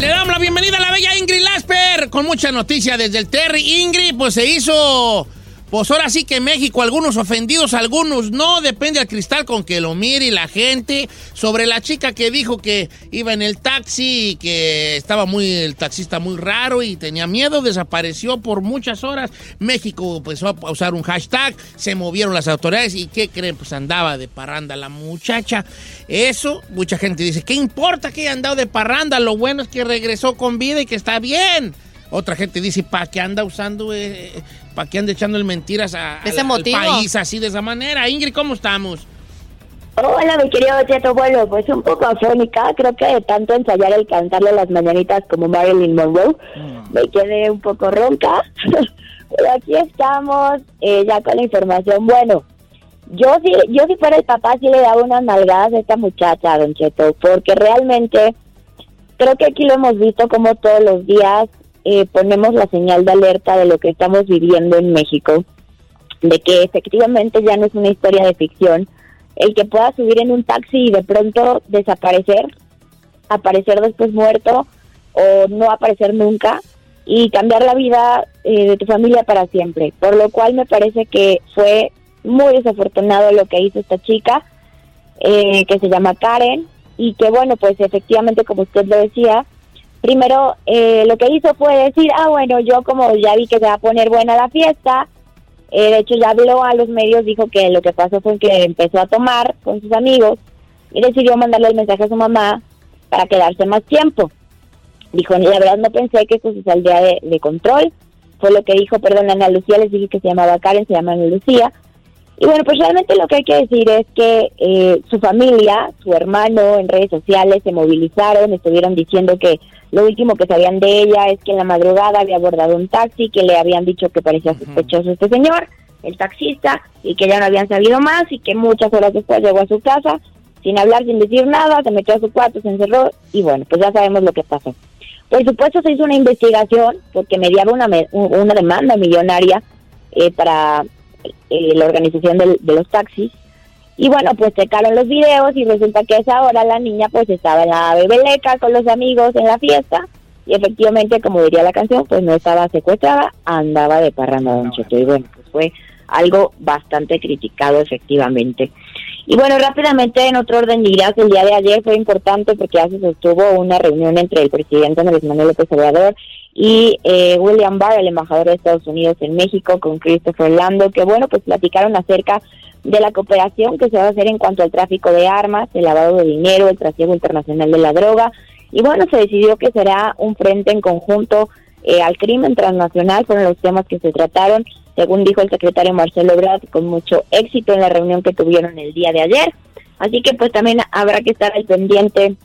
S3: Le damos la bienvenida a la bella Ingrid Lasper con mucha noticia desde el Terry. Ingrid, pues se hizo Pues ahora sí que México, algunos ofendidos, algunos no, depende del cristal con que lo mire la gente. Sobre la chica que dijo que iba en el taxi y que estaba muy, el taxista muy raro y tenía miedo, desapareció por muchas horas. México empezó a usar un hashtag, se movieron las autoridades y ¿qué creen? Pues andaba de parranda la muchacha. Eso, mucha gente dice, ¿qué importa que haya andado de parranda? Lo bueno es que regresó con vida y que está bien. Otra gente dice, ¿para qué anda usando, eh, para qué anda echándole mentiras a,
S2: Ese
S3: al- al
S2: motivo.
S3: país así de esa manera? Ingrid, ¿cómo estamos?
S18: Hola, mi querido Cheto. Bueno, pues un poco afónica. Creo que de tanto ensayar el cantarle las mañanitas como Marilyn Monroe, me quedé un poco ronca. (laughs) Pero aquí estamos, eh, ya con la información. Bueno, yo si, yo si fuera el papá, sí le daba unas nalgadas a esta muchacha, Don Cheto, porque realmente creo que aquí lo hemos visto como todos los días eh, ponemos la señal de alerta de lo que estamos viviendo en México, de que efectivamente ya no es una historia de ficción, el que pueda subir en un taxi y de pronto desaparecer, aparecer después muerto o no aparecer nunca y cambiar la vida eh, de tu familia para siempre. Por lo cual me parece que fue muy desafortunado lo que hizo esta chica, eh, que se llama Karen, y que bueno, pues efectivamente, como usted lo decía, primero eh, lo que hizo fue decir, ah, bueno, yo como ya vi que se va a poner buena la fiesta, eh, de hecho ya habló a los medios, dijo que lo que pasó fue que empezó a tomar con sus amigos y decidió mandarle el mensaje a su mamá para quedarse más tiempo. Dijo, la verdad no pensé que esto se saldría de, de control, fue lo que dijo, perdón, Ana Lucía, les dije que se llamaba Karen, se llama Ana Lucía. Y bueno, pues realmente lo que hay que decir es que eh, su familia, su hermano en redes sociales se movilizaron, estuvieron diciendo que lo último que sabían de ella es que en la madrugada había abordado un taxi, que le habían dicho que parecía sospechoso este señor, el taxista, y que ya no habían sabido más y que muchas horas después llegó a su casa sin hablar, sin decir nada, se metió a su cuarto, se encerró y bueno, pues ya sabemos lo que pasó. Por supuesto se hizo una investigación porque mediaba una, una demanda millonaria eh, para eh, la organización de los taxis. Y bueno, pues checaron los videos y resulta que a esa hora la niña pues estaba en la bebeleca con los amigos en la fiesta y efectivamente, como diría la canción, pues no estaba secuestrada, andaba de parranda Don Cheto. Y bueno, pues fue algo bastante criticado efectivamente. Y bueno, rápidamente en otro orden de ideas, el día de ayer fue importante porque ya se sostuvo una reunión entre el presidente Andrés Manuel López Obrador y eh, William Barr, el embajador de Estados Unidos en México, con Christopher Lando, que bueno, pues platicaron acerca de la cooperación que se va a hacer en cuanto al tráfico de armas, el lavado de dinero, el trasiego internacional de la droga. Y bueno, se decidió que será un frente en conjunto eh, al crimen transnacional, fueron los temas que se trataron, según dijo el secretario Marcelo Ebrard, con mucho éxito en la reunión que tuvieron el día de ayer. Así que pues también habrá que estar al pendiente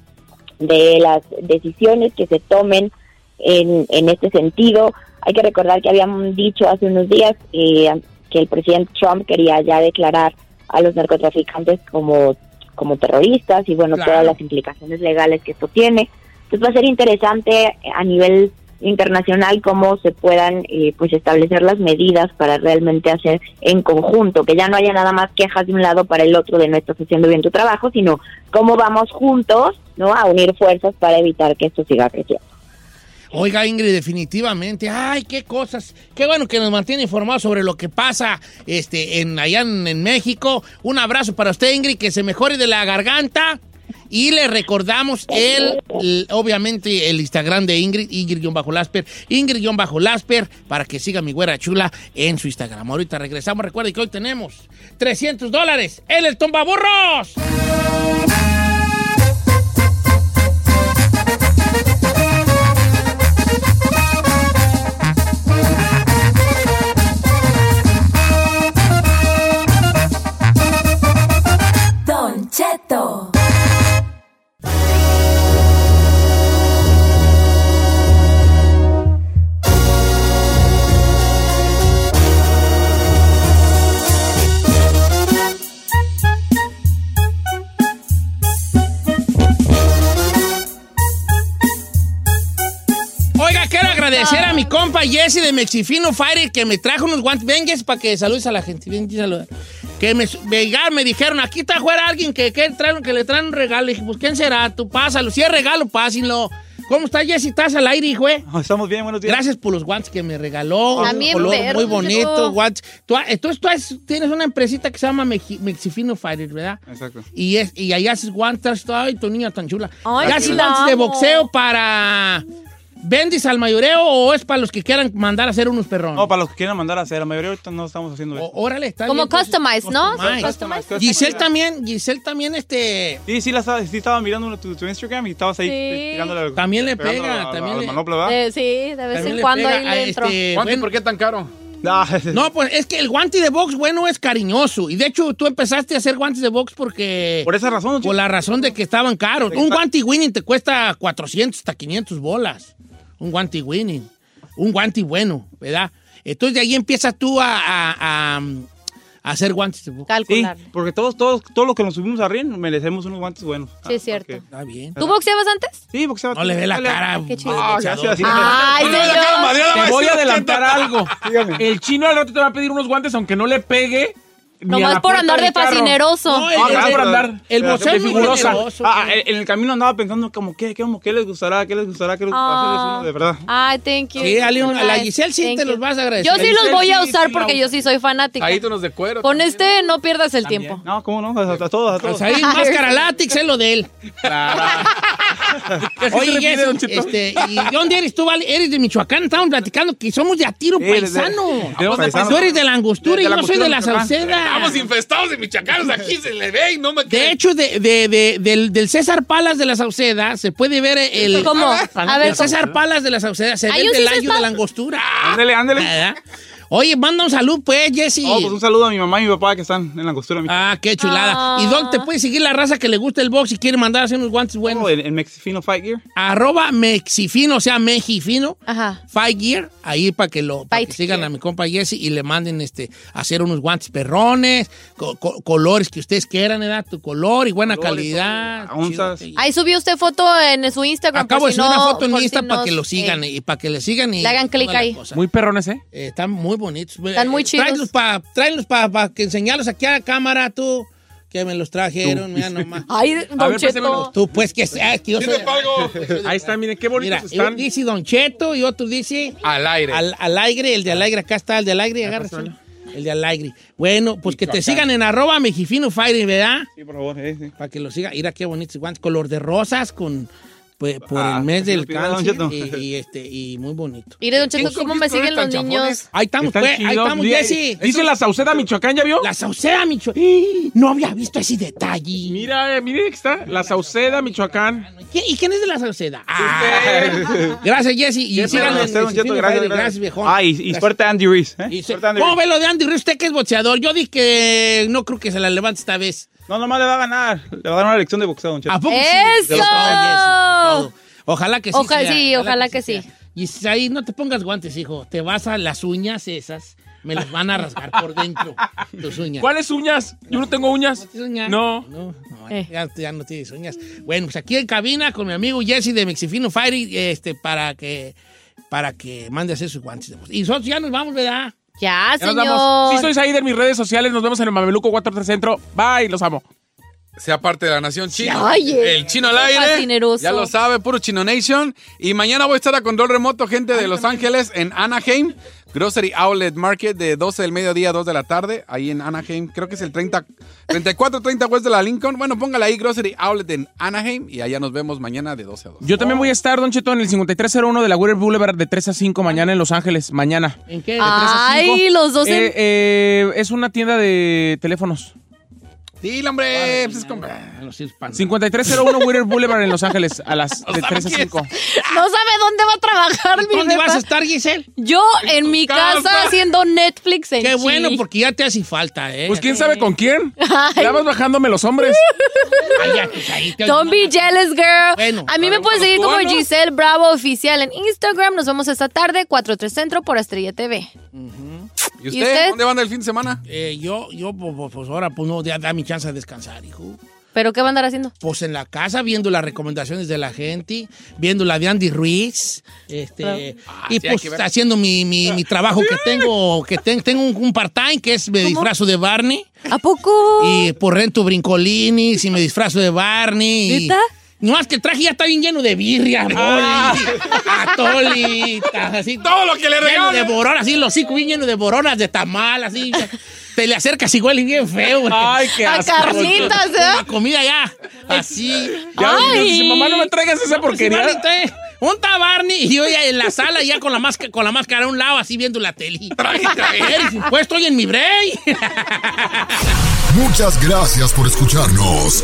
S18: de las decisiones que se tomen en, en este sentido. Hay que recordar que habían dicho hace unos días eh, que el presidente Trump quería ya declarar a los narcotraficantes como, como terroristas y bueno,
S19: Claro.
S18: todas las implicaciones legales que esto tiene. Entonces va a ser interesante a nivel internacional cómo se puedan eh, pues establecer las medidas para realmente hacer en conjunto, que ya no haya nada más quejas de un lado para el otro de no estás haciendo bien tu trabajo, sino cómo vamos juntos no a unir fuerzas para evitar que esto siga creciendo.
S3: Oiga, Ingrid, definitivamente. Ay, qué cosas. Qué bueno que nos mantiene informados sobre lo que pasa este, en, allá en, en México. Un abrazo para usted, Ingrid, que se mejore de la garganta. Y le recordamos el, obviamente, el Instagram de Ingrid, Ingrid-Lasper, Ingrid-Lasper, para que siga mi güera chula en su Instagram. Ahorita regresamos. Recuerden que hoy tenemos 300 dólares en el Tombaburros. Agradecer a mi compa Jesse de Mexifino Fire que me trajo unos guantes. Vengues para que saludes a la gente. Ven, saluda. Que me, me me dijeron, aquí está afuera alguien que, que, trae- que le traen un regalo. Y dije, pues, ¿quién será? Tú pásalo. Si es regalo, pásenlo. ¿Cómo estás, Jessy? ¿Estás al aire, hijo? eh? (laughs)
S20: Estamos bien, buenos días.
S3: Gracias por los guantes que me regaló.
S2: También
S3: color muy bonito, guantes. Tú, entonces tú has- tienes una empresita que se llama Meji- Mexifino Fighters, ¿verdad?
S20: Exacto.
S3: Y, es, y ahí haces guantes. Ay, tu niña tan chula.
S2: Ay,
S3: ¿Y haces guantes de boxeo para... ¿Vendis al mayoreo o es para los que quieran mandar a hacer unos perrones?
S20: No, para los que quieran mandar a hacer, la mayoría ahorita no estamos haciendo eso.
S3: Órale, está
S2: Como
S3: bien,
S2: customized, ¿no?
S3: customized.
S2: Customized.
S3: Giselle también, Giselle también, este...
S20: Sí, sí, la estaba, sí estaba mirando tu, tu Instagram y estabas ahí
S2: Sí.
S20: tirándole al-
S3: También le pega,
S20: a- a-
S3: también
S20: al
S3: le-
S20: manopla, ¿verdad?
S2: Eh, sí, de vez
S3: También
S2: en cuando ahí
S3: a
S2: le entro.
S3: este,
S4: ¿Cuánto y
S3: bueno,
S4: por qué tan caro?
S3: No, pues es que el guante de box bueno es cariñoso. Y de hecho tú empezaste a hacer guantes de box porque...
S20: Por esa razón,
S3: Por la razón de que estaban caros. Un guante winning te cuesta 400 hasta 500 bolas. Un guante winning. Un guante bueno, ¿verdad? Entonces de ahí empiezas tú a, a- a- a hacer guantes de box.
S20: Sí,
S2: Calcular.
S20: porque todos, todos, todos los que nos subimos a ring merecemos unos guantes buenos.
S2: Sí, es cierto.
S3: Está bien.
S2: ¿Tú boxeabas antes?
S20: Sí, boxeaba.
S3: No le ve la cara.
S2: Qué chido.
S20: Ah, ya sé, así.
S2: Ay,
S4: No le ve la cara
S2: señor.
S4: madreada, va
S5: Te voy a adelantar
S4: 80.
S5: algo. El chino al rato te va a pedir unos guantes aunque no le pegue.
S2: Nomás
S5: la
S2: por andar de fascineroso.
S3: No,
S20: Ah,
S3: el,
S20: por andar.
S3: el muy
S20: figurosa. Ah, en el camino andaba pensando como, ¿qué, qué, como, qué les gustará? ¿Qué les gustará? ¿Qué les gustará?
S2: Ah.
S20: De verdad.
S2: Ay, thank you.
S3: Sí, a la. Giselle sí
S2: Thank
S3: te
S2: you.
S3: los vas a agradecer.
S2: Yo sí los voy a usar
S3: sí
S2: porque
S3: la
S2: yo sí soy fanática.
S4: Caítonos de cuero.
S2: Con este no pierdas el tiempo.
S20: No, ¿cómo no? A, a todos, a todos.
S3: Pues ahí (laughs) máscara látex es lo de él. (laughs) Oye, este, ¿y de dónde eres tú, vale? Eres de Michoacán, estamos platicando que somos de a tiro paisano.
S20: de- de paisano.
S3: Tú eres de la angostura y yo soy de la Sauceda.
S4: Estamos infestados de michacanos aquí, se le ve y no me
S3: De
S4: creen.
S3: hecho, de, de- de- del, del César Palas de la Sauceda se puede ver el...
S2: ¿Cómo? A ver,
S3: El César Palas de la Sauceda se ve el año de la angostura.
S20: Ándele, ándele.
S3: Oye, manda un salud, pues, Jesse.
S20: Oh, pues un saludo a mi mamá y mi papá que están en la costura. mi-
S3: Ah, qué chulada.
S2: Ah.
S3: ¿Y dónde te puede seguir la raza que le gusta el box y quiere mandar a hacer unos guantes buenos?
S20: Oh, en, en Mexifino Fight Gear.
S3: Arroba Mexifino, o sea, Mexifino.
S2: Ajá.
S3: Five Gear, ahí para que lo para que
S2: Fight
S3: sigan a mi compa Jesse y le manden este hacer unos guantes perrones, co- co- colores que ustedes quieran, ¿verdad? Tu color y buena
S20: Colores,
S3: calidad.
S20: onzas.
S3: chido.
S2: Ahí subió usted foto en su Instagram.
S3: Acabo de
S2: si
S3: subir
S2: no-
S3: una foto en Insta
S2: si
S3: para que lo sigan
S2: eh,
S3: y para que le sigan y
S2: Le hagan clic ahí.
S3: cosa.
S5: Muy perrones, ¿eh?
S3: Eh, están muy bonitos.
S2: Están muy chidos.
S3: Tráelos para tráelos para que enseñarlos aquí a la cámara tú que me los trajeron, mira nomás. (laughs)
S2: Ay,
S5: A
S2: Don
S5: ver,
S2: Cheto.
S3: Tú pues que sea que yo soy
S5: Ahí están, miren qué
S3: Mira,
S5: bonitos
S3: uno
S5: están.
S3: dice Don Cheto y otro dice
S4: Al aire.
S3: al, al aire, el de al aire, acá está el de al aire, agárrate. El de al aire. Bueno, pues que te sigan en arroba mexifino fighting, ¿verdad?
S20: Sí, por favor. eh, sí.
S3: Para que lo sigan. Mira qué bonitos guantes, color de rosas con pues, por
S20: Ah,
S3: el mes del cáncer y, y, este y muy bonito.
S2: Mire, Don Cheto, ¿cómo me siguen los niños?
S4: chafones.
S3: Ahí estamos,
S5: Están
S3: pues, ahí estamos, Jessy.
S5: Dice la Sauceda, Michoacán, ¿ya vio?
S3: La Sauceda, Micho. (gasps) No había visto ese detalle.
S5: Mira, eh, mire que está. La Sauceda, Michoacán.
S3: ¿Quién- ¿Y quién es de la Sauceda? Ah. Gracias, Jesse. Y síganme en
S20: Don Cheto, gracias, gracias.
S3: Viejón.
S20: Ah, y, suerte a Andy Reese. ¿eh?
S3: ¿Cómo ve lo de Andy Ruiz? Usted que es boxeador. Yo dije que no creo que se la levante esta vez.
S20: No, nomás le va a ganar. Le va a dar una lección de boxeo, Don Cheto.
S3: ¿A poco sí?
S2: ¡Eso!
S3: Ojalá que sí.
S2: Ojalá
S3: sea,
S2: sí, ojalá que sí.
S3: sea. Y si ahí no te pongas guantes, hijo. Te vas a las uñas esas. Me las van a rasgar por dentro. Tus uñas.
S5: ¿Cuáles uñas? Yo no tengo uñas.
S3: ¿Tienes uñas?
S5: No.
S3: No, no,
S2: Eh.
S3: ya, ya no tienes uñas. Bueno, pues aquí en cabina con mi amigo Jesse de Mexifino Fire este, para que para que mande a hacer sus guantes. Y nosotros ya nos vamos, ¿verdad?
S2: Ya,
S5: Ya nos
S2: señor.
S5: vamos. Sí, soy Said en mis redes sociales. Nos vemos en el Mameluco 43 Centro. Bye, los amo.
S4: sea parte de la nación china. El chino al aire.
S2: fascineroso.
S4: Ya lo sabe, puro Chino Nation. Y mañana voy a estar a control remoto, gente de Los Ángeles, en Anaheim. Grocery Outlet Market de 12 del mediodía a 2 de la tarde. Ahí en Anaheim. Creo que es el 30, 3430 West de la Lincoln. Bueno, póngale ahí Grocery Outlet en Anaheim. Y allá nos vemos mañana de 12 a 2.
S5: Yo también voy a estar, Don Cheto, en el 5301 de la Whittier Boulevard de 3 a 5 mañana en Los Ángeles. Mañana.
S3: ¿En qué?
S5: De 3 a 5.
S2: Ay, los dos en-
S5: Eh, eh, es una tienda de teléfonos.
S4: Dile, hombre. pues es como-
S5: 5301 Whittier Boulevard en Los Ángeles a las (laughs) de 3 a 5.
S2: No sabe dónde va a trabajar mi
S3: ¿Dónde vas a estar, Giselle?
S2: Yo en mi casa, haciendo Netflix en
S3: Qué bueno, porque ya te hace falta, ¿eh?
S5: Pues quién sabe con quién. Ya vas bajándome los hombres. (laughs)
S3: Pues, ahí te-
S2: Don't be jealous, girl.
S3: Bueno,
S2: a mí me pueden seguir como. Giselle Bravo Oficial en Instagram. Nos vemos esta tarde, 4-3 Centro por Estrella TV.
S4: ¿Y usted?
S2: ¿Y usted?
S4: ¿Dónde van el fin de semana?
S3: Eh, yo, yo, pues, pues, ahora, pues no, ya da mi chance de descansar, hijo.
S2: ¿Pero qué va a andar haciendo?
S3: Pues en la casa, viendo las recomendaciones de la gente, viendo la de Andy Ruiz, este,
S4: Ah,
S3: y
S4: sí, hay
S3: pues haciendo mi, mi, mi trabajo que (laughs) tengo, que ten- tengo un, un part-time que es me disfrazo de Barney.
S2: ¿A poco?
S3: Y por rento brincolinis y me disfrazo de Barney. y-. No más que el traje ya está bien lleno de birria, mole, atolitas, así.
S4: Todo lo que le
S3: Lleno
S4: regalan.
S3: de boronas, así, los hocico bien lleno de boronas, de tamal, así. Te le acercas igual y bien feo. güey.
S5: Ay, qué
S2: A
S5: asco.
S2: Carlitos, ¿eh?
S3: La comida ya, así.
S5: Ya,
S2: Ay.
S5: mamá, no me traigas esa porquería.
S3: Barney, trae Un tabarni y yo ya en la sala ya con la máscara, con la máscara a un lado así viendo la tele. Pues estoy en mi break.
S21: Muchas gracias por escucharnos.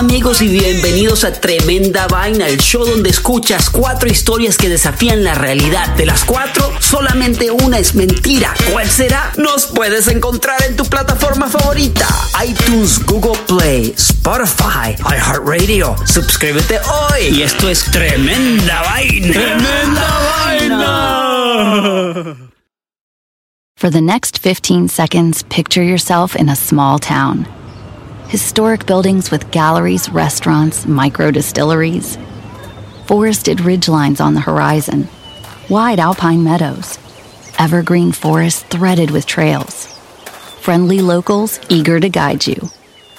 S19: amigos y bienvenidos a Tremenda Vaina, el show donde escuchas cuatro historias que desafían la realidad. De las cuatro, solamente una es mentira. ¿Cuál será? Nos puedes encontrar en tu plataforma favorita. iTunes, Google Play, Spotify, iHeartRadio. Suscríbete hoy. Y esto es Tremenda Vaina.
S22: For the next 15 seconds, picture yourself in a small town. Historic buildings with galleries, restaurants, micro distilleries, forested ridgelines on the horizon, wide alpine meadows, evergreen forests threaded with trails, friendly locals eager to guide you.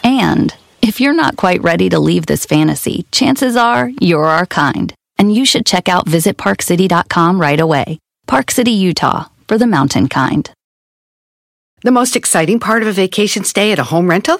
S22: And if you're not quite ready to leave this fantasy, chances are you're our kind, and you should check out visitparkcity.com right away. Park City, Utah, for the mountain kind.
S23: The most exciting part of a vacation stay at a home rental?